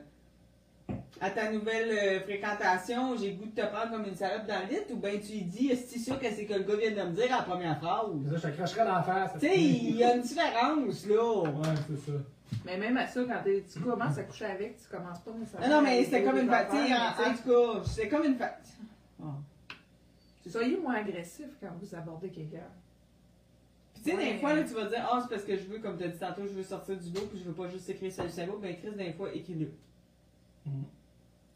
à ta nouvelle euh, fréquentation, j'ai le goût de te prendre comme une salope dans le lit, ou bien tu lui dis, est-ce sûr que c'est que le gars vient de me dire à la première phrase? Ça, je te cracherais dans la face. Tu sais, il y a une différence, là. Ouais, c'est ça. Mais même à ça, quand tu commences à coucher avec, tu commences pas nécessairement. Non, non, mais c'était comme une fatigue, en, en tout cas, c'était comme une fatigue. sais, Soyez moins agressif quand vous abordez quelqu'un. Puis tu sais, Ouais. des fois, là, tu vas dire, ah, c'est parce que je veux, comme tu as dit tantôt, je veux sortir du lot, puis je veux pas juste écrire salut, salut, ben, Chris, des fois, écris-le.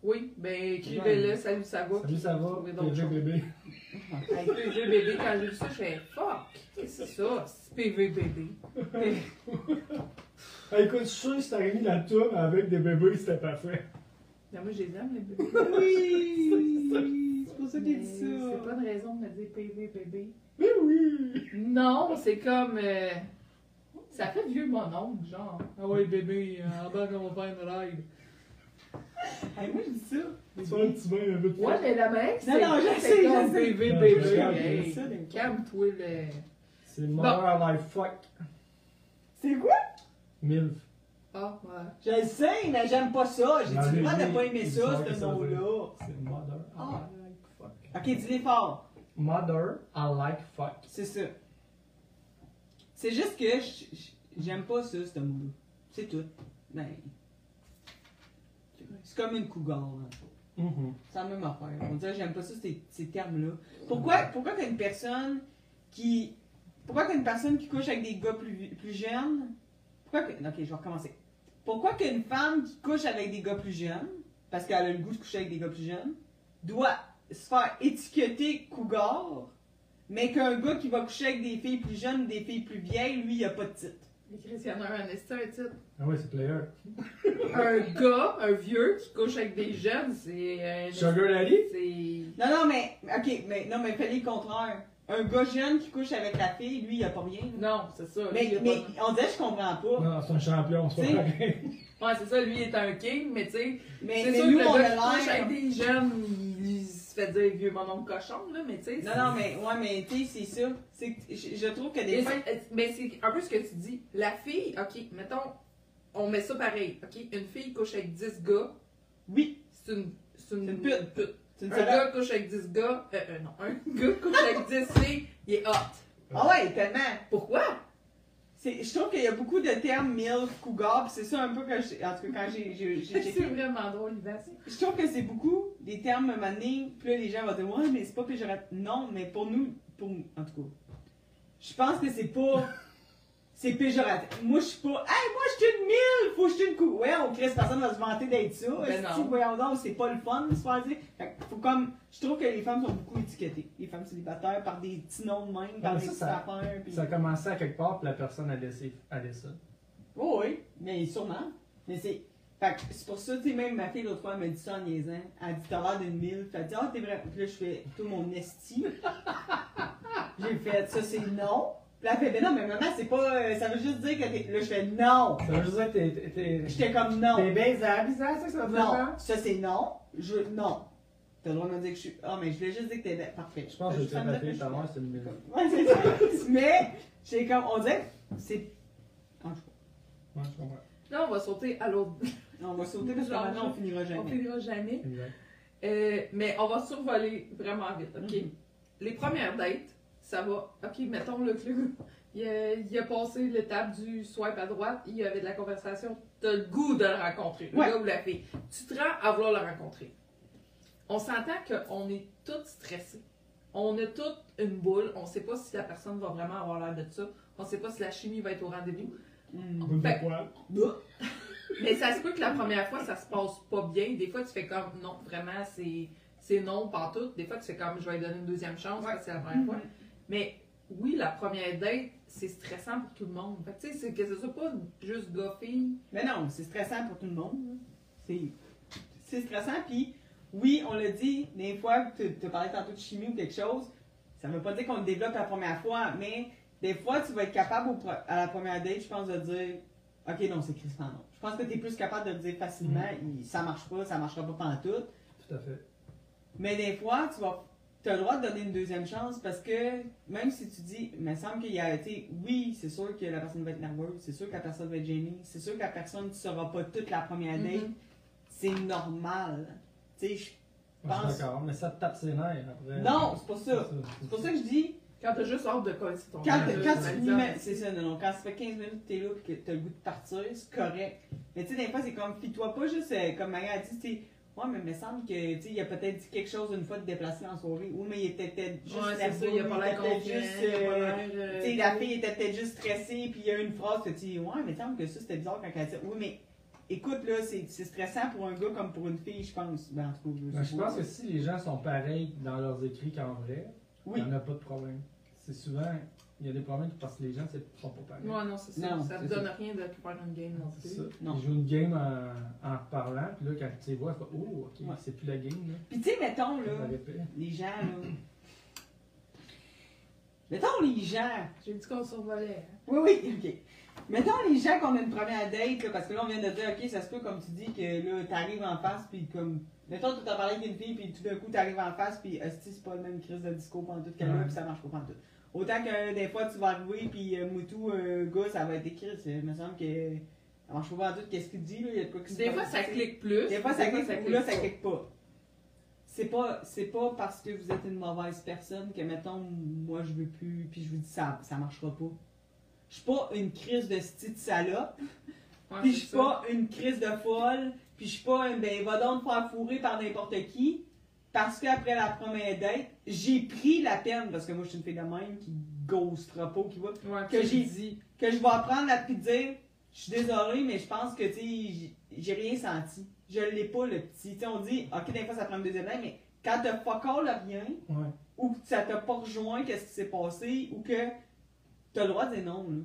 Oui, ben écrivez-le, Ouais. salut, ça va. Salut, ça va? trouvez d'autres PV choses. bébé. Avec PV bébé, quand j'ai vu ça, je fais fuck, qu'est-ce que c'est ça? C'est PV bébé? Ah, écoute, je suis sûr que si t'aurais mis la tour avec des bébés, c'était parfait. Ben, moi, je les aime, les bébés. Oui! C'est pour ça qu'il dit C'est ça. pas une raison de me dire PV bébé. Mais oui! Non, c'est comme. euh, ça fait vieux mon oncle, genre. Ah ouais, bébé, en bas, on va faire une ride. Hey, moi, je dis ça. Tu un petit bain un peu de Ouais, mais la mec, Non, c'est non, je c'est sais, comme je sais. bébé, Non, bébé. je sais, je sais, des fois. Calme-toi, le. C'est mother life fuck. C'est quoi? Milf. Ah, ouais. Je le sais, mais j'aime pas ça. J'ai droit de livre, pas aimer il ça, ce veut. nom-là. C'est mother Ah. I like fuck. Ok, dis-les fort. Mother I like fuck. C'est ça. C'est juste que j'aime pas ça, ce mot-là. C'est tout. Ben. C'est comme une cougar, là. Mhm. C'est la même affaire. On dirait que j'aime pas ça, ces, ces termes-là. Pourquoi, pourquoi qu'une personne qui. Pourquoi qu'une personne qui couche avec des gars plus, plus jeunes? Pourquoi que. Ok, je vais recommencer. Pourquoi qu'une femme qui couche avec des gars plus jeunes, parce qu'elle a le goût de coucher avec des gars plus jeunes, doit se faire étiqueter cougar, mais qu'un gars qui va coucher avec des filles plus jeunes des filles plus vieilles, lui, il a pas de titre? Les Christianers, un esti, un titre. Ah ouais, c'est player. Un gars, un vieux qui couche avec des jeunes, c'est. euh, Sugar Daddy? C'est. Non, non, mais. Ok, mais non, mais fallait le contraire. Un gars jeune qui couche avec la fille, lui, il a pas rien. Non, c'est ça. lui, Mais, il a mais pas- on dirait que je comprends pas. Non, c'est un champion, c'est T'sais, pas pareil. Ouais, c'est ça, lui il est un king, mais tu sais. Mais, C'est mais sûr nous, que le on a l'air. avec des jeunes, fait dire vieux mon oncle cochon, là, mais tu sais. Non, non, mais, ouais, mais tu sais, c'est ça. Je, je trouve que des Mais fois. c'est- Mais c'est un peu ce que tu dis. La fille, ok, mettons, on met ça pareil, ok? Une fille couche avec 10 gars, Oui, c'est une. C'est une, une pute. c'est une Un gars couche avec 10 gars, euh, euh, non, un gars couche avec 10 filles, il est hot. Ah ouais, tellement. Pourquoi? C'est- Je trouve qu'il y a beaucoup de termes MILF, cougar, pis c'est ça un peu que je. En tout cas, quand j'ai C'est vraiment drôle. Je trouve que c'est beaucoup des termes manés, puis là, les gens vont dire, ouais, mais c'est pas péjoratif. Non, mais pour nous, pour nous, en tout cas, je pense que c'est pas. C'est péjoratif. Moi, je suis pas. Hey, moi, je suis une mille! Faut que je suis une cou. Ouais, on crée personne va se vanter d'être ça. Ben non. voyons donc, c'est pas le fun de se faire dire? Fait que faut comme. Je trouve que les femmes sont beaucoup étiquetées. Les femmes célibataires par des petits noms de même, par des ça, petites ça- affaires. Puis... Ça a commencé à quelque part, puis la personne a laissé, a laissé ça. Oh, oui, mais sûrement. Mais c'est. Fait que c'est pour ça, tu sais, même ma fille l'autre fois, elle m'a dit ça en niaisant. Elle dit, t'as l'air d'une mille. Fait elle dit, ah, t'es vrai. Puis là, je fais tout mon esti. J'ai fait, ça, c'est non. Puis là, elle fait, ben non, mais maman, c'est pas. euh, Ça veut juste dire que t'es. Là, je fais, non. Ça veut juste dire que t'es-. J'étais comme, non. T'es baisable, c'est ça que ça veut dire? Non. hein? Ça, c'est non. Je. Non. T'as le droit de me dire que je suis. Ah, mais je voulais juste dire que t'es. Parfait. Je pense que Juste c'est me ta mère, c'est une. Ouais, c'est ça. Mais, j'ai comme. On dirait que c'est. Ah, je- Ouais, je comprends. Là, on va sauter à l'autre. On va sauter parce que Genre, maintenant, on finira On jamais. finira jamais. Exact. Euh, mais on va survoler vraiment vite, ok? Mhm. Les premières dates, ça va. Ok, mettons le club. Il a, il a passé l'étape du swipe à droite, il y avait de la conversation, t'as le goût de le rencontrer, le Ouais. gars ou la fille. Tu te rends à vouloir le rencontrer. On s'entend qu'on est tous stressés. On a toute une boule, on sait pas si la personne va vraiment avoir l'air de ça, on sait pas si la chimie va être au rendez-vous. Hmm. Fait-. Mais ça se peut que la première fois, ça se passe pas bien. Des fois, tu fais comme, non, vraiment, c'est, c'est non, pas tout. Des fois, tu fais comme, je vais lui donner une deuxième chance parce que c'est la première fois. Mais oui, la première date, c'est stressant pour tout le monde. Fait que, tu sais, c'est que ce soit pas juste gars-fille. Mais non, c'est stressant pour tout le monde. C'est, c'est stressant, puis oui, on l'a dit, des fois, tu as parlé tantôt de chimie ou quelque chose, ça veut pas dire qu'on le développe la première fois, mais des fois, tu vas être capable au à la première date, je pense, de dire Ok, non, c'est Crispin, non. Je pense que tu es plus capable de le dire facilement, il- ça marche pas, ça marchera pas pendant tout. Tout à fait. Mais des fois, tu vas. Tu as le droit de donner une deuxième chance parce que même si tu dis, il me semble qu'il y a été, oui, c'est sûr que la personne va être nerveuse, c'est sûr que la personne va être gênée, c'est sûr que la personne ne sera pas toute la première date, Mhm. c'est normal. Tu sais, je pense. d'accord, mais ça te tape ses nerfs après. Non, c'est pas ça. C'est pour ça que je dis, Quand t'as juste hâte de coller sur ton quand, quand là, tu finis, c'est ça, non, non, quand ça fait 15 minutes que t'es là et que t'as le goût de partir, c'est correct. Mais tu sais, des fois, c'est comme, fie-toi pas juste, euh, comme Marie a dit, tu sais, ouais, mais il me semble que, tu sais, il a peut-être dit quelque chose une fois de déplacé en soirée, ou mais il était peut-être juste Ouais, c'est ça, il a pas l'air juste, euh, euh, Tu sais, la fille était peut-être juste stressée, puis il y a une phrase que tu dis, ouais, mais il me semble que ça c'était bizarre quand elle dit, oui, mais écoute, là, c'est stressant pour un gars comme pour une fille, je pense. Ben, en tout cas, Ben, je pense que si les gens sont pareils dans leurs écrits qu'en vrai, Oui. il n'y en a pas de problème. C'est souvent, il y a des problèmes parce que les gens ne sont pas pareils. Ouais, non, c'est ça. Non, ça te donne ça. rien de faire une game non C'est plus. ça. Non. Ils jouent une game en, en parlant, puis là, quand tu les vois, tu fais Oh, ok, Ouais. c'est plus la game. Là. Puis tu sais, mettons, là, les gens, là. Mettons les gens. J'ai dit qu'on survolait. hein. Oui, oui, ok. Mettons les gens qu'on a une première date, là, parce que là, on vient de dire, ok, ça se peut, comme tu dis, que là, t'arrives en face, puis comme. Mettons, tu t'as parlé avec une fille, puis tout d'un coup, t'arrives en face, puis hostie, c'est pas le même crise de disco pendant tout qu'elle a, Ouais. puis ça marche pas pendant tout. Autant que des fois, tu vas arriver, puis euh, Moutou, euh, gars, ça va être écrit, il me semble que. Ça marche pas pendant tout, qu'est-ce qu'il dit, là, il y a de quoi Des fois, ça sais. clique plus. Des fois, ça clique, ou là, ça clique pas. C'est pas, c'est pas parce que vous êtes une mauvaise personne que, mettons, moi, je veux plus, puis je vous dis, ça, ça marchera pas. Je suis pas une crise de style salope, puis je suis pas une crise de folle, puis je suis pas une, ben, va donc faire fourrer par n'importe qui, parce qu'après la première date, j'ai pris la peine, parce que moi, je suis une fille de même qui ghostera pas, qui va, Ouais, que j'ai dit, que je vais apprendre à te dire, je suis désolée, mais je pense que, tu j'ai- rien senti. Je l'ai pas, le petit. On dit, ok, des fois, ça prend une deuxième date, mais quand t'as fuck all rien, Ouais. ou que ça t'a pas rejoint, qu'est-ce qui s'est passé, ou que t'as le droit de dire non, là.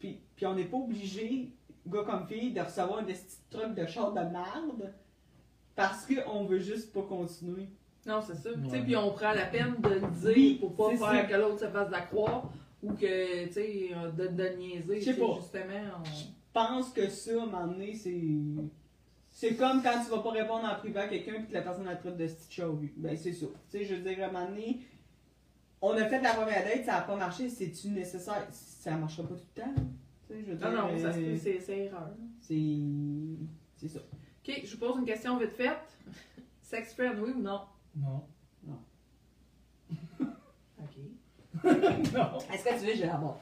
Puis, puis on n'est pas obligé, gars comme fille, de recevoir un petit truc de char de merde, parce qu'on veut juste pas continuer. Non, c'est ça. Tu sais, Ouais. puis on prend la peine de le dire Oui, pour pas faire ça. que l'autre se fasse la croire ou que, tu sais, euh, de, niaiser. Je sais pas. Justement, on... Je pense que ça, à un moment donné, c'est. C'est comme quand tu vas pas répondre en privé à quelqu'un puis que la personne a traite de stitch vu. Ben, c'est ça. Tu sais, je veux dire, à un moment donné, on a fait la première date, ça a pas marché, c'est-tu nécessaire? Ça marchera pas tout le temps. Tu sais, je veux dire. Non, non, ça se euh, peut, c'est erreur. C'est. C'est ça. Ok, je vous pose une question vite faite. Sex friend, oui ou non? Non. Ok. non. Est-ce que tu veux, je l'aborde?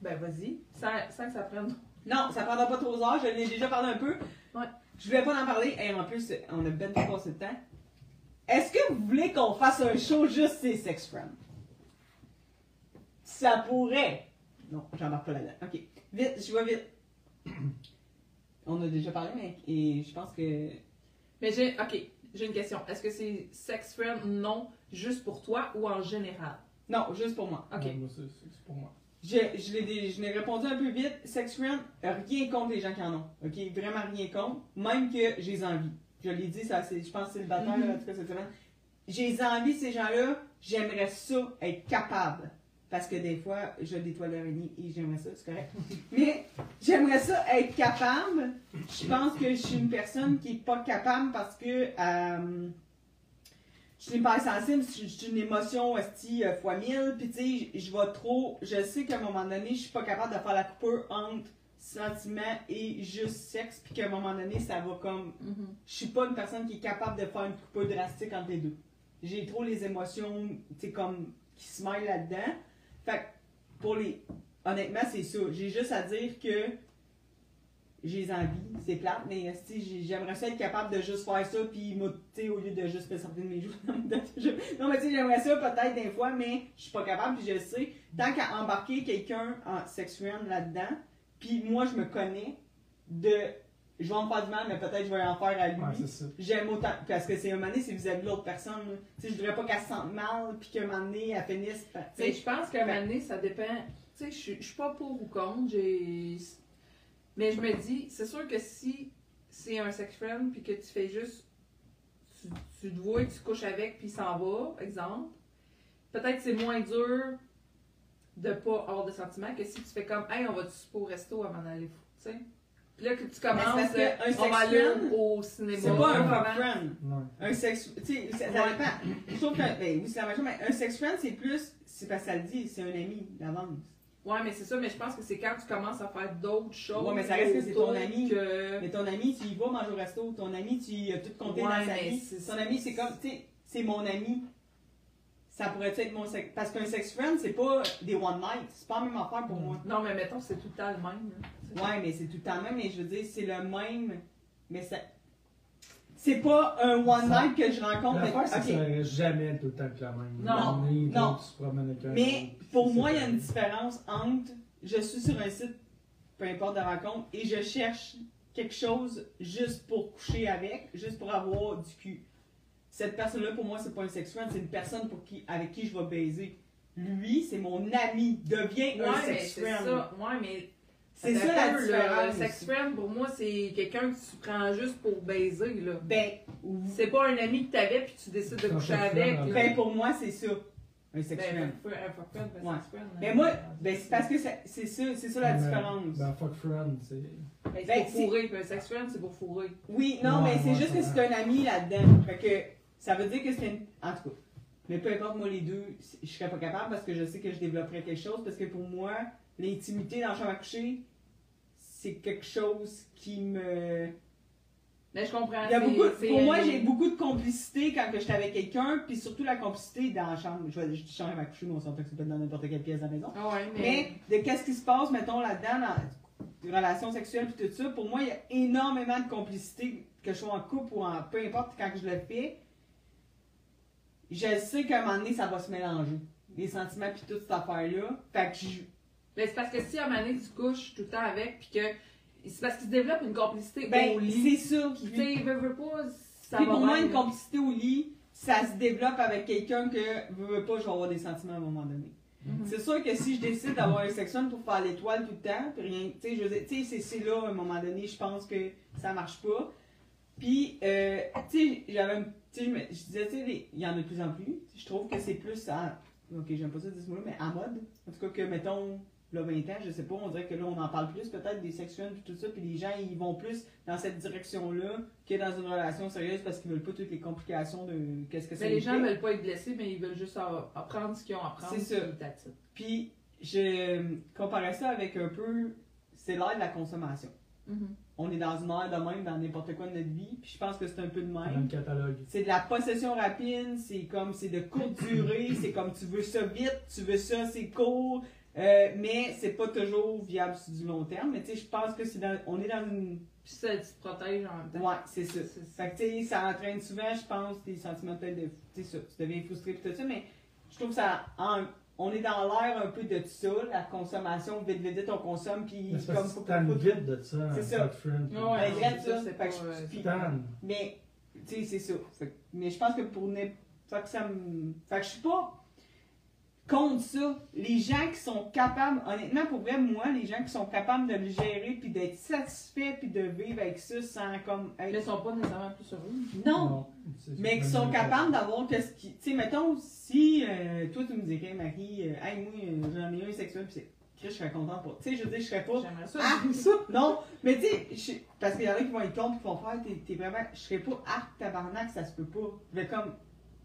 Ben, vas-y. Sans, sans que ça prenne. Non, ça prendra pas trop d'heures, je l'ai déjà parlé un peu. Ouais. Je voulais pas en parler, et en plus, on a ben trop passé de temps. Est-ce que vous voulez qu'on fasse un show juste ces sex friends? Ça pourrait. Non, j'embarque pas là-dedans. Ok, vite, je vais vite. On a déjà parlé, mais et je pense que. Mais j'ai. Ok, j'ai une question. Est-ce que c'est sex friend non juste pour toi ou en général? Non, juste pour moi. Ok. Ouais, moi, c'est c'est- pour moi. Je, je l'ai je l'ai répondu un peu vite. Sex friend, rien contre les gens qui en ont. Ok, vraiment rien contre. Même que j'ai envie. Je l'ai dit, ça, c'est- je pense que c'est le bataille, Mhm. en tout cas cette semaine. J'ai envie, ces gens-là, j'aimerais ça être capable. Parce que des fois, je détoile l'araignée et j'aimerais ça, c'est correct. Mais j'aimerais ça être capable. Je pense que je suis une personne qui est pas capable parce que euh, je suis hyper sensible, je suis une émotion esti euh, fois mille, puis tu sais, je- vais trop, je sais qu'à un moment donné, je suis pas capable de faire la coupure entre sentiment et juste sexe, puis qu'à un moment donné, ça va comme, Mhm. je suis pas une personne qui est capable de faire une coupure drastique entre les deux. J'ai trop les émotions, tu sais, comme, qui se mêlent là-dedans. Fait que, pour les, honnêtement, c'est ça. J'ai juste à dire que j'ai envie, c'est plate, mais j'aimerais ça être capable de juste faire ça, puis au lieu de juste me sortir de mes joues. non, mais tu sais, j'aimerais ça peut-être des fois, mais je suis pas capable, puis je sais. Tant qu'à embarquer quelqu'un en sex friend là-dedans, puis moi, je me connais, de je vais en faire du mal, mais peut-être je vais en faire à lui. Ouais. J'aime autant, parce que c'est un moment donné, c'est vis-à-vis de l'autre personne. Tu sais, je voudrais pas qu'elle se sente mal, puis qu'un moment donné, elle finisse tu sais, je pense qu'à un moment donné, ça dépend. Tu sais, je suis- je suis pas pour ou contre. J'ai. Mais je me dis, c'est sûr que si c'est un sex friend puis que tu fais juste. Tu, tu te vois, tu couches avec puis il s'en va, exemple. Peut-être c'est moins dur de pas avoir de sentiments que si tu fais comme, hey, on va tu au resto avant d'aller fou. Tu sais? Puis là que tu commences, parce que euh, un on va aller au cinéma. c'est pas un friend. Ouais. Un sex. Tu sais, ça, ça dépend. Je trouve que. Ben oui, c'est la chose, mais un sex friend, c'est plus. C'est parce que ça le dit, c'est un ami d'avance. Ouais, mais c'est ça, mais je pense que c'est quand tu commences à faire d'autres choses. Ouais, mais ça reste que c'est ton ami. que- Mais ton ami, tu y vas manger au resto. Ton ami, tu y as tout compté Ouais, dans sa vie. Ton ami, c'est comme. Tu sais, c'est mon ami. Ça pourrait être mon sex. Parce qu'un sex friend, c'est pas des one night. C'est pas la même affaire pour moi. Non, mais mettons, c'est tout le temps le même. là. Ouais, mais c'est tout le temps même, mais je veux dire, c'est le même. Mais ça. C'est pas un one Ça- night que je rencontre. mais- L'affaire, c'est que ça ok. reste jamais tout le temps que la même. Non, journée, non. l'autre, Tu te promènes avec un Mais autre, pour moi, il y a une différence entre je suis sur un site, peu importe de rencontre, et je cherche quelque chose juste pour coucher avec, juste pour avoir du cul. Cette personne-là, pour moi, c'est pas un sex friend, c'est une personne pour qui, avec qui je vais baiser. Lui, c'est mon ami, devient un Ouais, mais sex c'est friend. ça. Ouais, mais. C'est ça la différence. sex friend, pour moi, c'est quelqu'un que tu prends juste pour baiser, là. Ben, C'est pas un ami que t'avais puis tu décides de coucher avec. friend, là. ben, pour moi, c'est ça, un sex Ben, friend. un fuck- friend, un Ouais. sex friend. Mais hein. moi, ben, c'est parce que c'est ça, c'est ça la différence. Ben, fuck friend, c'est. Ben, c'est ben, pour fourrer. Un sex friend, c'est pour fourrer. Oui, non, mais c'est juste que c'est un ami là-dedans. Fait que ça veut dire que c'est une. En tout cas. Mais peu importe, moi, les deux, je serais pas capable parce que je sais que je développerais quelque chose. Parce que pour moi, l'intimité dans la chambre à coucher, c'est quelque chose qui me. Mais je comprends. Il y a beaucoup, pour moi, un- j'ai beaucoup de complicité quand que j'étais avec quelqu'un, puis surtout la complicité dans la chambre. Je vais je dis chambre à coucher, mais on s'entend que c'est pas dans n'importe quelle pièce de la maison. Ah ouais, mais. Mais de qu'est-ce qui se passe, mettons, là-dedans, dans les relations sexuelles puis tout ça, pour moi, il y a énormément de complicité, que je sois en couple ou en peu importe quand je le fais. Je sais qu'à un moment donné, ça va se mélanger. Les sentiments puis toute cette affaire-là. Fait que je. Mais c'est parce que si à un moment donné, tu couches tout le temps avec, puis que. C'est parce qu'il se développe une complicité Ben, au lit. c'est ça. Tu sais, veut, veut pas, ça puis va pour moi, une là. complicité au lit, ça se développe avec quelqu'un que, veux, veux pas, je vais avoir des sentiments à un moment donné. Mhm. C'est sûr que si je décide d'avoir un section pour faire l'étoile tout le temps, puis rien, tu sais, je c'est- là, à un moment donné, je pense que ça marche pas. Puis, euh, tu sais, j'avais, un- tu sais, je disais, tu sais, il y en a de plus en plus. Je trouve que c'est plus à, ok, j'aime pas ça dire ce mot-là, mais à mode. En tout cas, que, mettons, là, 20 ans, je sais pas, on dirait que là, on en parle plus peut-être des sexuels puis tout ça, puis les gens, ils vont plus dans cette direction-là que dans une relation sérieuse parce qu'ils veulent pas toutes les complications de qu'est-ce que ça Mais les gens veulent pas être blessés, mais ils veulent juste apprendre ce qu'ils ont à apprendre. C'est ça. puis je comparais ça avec un peu, c'est l'ère de la consommation. Mhm. On est dans une ère de même dans n'importe quoi de notre vie, puis je pense que c'est un peu de le même. catalogue. C'est de la possession rapide, c'est comme, c'est de courte durée, c'est comme tu veux ça vite, tu veux ça, c'est court, euh, mais c'est pas toujours viable sur du long terme. Mais tu sais, je pense que c'est dans, on est dans une, Puis ça, tu te protèges en même temps. ouais, c'est ça. C'est ça. Fait que, tu sais, ça entraîne souvent, je pense, des sentiments peut-être de. Tu sais, ça, tu deviens frustré pis tout ça, mais je trouve que ça. en- on est dans l'air un peu de ça, la consommation, vite, vite, vite, on consomme, puis Mais c'est comme. tannes faut- vite de ça, C'est un ça. puis- Ouais, Ben, c'est ça, c'est pas, je- euh. Mais, tu sais, c'est ça. Mais je pense que pour ne. Fait que ça me. Fait que je suis pas contre ça. Les gens qui sont capables, honnêtement, pour vrai, moi, les gens qui sont capables de le gérer, puis d'être satisfaits, puis de vivre avec ça sans comme. être- Mais ils sont pas nécessairement plus heureux. Non! Mais qui sont capables d'avoir que ce qui. Tu sais, mettons, si euh, toi tu me dirais, Marie, euh, hey, moi, euh, j'en ai un sexuel, puis c'est. Je serais contente pour. Tu sais, je veux dire, je serais pas. J'aimerais ça. Ah, ça! Non! Mais tu sais, parce qu'il y en a qui vont être contre, qui vont faire, t'es, vraiment. Je serais pas arc tabarnak, ça se peut pas. Je vais comme.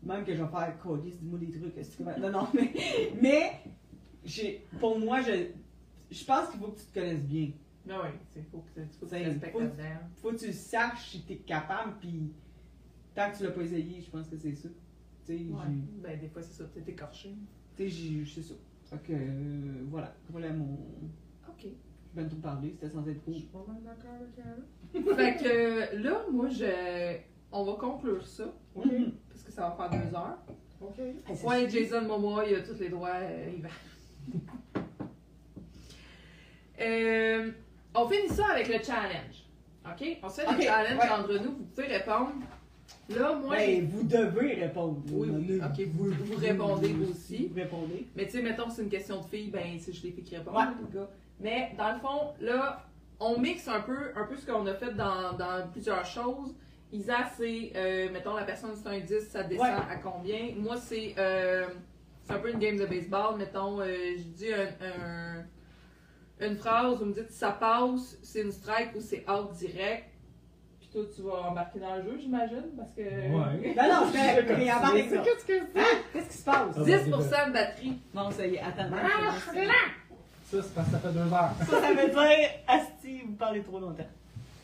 Même que je vais faire, Codis, dis-moi des trucs, que. Non, non, mais. Mais, j'ai, pour moi, je. Je pense qu'il faut que tu te connaisses bien. Ben oui, c'est faut que tu faut que tu C'est- respectes faut- là-dedans. faut que tu saches si t'es capable, puis tant que tu l'as pas essayé, je pense que c'est ça. Tu Ouais. Ben des fois c'est ça, t'es écorché. tu sais, c'est ça. Fait que, euh, voilà. Voilà mon. Ok. Je viens de tout parler, c'était censé être Je cool. suis pas mal d'accord avec elle. fait que là, moi je. On va conclure ça. Ok? Mhm. Parce que ça va faire deux heures. Ok. Hey, Ouais. Jason Momoa, il a tous les droits, euh, il va. Euh, on finit ça avec le challenge. OK? On se fait Ok, le challenge ouais. entre nous. Vous pouvez répondre. Là, moi, j'ai- Ben, vous devez répondre. Oui, oui. Ok, vous- vous répondez, vous aussi. Vous répondez. Mais tu sais, mettons, c'est une question de filles, ben, c'est juste les filles qui répondent, Ouais. les gars. Mais dans le fond, là, on mixe un peu, un peu ce qu'on a fait dans, dans plusieurs choses. Isa, c'est, euh, mettons, la personne, c'est un 10, ça descend Ouais. à combien? Moi, c'est euh, c'est un peu une game de baseball. Mettons, euh, je dis un, un- une phrase, vous me dites si ça passe, c'est une strike ou c'est out direct. Puis toi, tu vas embarquer dans le jeu, j'imagine, parce que... Ouais. Ben non, je fais mais avant C'est ça. Qu'est-ce que c'est? Hein? Qu'est-ce qui se passe? Ah, 10% de batterie. Bon, ça y est, attends. Ah, ça, Ça, c'est parce que ça fait deux heures. ça veut dire, Asti, vous parlez trop longtemps.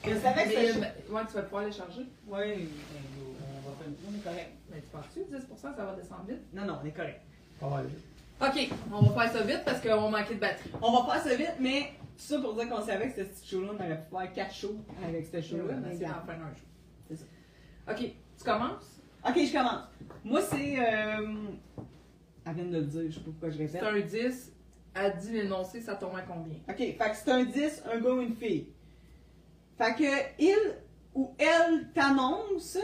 Je savais que c'était. ouais, tu vas pouvoir les charger. Oui, on va faire. On est correct. Mais tu penses-tu, 10%, ça va descendre vite? Non, non, on est correct. Pas mal. Ok, on va faire ça vite parce qu'on manquait de batterie. On va faire ça vite, mais tout ça pour dire qu'on savait que ce petit show-là, on aurait pu faire 4 shows avec ce show-là. mais d'en regarde. faire un jour. C'est ça. Ok, tu commences? Ok, je commence. Moi, c'est. Euh... Elle vient de le dire, je sais pas pourquoi je C'est répète. un 10, à 10 l'énoncé, ça tombe à combien? Ok, fait que c'est un 10, un gars ou une fille. Fait que il ou elle t'annonce.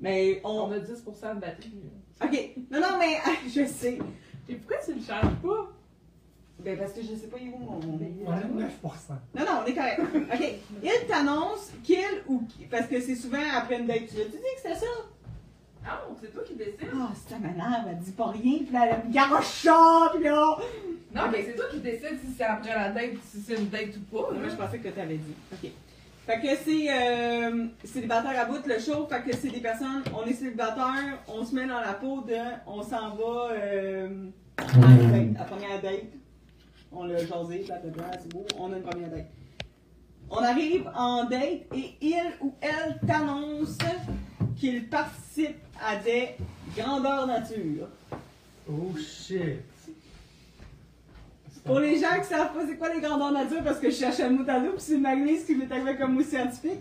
Mais On on. a 10% de batterie. Ok, non, non, mais je sais. Et pourquoi tu le charges pas? Ben, parce que je sais pas, où mon. On est 9%. Non, non, on est correct. OK. Il t'annonce qu'il ou qui. Parce que c'est souvent après une date. Tu as dit que c'était ça? Ah, c'est toi qui décides? Ah, c'est ta madame, elle dit pas rien, puis là, elle me garoche ça, puis là. Non, mais c'est toi qui décides si c'est après la date, si c'est une date ou pas. Moi, je pensais que t'avais dit. OK. Fait que c'est euh, célibataire à bout le show. Fait que c'est des personnes, on est célibataire, on se met dans la peau de, on s'en va euh, à une date, à première date. On l'a jasé, blablabla, c'est beau, on a une première date. On arrive en date et il ou elle t'annonce qu'il participe à des grandeurs nature. Oh shit. Pour les gens qui savent pas c'est quoi les grandeurs nature, parce que je cherchais le mot à puis c'est Magnus qui m'est arrivé comme mot scientifique.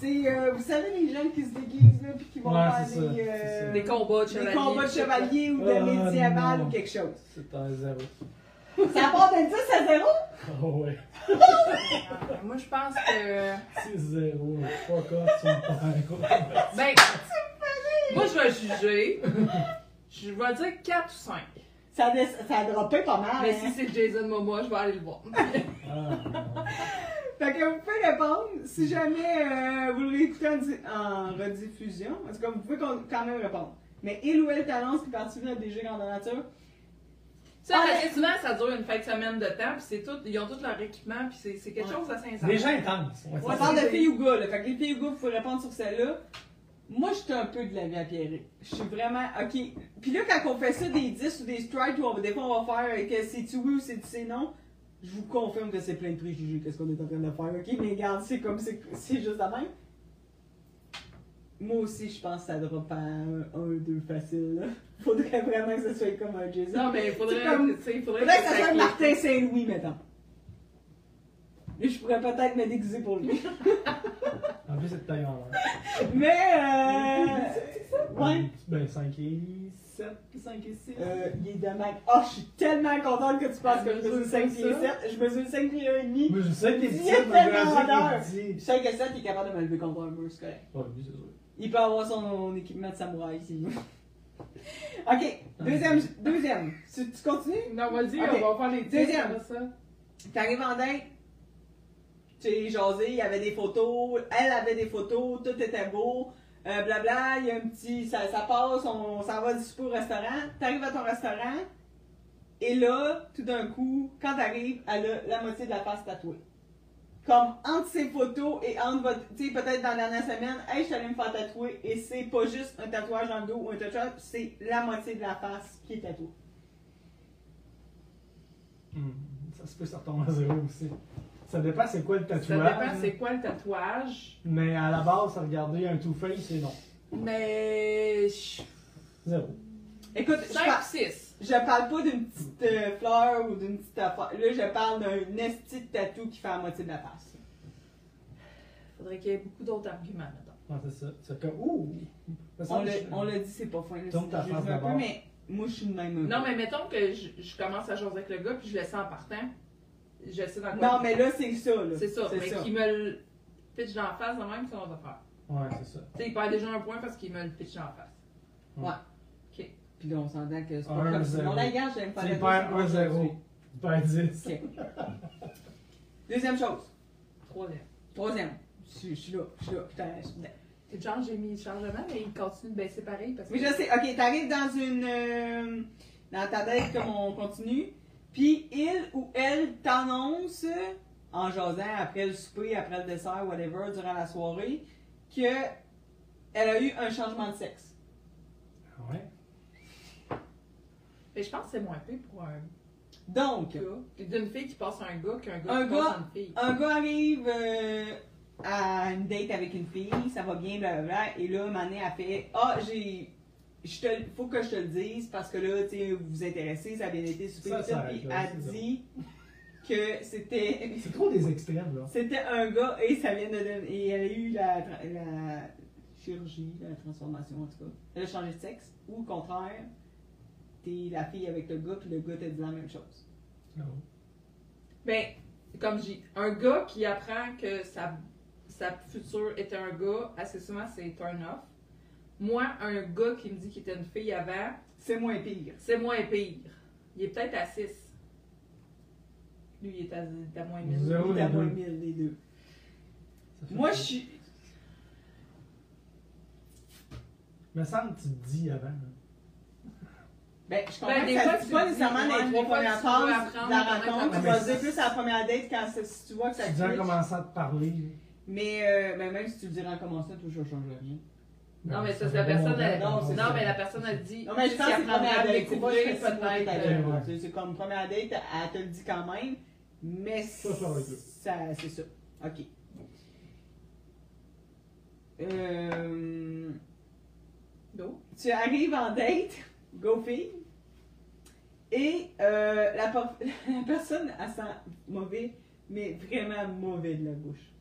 C'est, euh, vous savez, les gens qui se déguisent, là, puis qui vont Ouais, faire c'est des, ça, euh. Des combats de des chevaliers. combats de chevaliers ou de Ah, médiéval ou quelque chose. C'est un zéro. Ça part de 10 à 0? Oh ouais. Ah, Moi, je pense que. C'est zéro. Fuck off, tu me perds. Ben, moi, je vais juger. Je vais dire 4 ou 5. Ça, ça a droppé pas mal. Mais hein. si c'est Jason Momoa, je vais aller le voir. Fait que vous pouvez répondre. Si jamais euh, vous le réécoutez en, di- en rediffusion, en tout cas, vous pouvez quand même répondre. Mais il ou elle t'annonce qu'il participe à des jeux grandeur nature. Ça, Ah, souvent, ça dure une fin de semaine de temps, puis c'est tout, ils ont tout leur équipement, puis c'est, quelque Ouais. chose d'assez intense. Les gens intenses. Ouais, On parle de filles ou gars, là. Fait que les filles ou gars, vous pouvez répondre sur celle-là. Moi, je suis un peu de la vie à Pierre. Je suis vraiment. Ok. Puis là, quand on fait ça des 10 ou des strikes, où on, des fois on va faire euh, que c'est-tu oui ou c'est-tu non, je vous confirme que c'est plein de préjugés, qu'est-ce qu'on est en train de faire, ok? Mais regarde, c'est comme. C'est juste la même. Moi aussi, je pense que ça drop à un 1-2 facile, là. Faudrait vraiment que ce soit comme un Jason. Non, mais il faudrait, comme- faudrait, Faudrait que ça ça soit. Martin Saint-Louis, mettons. Et je pourrais peut-être me déguiser pour lui. En plus, c'est de taille en l'air. Mais euh. Ouais. Ben, 5 et 7, 5 et 6. Euh, il est de Mac. Oh, je suis tellement contente que tu penses que je mesure mesure 5 comme pieds ça. 7. Je mesure 5 pieds 1 et demi. Moi, je sais qu'il est Il petit, est tellement grandeur. sais qu'il est petit. 5 et 7, il est capable de me lever contre un mur, c'est correct. Ouais, lui, c'est sûr. Il peut avoir son équipement de samouraï ici. ok, deuxième. deuxième. Tu, tu continues? Non, vas-y, Ok. on va faire les 10 Deuxième. T'arrives en date, es jasé, il y avait des photos, elle avait des photos, tout était beau, euh, blabla, il y a un petit, ça, ça passe, on s'en va du au restaurant, t'arrives à ton restaurant, et là, tout d'un coup, quand t'arrives, elle a la moitié de la face tatouée. Comme entre ses photos et entre votre, tu sais, peut-être dans la dernière semaine, hey, je suis allée me faire tatouer, et c'est pas juste un tatouage dans le dos ou un tatouage, c'est la moitié de la face qui est tatouée. Hmm, Ça se peut, ça retombe à zéro aussi. Ça dépend c'est quoi le Ça tatouage. dépend c'est quoi le tatouage. Mais à la base, regarder un two-face, c'est non. Mais. Zéro. Écoute, je 5 par- ou 6. Je parle pas d'une petite euh, fleur ou d'une petite affaire. Là, je parle d'un esti de tatou qui fait la moitié de la face. Faudrait qu'il y ait beaucoup d'autres arguments, maintenant. Ouais, c'est ça. C'est comme, ouh! Ça, On l'a dit, c'est pas fin. c'est ta face un peu, d'abord. mais moi, je suis de même. Non, mais mettons que je, je commence à jouer avec le gars, puis je le sens en partant. Je sais dans quoi. Non, mais là, c'est ça, là. C'est ça, mais qu'il me le pitch d'en face, de même, c'est on va faire. Ouais, c'est ça. Tu sais, il perd déjà un point parce qu'il me le pitch d'en face. Puis là, on s'entend que c'est pas Un, comme ça. zéro. Non, la gage, j'aime pas la perds deuxième 1-0. aujourd'hui. Tu perds 10. Ok. Deuxième chose. Troisième. Troisième. Je je suis là, je suis là. Putain, je suis genre, j'ai mis le chargement, mais il continue de baisser pareil parce que. Oui, je sais. Ok, t'arrives dans une. euh, dans ta date comme on continue. Puis il ou elle t'annonce, en jasant après le souper, après le dessert, whatever, durant la soirée, que elle a eu un changement de sexe. Ouais? Mais je pense que c'est moins pire pour un Donc, gars. D'une fille qui passe à un gars qu'un gars Un qui gars- passe à une fille. un gars arrive euh, à une date avec une fille, ça va bien, blablabla, et là, Mané a fait Ah, j'ai. Je te, faut que je te le dise parce que là, tu sais, vous vous intéressez, ça a bien été super Ça. Puis elle dit que c'était C'est trop des extrêmes, là. c'était un gars et ça vient de donner- et elle a eu la, la chirurgie, la transformation en tout cas. Elle a changé de sexe ou au contraire, t'es la fille avec le gars puis le gars te dit la même chose. Non. Ben, comme je dis, un gars qui apprend que sa, sa future était un gars, assez souvent c'est turn off. Moi, un gars qui me dit qu'il était une fille avant, C'est moins pire. c'est moins pire. Il est peut-être à 6. Lui, il est à, il est à moins 1000. Zéro. Il est à moins deux. 1000 les deux. Moi, je suis. Me semble que tu te dis avant. là. Ben, je comprends Ben, que des ça fois, tu pas nécessairement dans les des trois premières dois de la rencontre. Tu vas dire plus à la première date quand si tu vois que ça Tu dis en commençant à te parler. Mais euh, ben, même si tu le diras en commençant, toujours, ça change rien. Non, mais ça, la personne, elle- non, Non, mais la personne a dit. Non, mais je pense que c'est elle première date. C'est pas peut-être. C'est- comme première date, elle te le dit quand même. Mais Ça, c'est ça. Ok. Euh, D'eau. tu arrives en date, go fille, et euh, la, la personne, elle sent mauvais, mais vraiment mauvais de la bouche.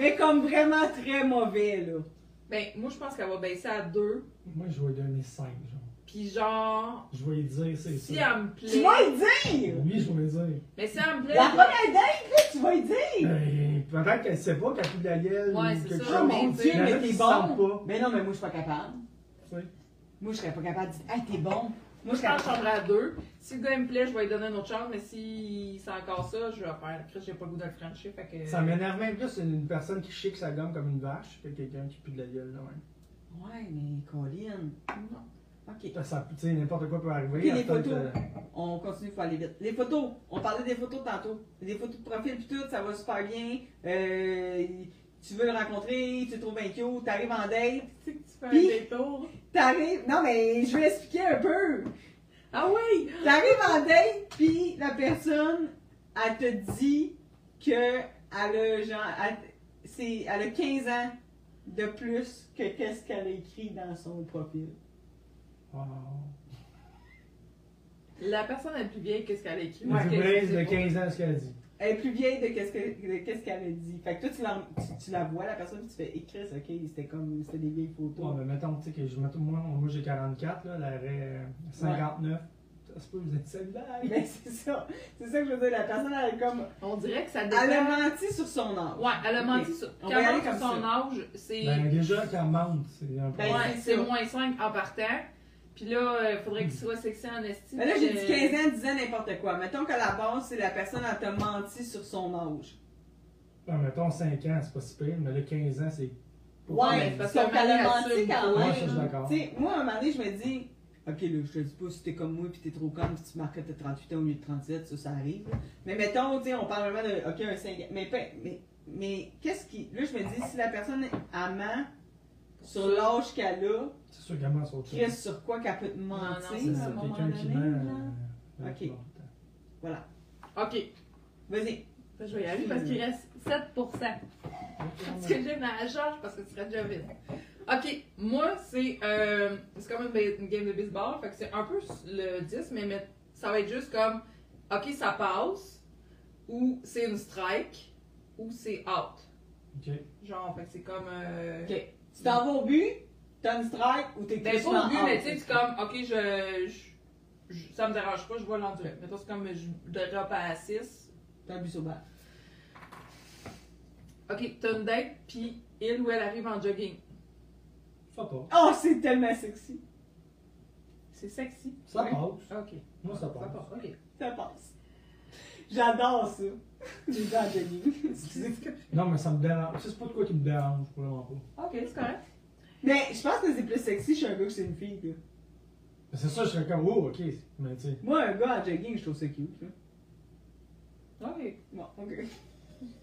Mais comme vraiment très mauvais, là. Ben, moi, je pense qu'elle va baisser à 2. Moi, je vais lui donner 5, genre. Puis genre, Je vais lui dire, c'est si ça. elle me plaît. Tu vas y dire! Oui, je vais lui dire. Mais si elle me plaît. La première date, là, tu vas y dire! Ben, Peut-être qu'elle sait pas qu'elle a plus de la gueule Ouais, ou c'est quelque ça. Oh mon dieu, mais t'es bon! pas. Mais non, mais moi, je suis pas capable. Tu sais. Moi, je serais pas capable de dire, hey, t'es bon! Moi, je pense que je prendrais à 2. Si le gars il me plaît, je vais lui donner une autre chance. Mais si c'est encore ça, je vais faire. Chris, j'ai pas le goût de le franchir. Fait que. Ça m'énerve même plus une personne qui chique sa gomme comme une vache que quelqu'un qui pue de la gueule, là, même. Ouais, mais Colin. Non. Ok. Ça, tu sais, n'importe quoi peut arriver. Puis les photos. euh, On continue, il faut aller vite. Les photos, on parlait des photos tantôt. Des photos de profil puis tout, ça va super bien. Euh, tu veux le rencontrer, tu le trouves bien cute, t'arrives en date. Tu sais que tu fais un détour. T'arrives. Non, mais je vais expliquer un peu. Ah oui! T'arrives en date, puis la personne, elle te dit que elle a, genre, elle, c'est, elle a 15 ans de plus que qu'est-ce qu'elle a écrit dans son profil. wow. La personne est plus vieille que ce qu'elle a écrit. Braise c'est de pas- 15 ans, ce qu'elle a dit. Elle est plus vieille de qu'est-ce, que, de qu'est-ce qu'elle a dit. Fait que toi, tu la, tu, tu la vois, la personne, puis tu fais écrire, ok, c'était comme, c'était des vieilles Ouais, photos. mais mettons, tu sais, que je, mettons, moi, moi j'ai 44, là, elle aurait euh, 59. Ça se peut, vous êtes cellulaire. Ben, c'est ça. C'est ça que je veux dire. La personne, elle est comme. On dirait que ça Elle a dépend. menti sur son âge. Ouais, elle a menti sur. On Quand elle sur comme son âge, c'est. Ben, déjà, qu'elle mente, c'est un peu. Ben, ouais, c'est moins 5 en partant. Puis là, il faudrait qu'il soit sexy en estime. Mais là, j'ai dit 15 ans, 10 ans, n'importe quoi. Mettons qu'à la base, c'est la personne, elle t'a menti sur son âge. Ben, mettons 5 ans, c'est pas si pire, mais là, 15 ans, c'est. Ouais, parce parce qu'elle a qu'elle menti quand même. Ouais, ça, je suis d'accord. Tu sais, moi, à un moment donné, je me dis, ok, là, je te dis pas si t'es comme moi, puis t'es trop con, puis tu marques que t'as 38 ans au lieu de 37, ça, ça arrive. Mais mettons, tu sais, on parle vraiment de, ok, un 5 ans. Mais, mais, mais qu'est-ce qui. Là, je me dis, si la personne, ment sur l'âge qu'elle a, C'est sûr qu'elle ment sur autre chose. qu'est-ce sur quoi qu'elle peut te non, mentir? c'est C'est à un moment qui donné, ment. euh, Ok. Voilà. Ok. Vas-y. Je vais y aller parce qu'il reste 7%. Parce que j'ai ma charge parce que tu serais déjà vide. Ok, moi, c'est euh, c'est comme une game de baseball. Fait que c'est un peu le 10, mais, mais ça va être juste comme ok, ça passe, ou c'est une strike, ou c'est out. Ok. Genre, fait que c'est comme. euh, Ok. Tu t'en vas au but, t'as une strike ou t'es Ben, plus pas au but, mais tu sais, c'est comme ok, je, je, je- ça me dérange pas, je vais l'endurer. Mettons, c'est comme je drop à 6. T'as un but sur balle. Ok, t'as une date, puis il ou elle arrive en jogging. Ça passe. Oh, c'est tellement sexy. C'est sexy. Ça Oui. passe. Ok. Moi, ça Ça passe. passe, ok. Ça passe. J'adore ça. De jogging. Excusez. Non, mais ça me dérange. C'est pas de quoi qui me dérange, vraiment pas. Ok, c'est correct. Mais je pense que c'est plus sexy chez un gars que chez une fille. là. C'est ça, je serais comme, oh, ok. Mais tu sais. Moi, un gars en jogging, je trouve ça cute. là. Ok. Bon, ok.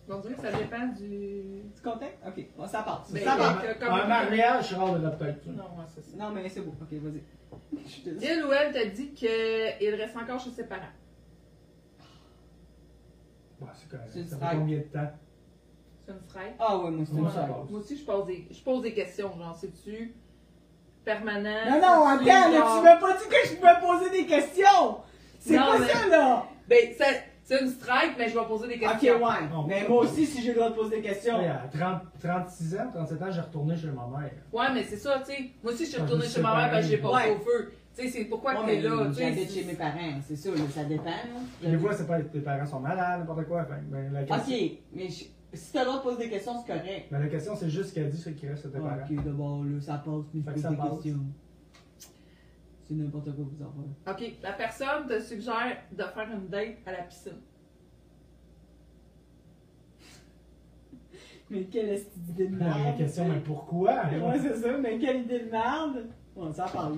On dirait que ça dépend du. Tu content? Ok, bon, ça passe. Mais- ça que- comme- Un mariage, je suis hors de la tête. Non, ouais, c'est ça. Non, mais c'est beau. Ok, vas-y. Il ou elle t'a dit qu'il reste encore chez ses parents. Ouais, c'est correct. C'est Ça fait combien de temps? C'est une strike. Ah ouais, moi, c'est Moi, une aussi, je pose des, je pose des questions. Genre, c'est-tu permanent? Non, non, C'est-tu attends, là, genre- tu m'as pas dit que je pouvais poser des questions! C'est Non, pas mais- ça, là! Ben, c'est, c'est une strike, mais je vais poser des Ok, questions. ouais. Non. Mais moi aussi, si j'ai le droit de poser des questions. Ouais, à 30, 36 ans, 37 ans, j'ai retourné chez ma mère. Ouais, mais c'est ça, tu sais. Moi aussi, je suis retournée je chez ma mère parce que j'ai passé au feu. Tu sais, c'est pourquoi Ouais, que t'es mais là, tu. J'habite chez mes parents, c'est ça, là, ça dépend. là. Des fois, c'est pas tes parents sont malades, n'importe quoi. Que, ben, la question, Ok, mais je- si t'as de poser des questions, c'est correct. mais la question, c'est juste ce qu'elle dit, c'est qu'il reste à tes parents. ok, d'abord, là, ça passe, mais je que pose des questions. C'est n'importe quoi vous en faites. Ok, la personne te suggère de faire une date à la piscine. Mais quelle est cette idée de La merde? question, mais pourquoi? Ouais, c'est ça, mais quelle idée de merde? Ouais, ça passe. là.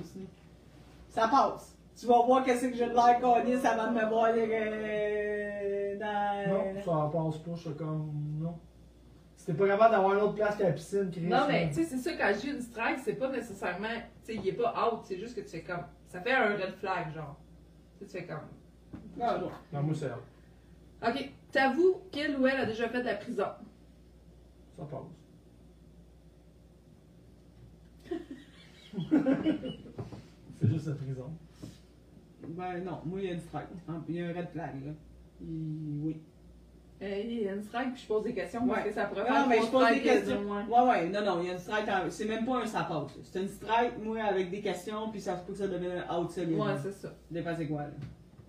Ça passe. Tu vas voir qu'est-ce que j'ai de l'air connis avant de me voir euh, dans. Non, ça passe pas, je suis comme, non. T'es pas capable d'avoir une autre place que la piscine, Chris. Non, mais là. tu sais, c'est ça, quand j'ai une strike, c'est pas nécessairement. Tu sais, il est pas out, c'est juste que tu fais comme. Ça fait un red flag, genre. Tu sais, tu fais comme. Non, non. Non, moi, c'est ça Ok, t'avoues qu'il ou elle a déjà fait de la prison? passe. c'est juste la prison. Ben non, moi il y a une strike. Il y a un red flag là. Il- Oui. Euh, Il y a une strike, puis je pose des questions parce Ouais. que ça pourrait Non, mais je pose des questions. ouais. Ouais, ouais, non, non, il y a une strike. C'est même pas un là. C'est une strike, moi, avec des questions, puis ça se peut que ça devienne un out solide. Ouais, c'est ça. Dépend c'est quoi, là.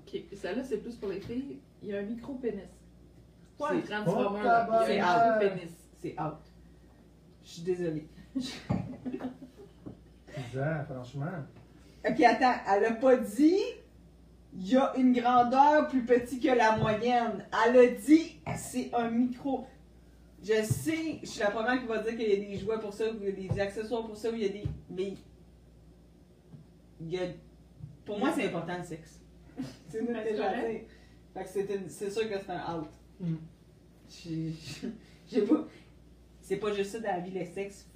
Ok, celle-là, c'est plus pour les filles. Il y a un micro-pénis. Pas un C'est- transformer, Oh, il y a un tabarnak. micro-pénis. C'est out. Je suis désolée. Bizarre, franchement. Ok, attends, elle a pas dit il y a une grandeur plus petite que la moyenne. Elle a dit c'est un micro. Je sais, je suis la première qui va dire qu'il y a des jouets pour ça, qu'il y a des accessoires pour ça, il y a des. Mais. Il y a. Pour moi, c'est important le sexe. c'est une Ben, c'est déjà. Fait que c'est une- c'est sûr que c'est un out. Mm. J'ai j'ai pas. C'est pas juste ça dans la vie, le sexe.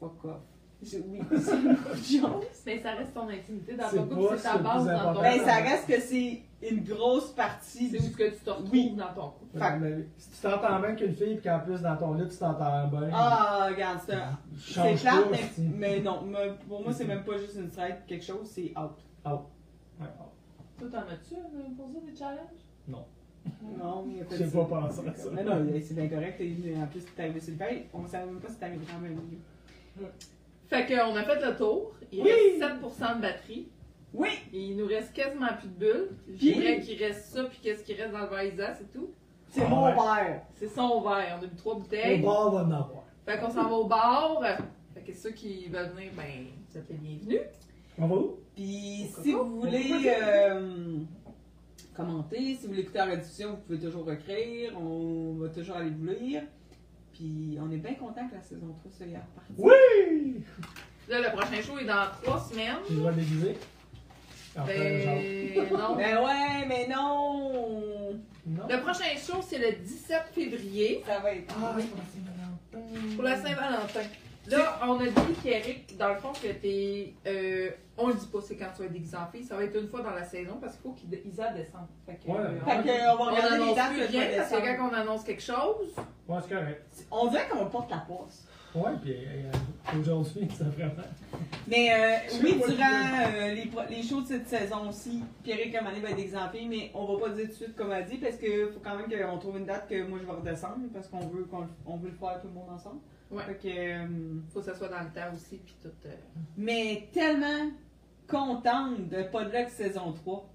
Fuck off. Oui, c'est une autre chose. Mais ça reste ton intimité dans ton couple, c'est ta le base dans ton. Ben, ça reste que c'est une grosse partie C'est où ce que tu te retrouves Oui. dans ton couple. Fait- Mais si tu t'entends bien qu'une fille, puis qu'en plus dans ton lit, tu t'entends bien. Ah, regarde, c'est un. Pas, mais, non. pour moi, c'est même pas juste une strike, quelque chose, c'est out. Ouais, ah. Toi, t'en as-tu euh, posé des challenges? Non, mais il y a pas J'ai de pas pensé à ça. Mais non, c'est bien correct. En plus, t'es arrivé sur le fait. On savait même pas si t'arrivais quand même. Fait qu'on a fait le tour. Il Oui. reste 7% de batterie. Oui! Et il nous reste quasiment plus de bulles. Je dirais qu'il reste ça, puis qu'est-ce qui reste dans le Vaisa, c'est tout. C'est Ah mon ouais. verre. C'est son verre. On a bu trois Le bouteilles. bar va en avoir. Fait qu'on s'en va au bar. Fait que ceux qui veulent venir, ben, vous êtes les bienvenus. On va où? Puis si vous voulez euh, commenter, si vous voulez écouter la rediffusion, vous pouvez toujours écrire. On va toujours aller vous lire. Puis on est bien content que la saison 3 soit repartie. Oui! Là, le prochain show est dans trois semaines. Droit de déguiser? Ben, non. Ben ouais, mais non! Non? Le prochain show, c'est le 17 février Ça va être. Ah, c'est pour la Saint-Valentin. Là, on a dit, Pierrick, dans le fond, que t'es. Euh, on le dit pas, c'est quand tu vas être déguisé en fille. Ça va être une fois dans la saison parce qu'il faut qu'Isa descende. Fait que, Ouais. euh, Fait on, que, euh, on va on regarder les dates plus que rien parce que quand on annonce quelque chose, Ouais, c'est correct. On dirait qu'on porte la poisse. Ouais, puis euh, aujourd'hui, ça vraiment. Mais euh, oui, durant euh, les, les shows de cette saison aussi, Pierrick Camané va être exempté, mais on va pas dire tout de suite comme elle dit, parce qu'il faut quand même qu'on trouve une date que moi je vais redescendre, parce qu'on veut qu'on on veut le faire tout le monde ensemble. Ouais. Fait que, euh, faut que ça soit dans le temps aussi, puis tout. euh, mais tellement contente de Podluck saison 3.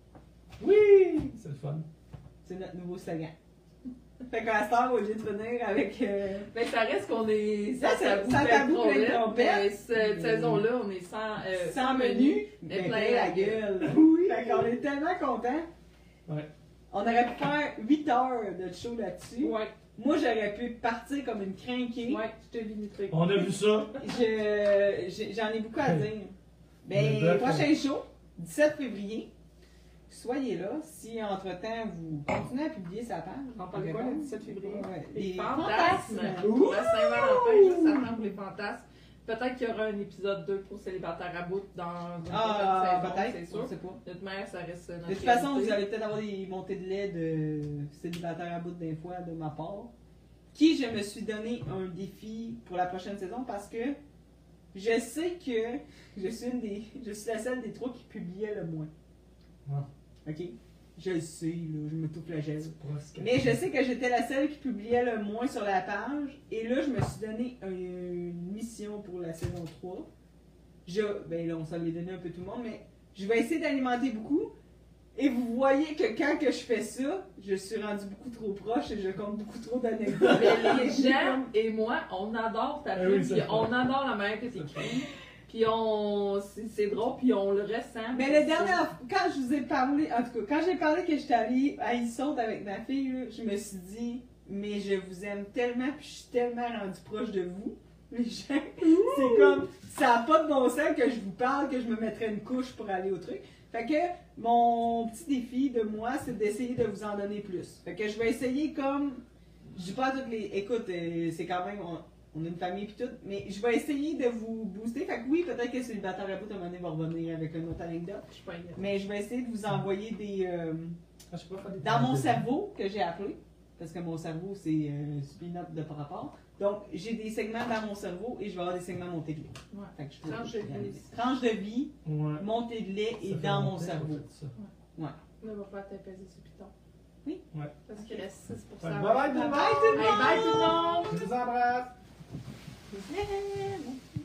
Oui! C'est le fun. C'est notre nouveau slogan. Fait qu'à cette heure, au lieu de venir avec. euh, Mais ça reste qu'on est Ça, sans plein de tabou, plein trompettes. mais cette Mais- saison-là, on est sans, euh, sans menu, mais mais plein plein la la gueule. Oui! Fait qu'on est tellement contents. Ouais. On aurait pu faire 8 heures de show là-dessus. Ouais, Moi, j'aurais pu partir comme une crinquée. ouais, je te limiterai. On a vu ça. Je- J'en ai beaucoup à dire. Le Ben, prochain show, 17 février. Soyez là. Si entre-temps vous continuez à publier sa page. On parle de quoi, le 17 février? Ouais, Les fantasmes. fantasmes. Pour la Saint-Valentin, juste avant pour les fantasmes. Peut-être qu'il y aura un épisode 2 pour célibataire à bout dans une Ah, peut-être. c'est sûr. pas. De toute manière, ça reste notre De toute façon, réalité. vous allez peut-être avoir des montées de lait de célibataire à bout des fois de ma part. Qui je me suis donné un défi pour la prochaine saison parce que je sais que je suis une des. Je suis la seule des trois qui publiait le moins. Ah. Ok? Je le sais, là, je me tout flagelle. Presque. Mais je sais que j'étais la seule qui publiait le moins sur la page. Et là, je me suis donné un- une mission pour la saison 3. Je, ben là, on s'en est donné un peu tout le monde, mais je vais essayer d'alimenter beaucoup. Et vous voyez que quand que je fais ça, je suis rendu beaucoup trop proche et je compte beaucoup trop d'anecdotes. Mais les gens et moi, on adore ta Ah pub, oui, on adore la manière que tu écris. Puis on, c'est drôle, puis on le ressent. Mais la dernière fois, quand je vous ai parlé, en tout cas, quand j'ai parlé que j'étais allée à Isonde avec ma fille, là, je me suis dit, mais je vous aime tellement, puis je suis tellement rendue proche de vous. Les gens, c'est comme, ça n'a pas de bon sens que je vous parle, que je me mettrais une couche pour aller au truc. Fait que mon petit défi de moi, c'est d'essayer de vous en donner plus. Fait que je vais essayer comme, je dis pas à toutes les, écoute, euh, c'est quand même, on, on a une famille pis tout, mais je vais essayer de vous booster. Fait que oui, peut-être que Célibataire à bout, à un moment donné, va revenir avec une autre anecdote. Je suis pas. Mais je vais essayer de vous envoyer des. euh, Ah, je sais pas des dans mon cerveau, que j'ai appelé, parce que mon cerveau, c'est euh, spin-up de par rapport. Donc, j'ai des segments dans mon cerveau et je vais avoir des segments montée de lait. Ouais. Fait que je Tranche de vie. Tranche de vie, Ouais. montée de lait et dans mon cerveau. ça. Là, va faire t'apaiser sur Python. Oui. Ouais. Parce qu'il reste 6 Fait que Bye bye tout le monde! bye tout le monde! Je vous embrasse! Yeah.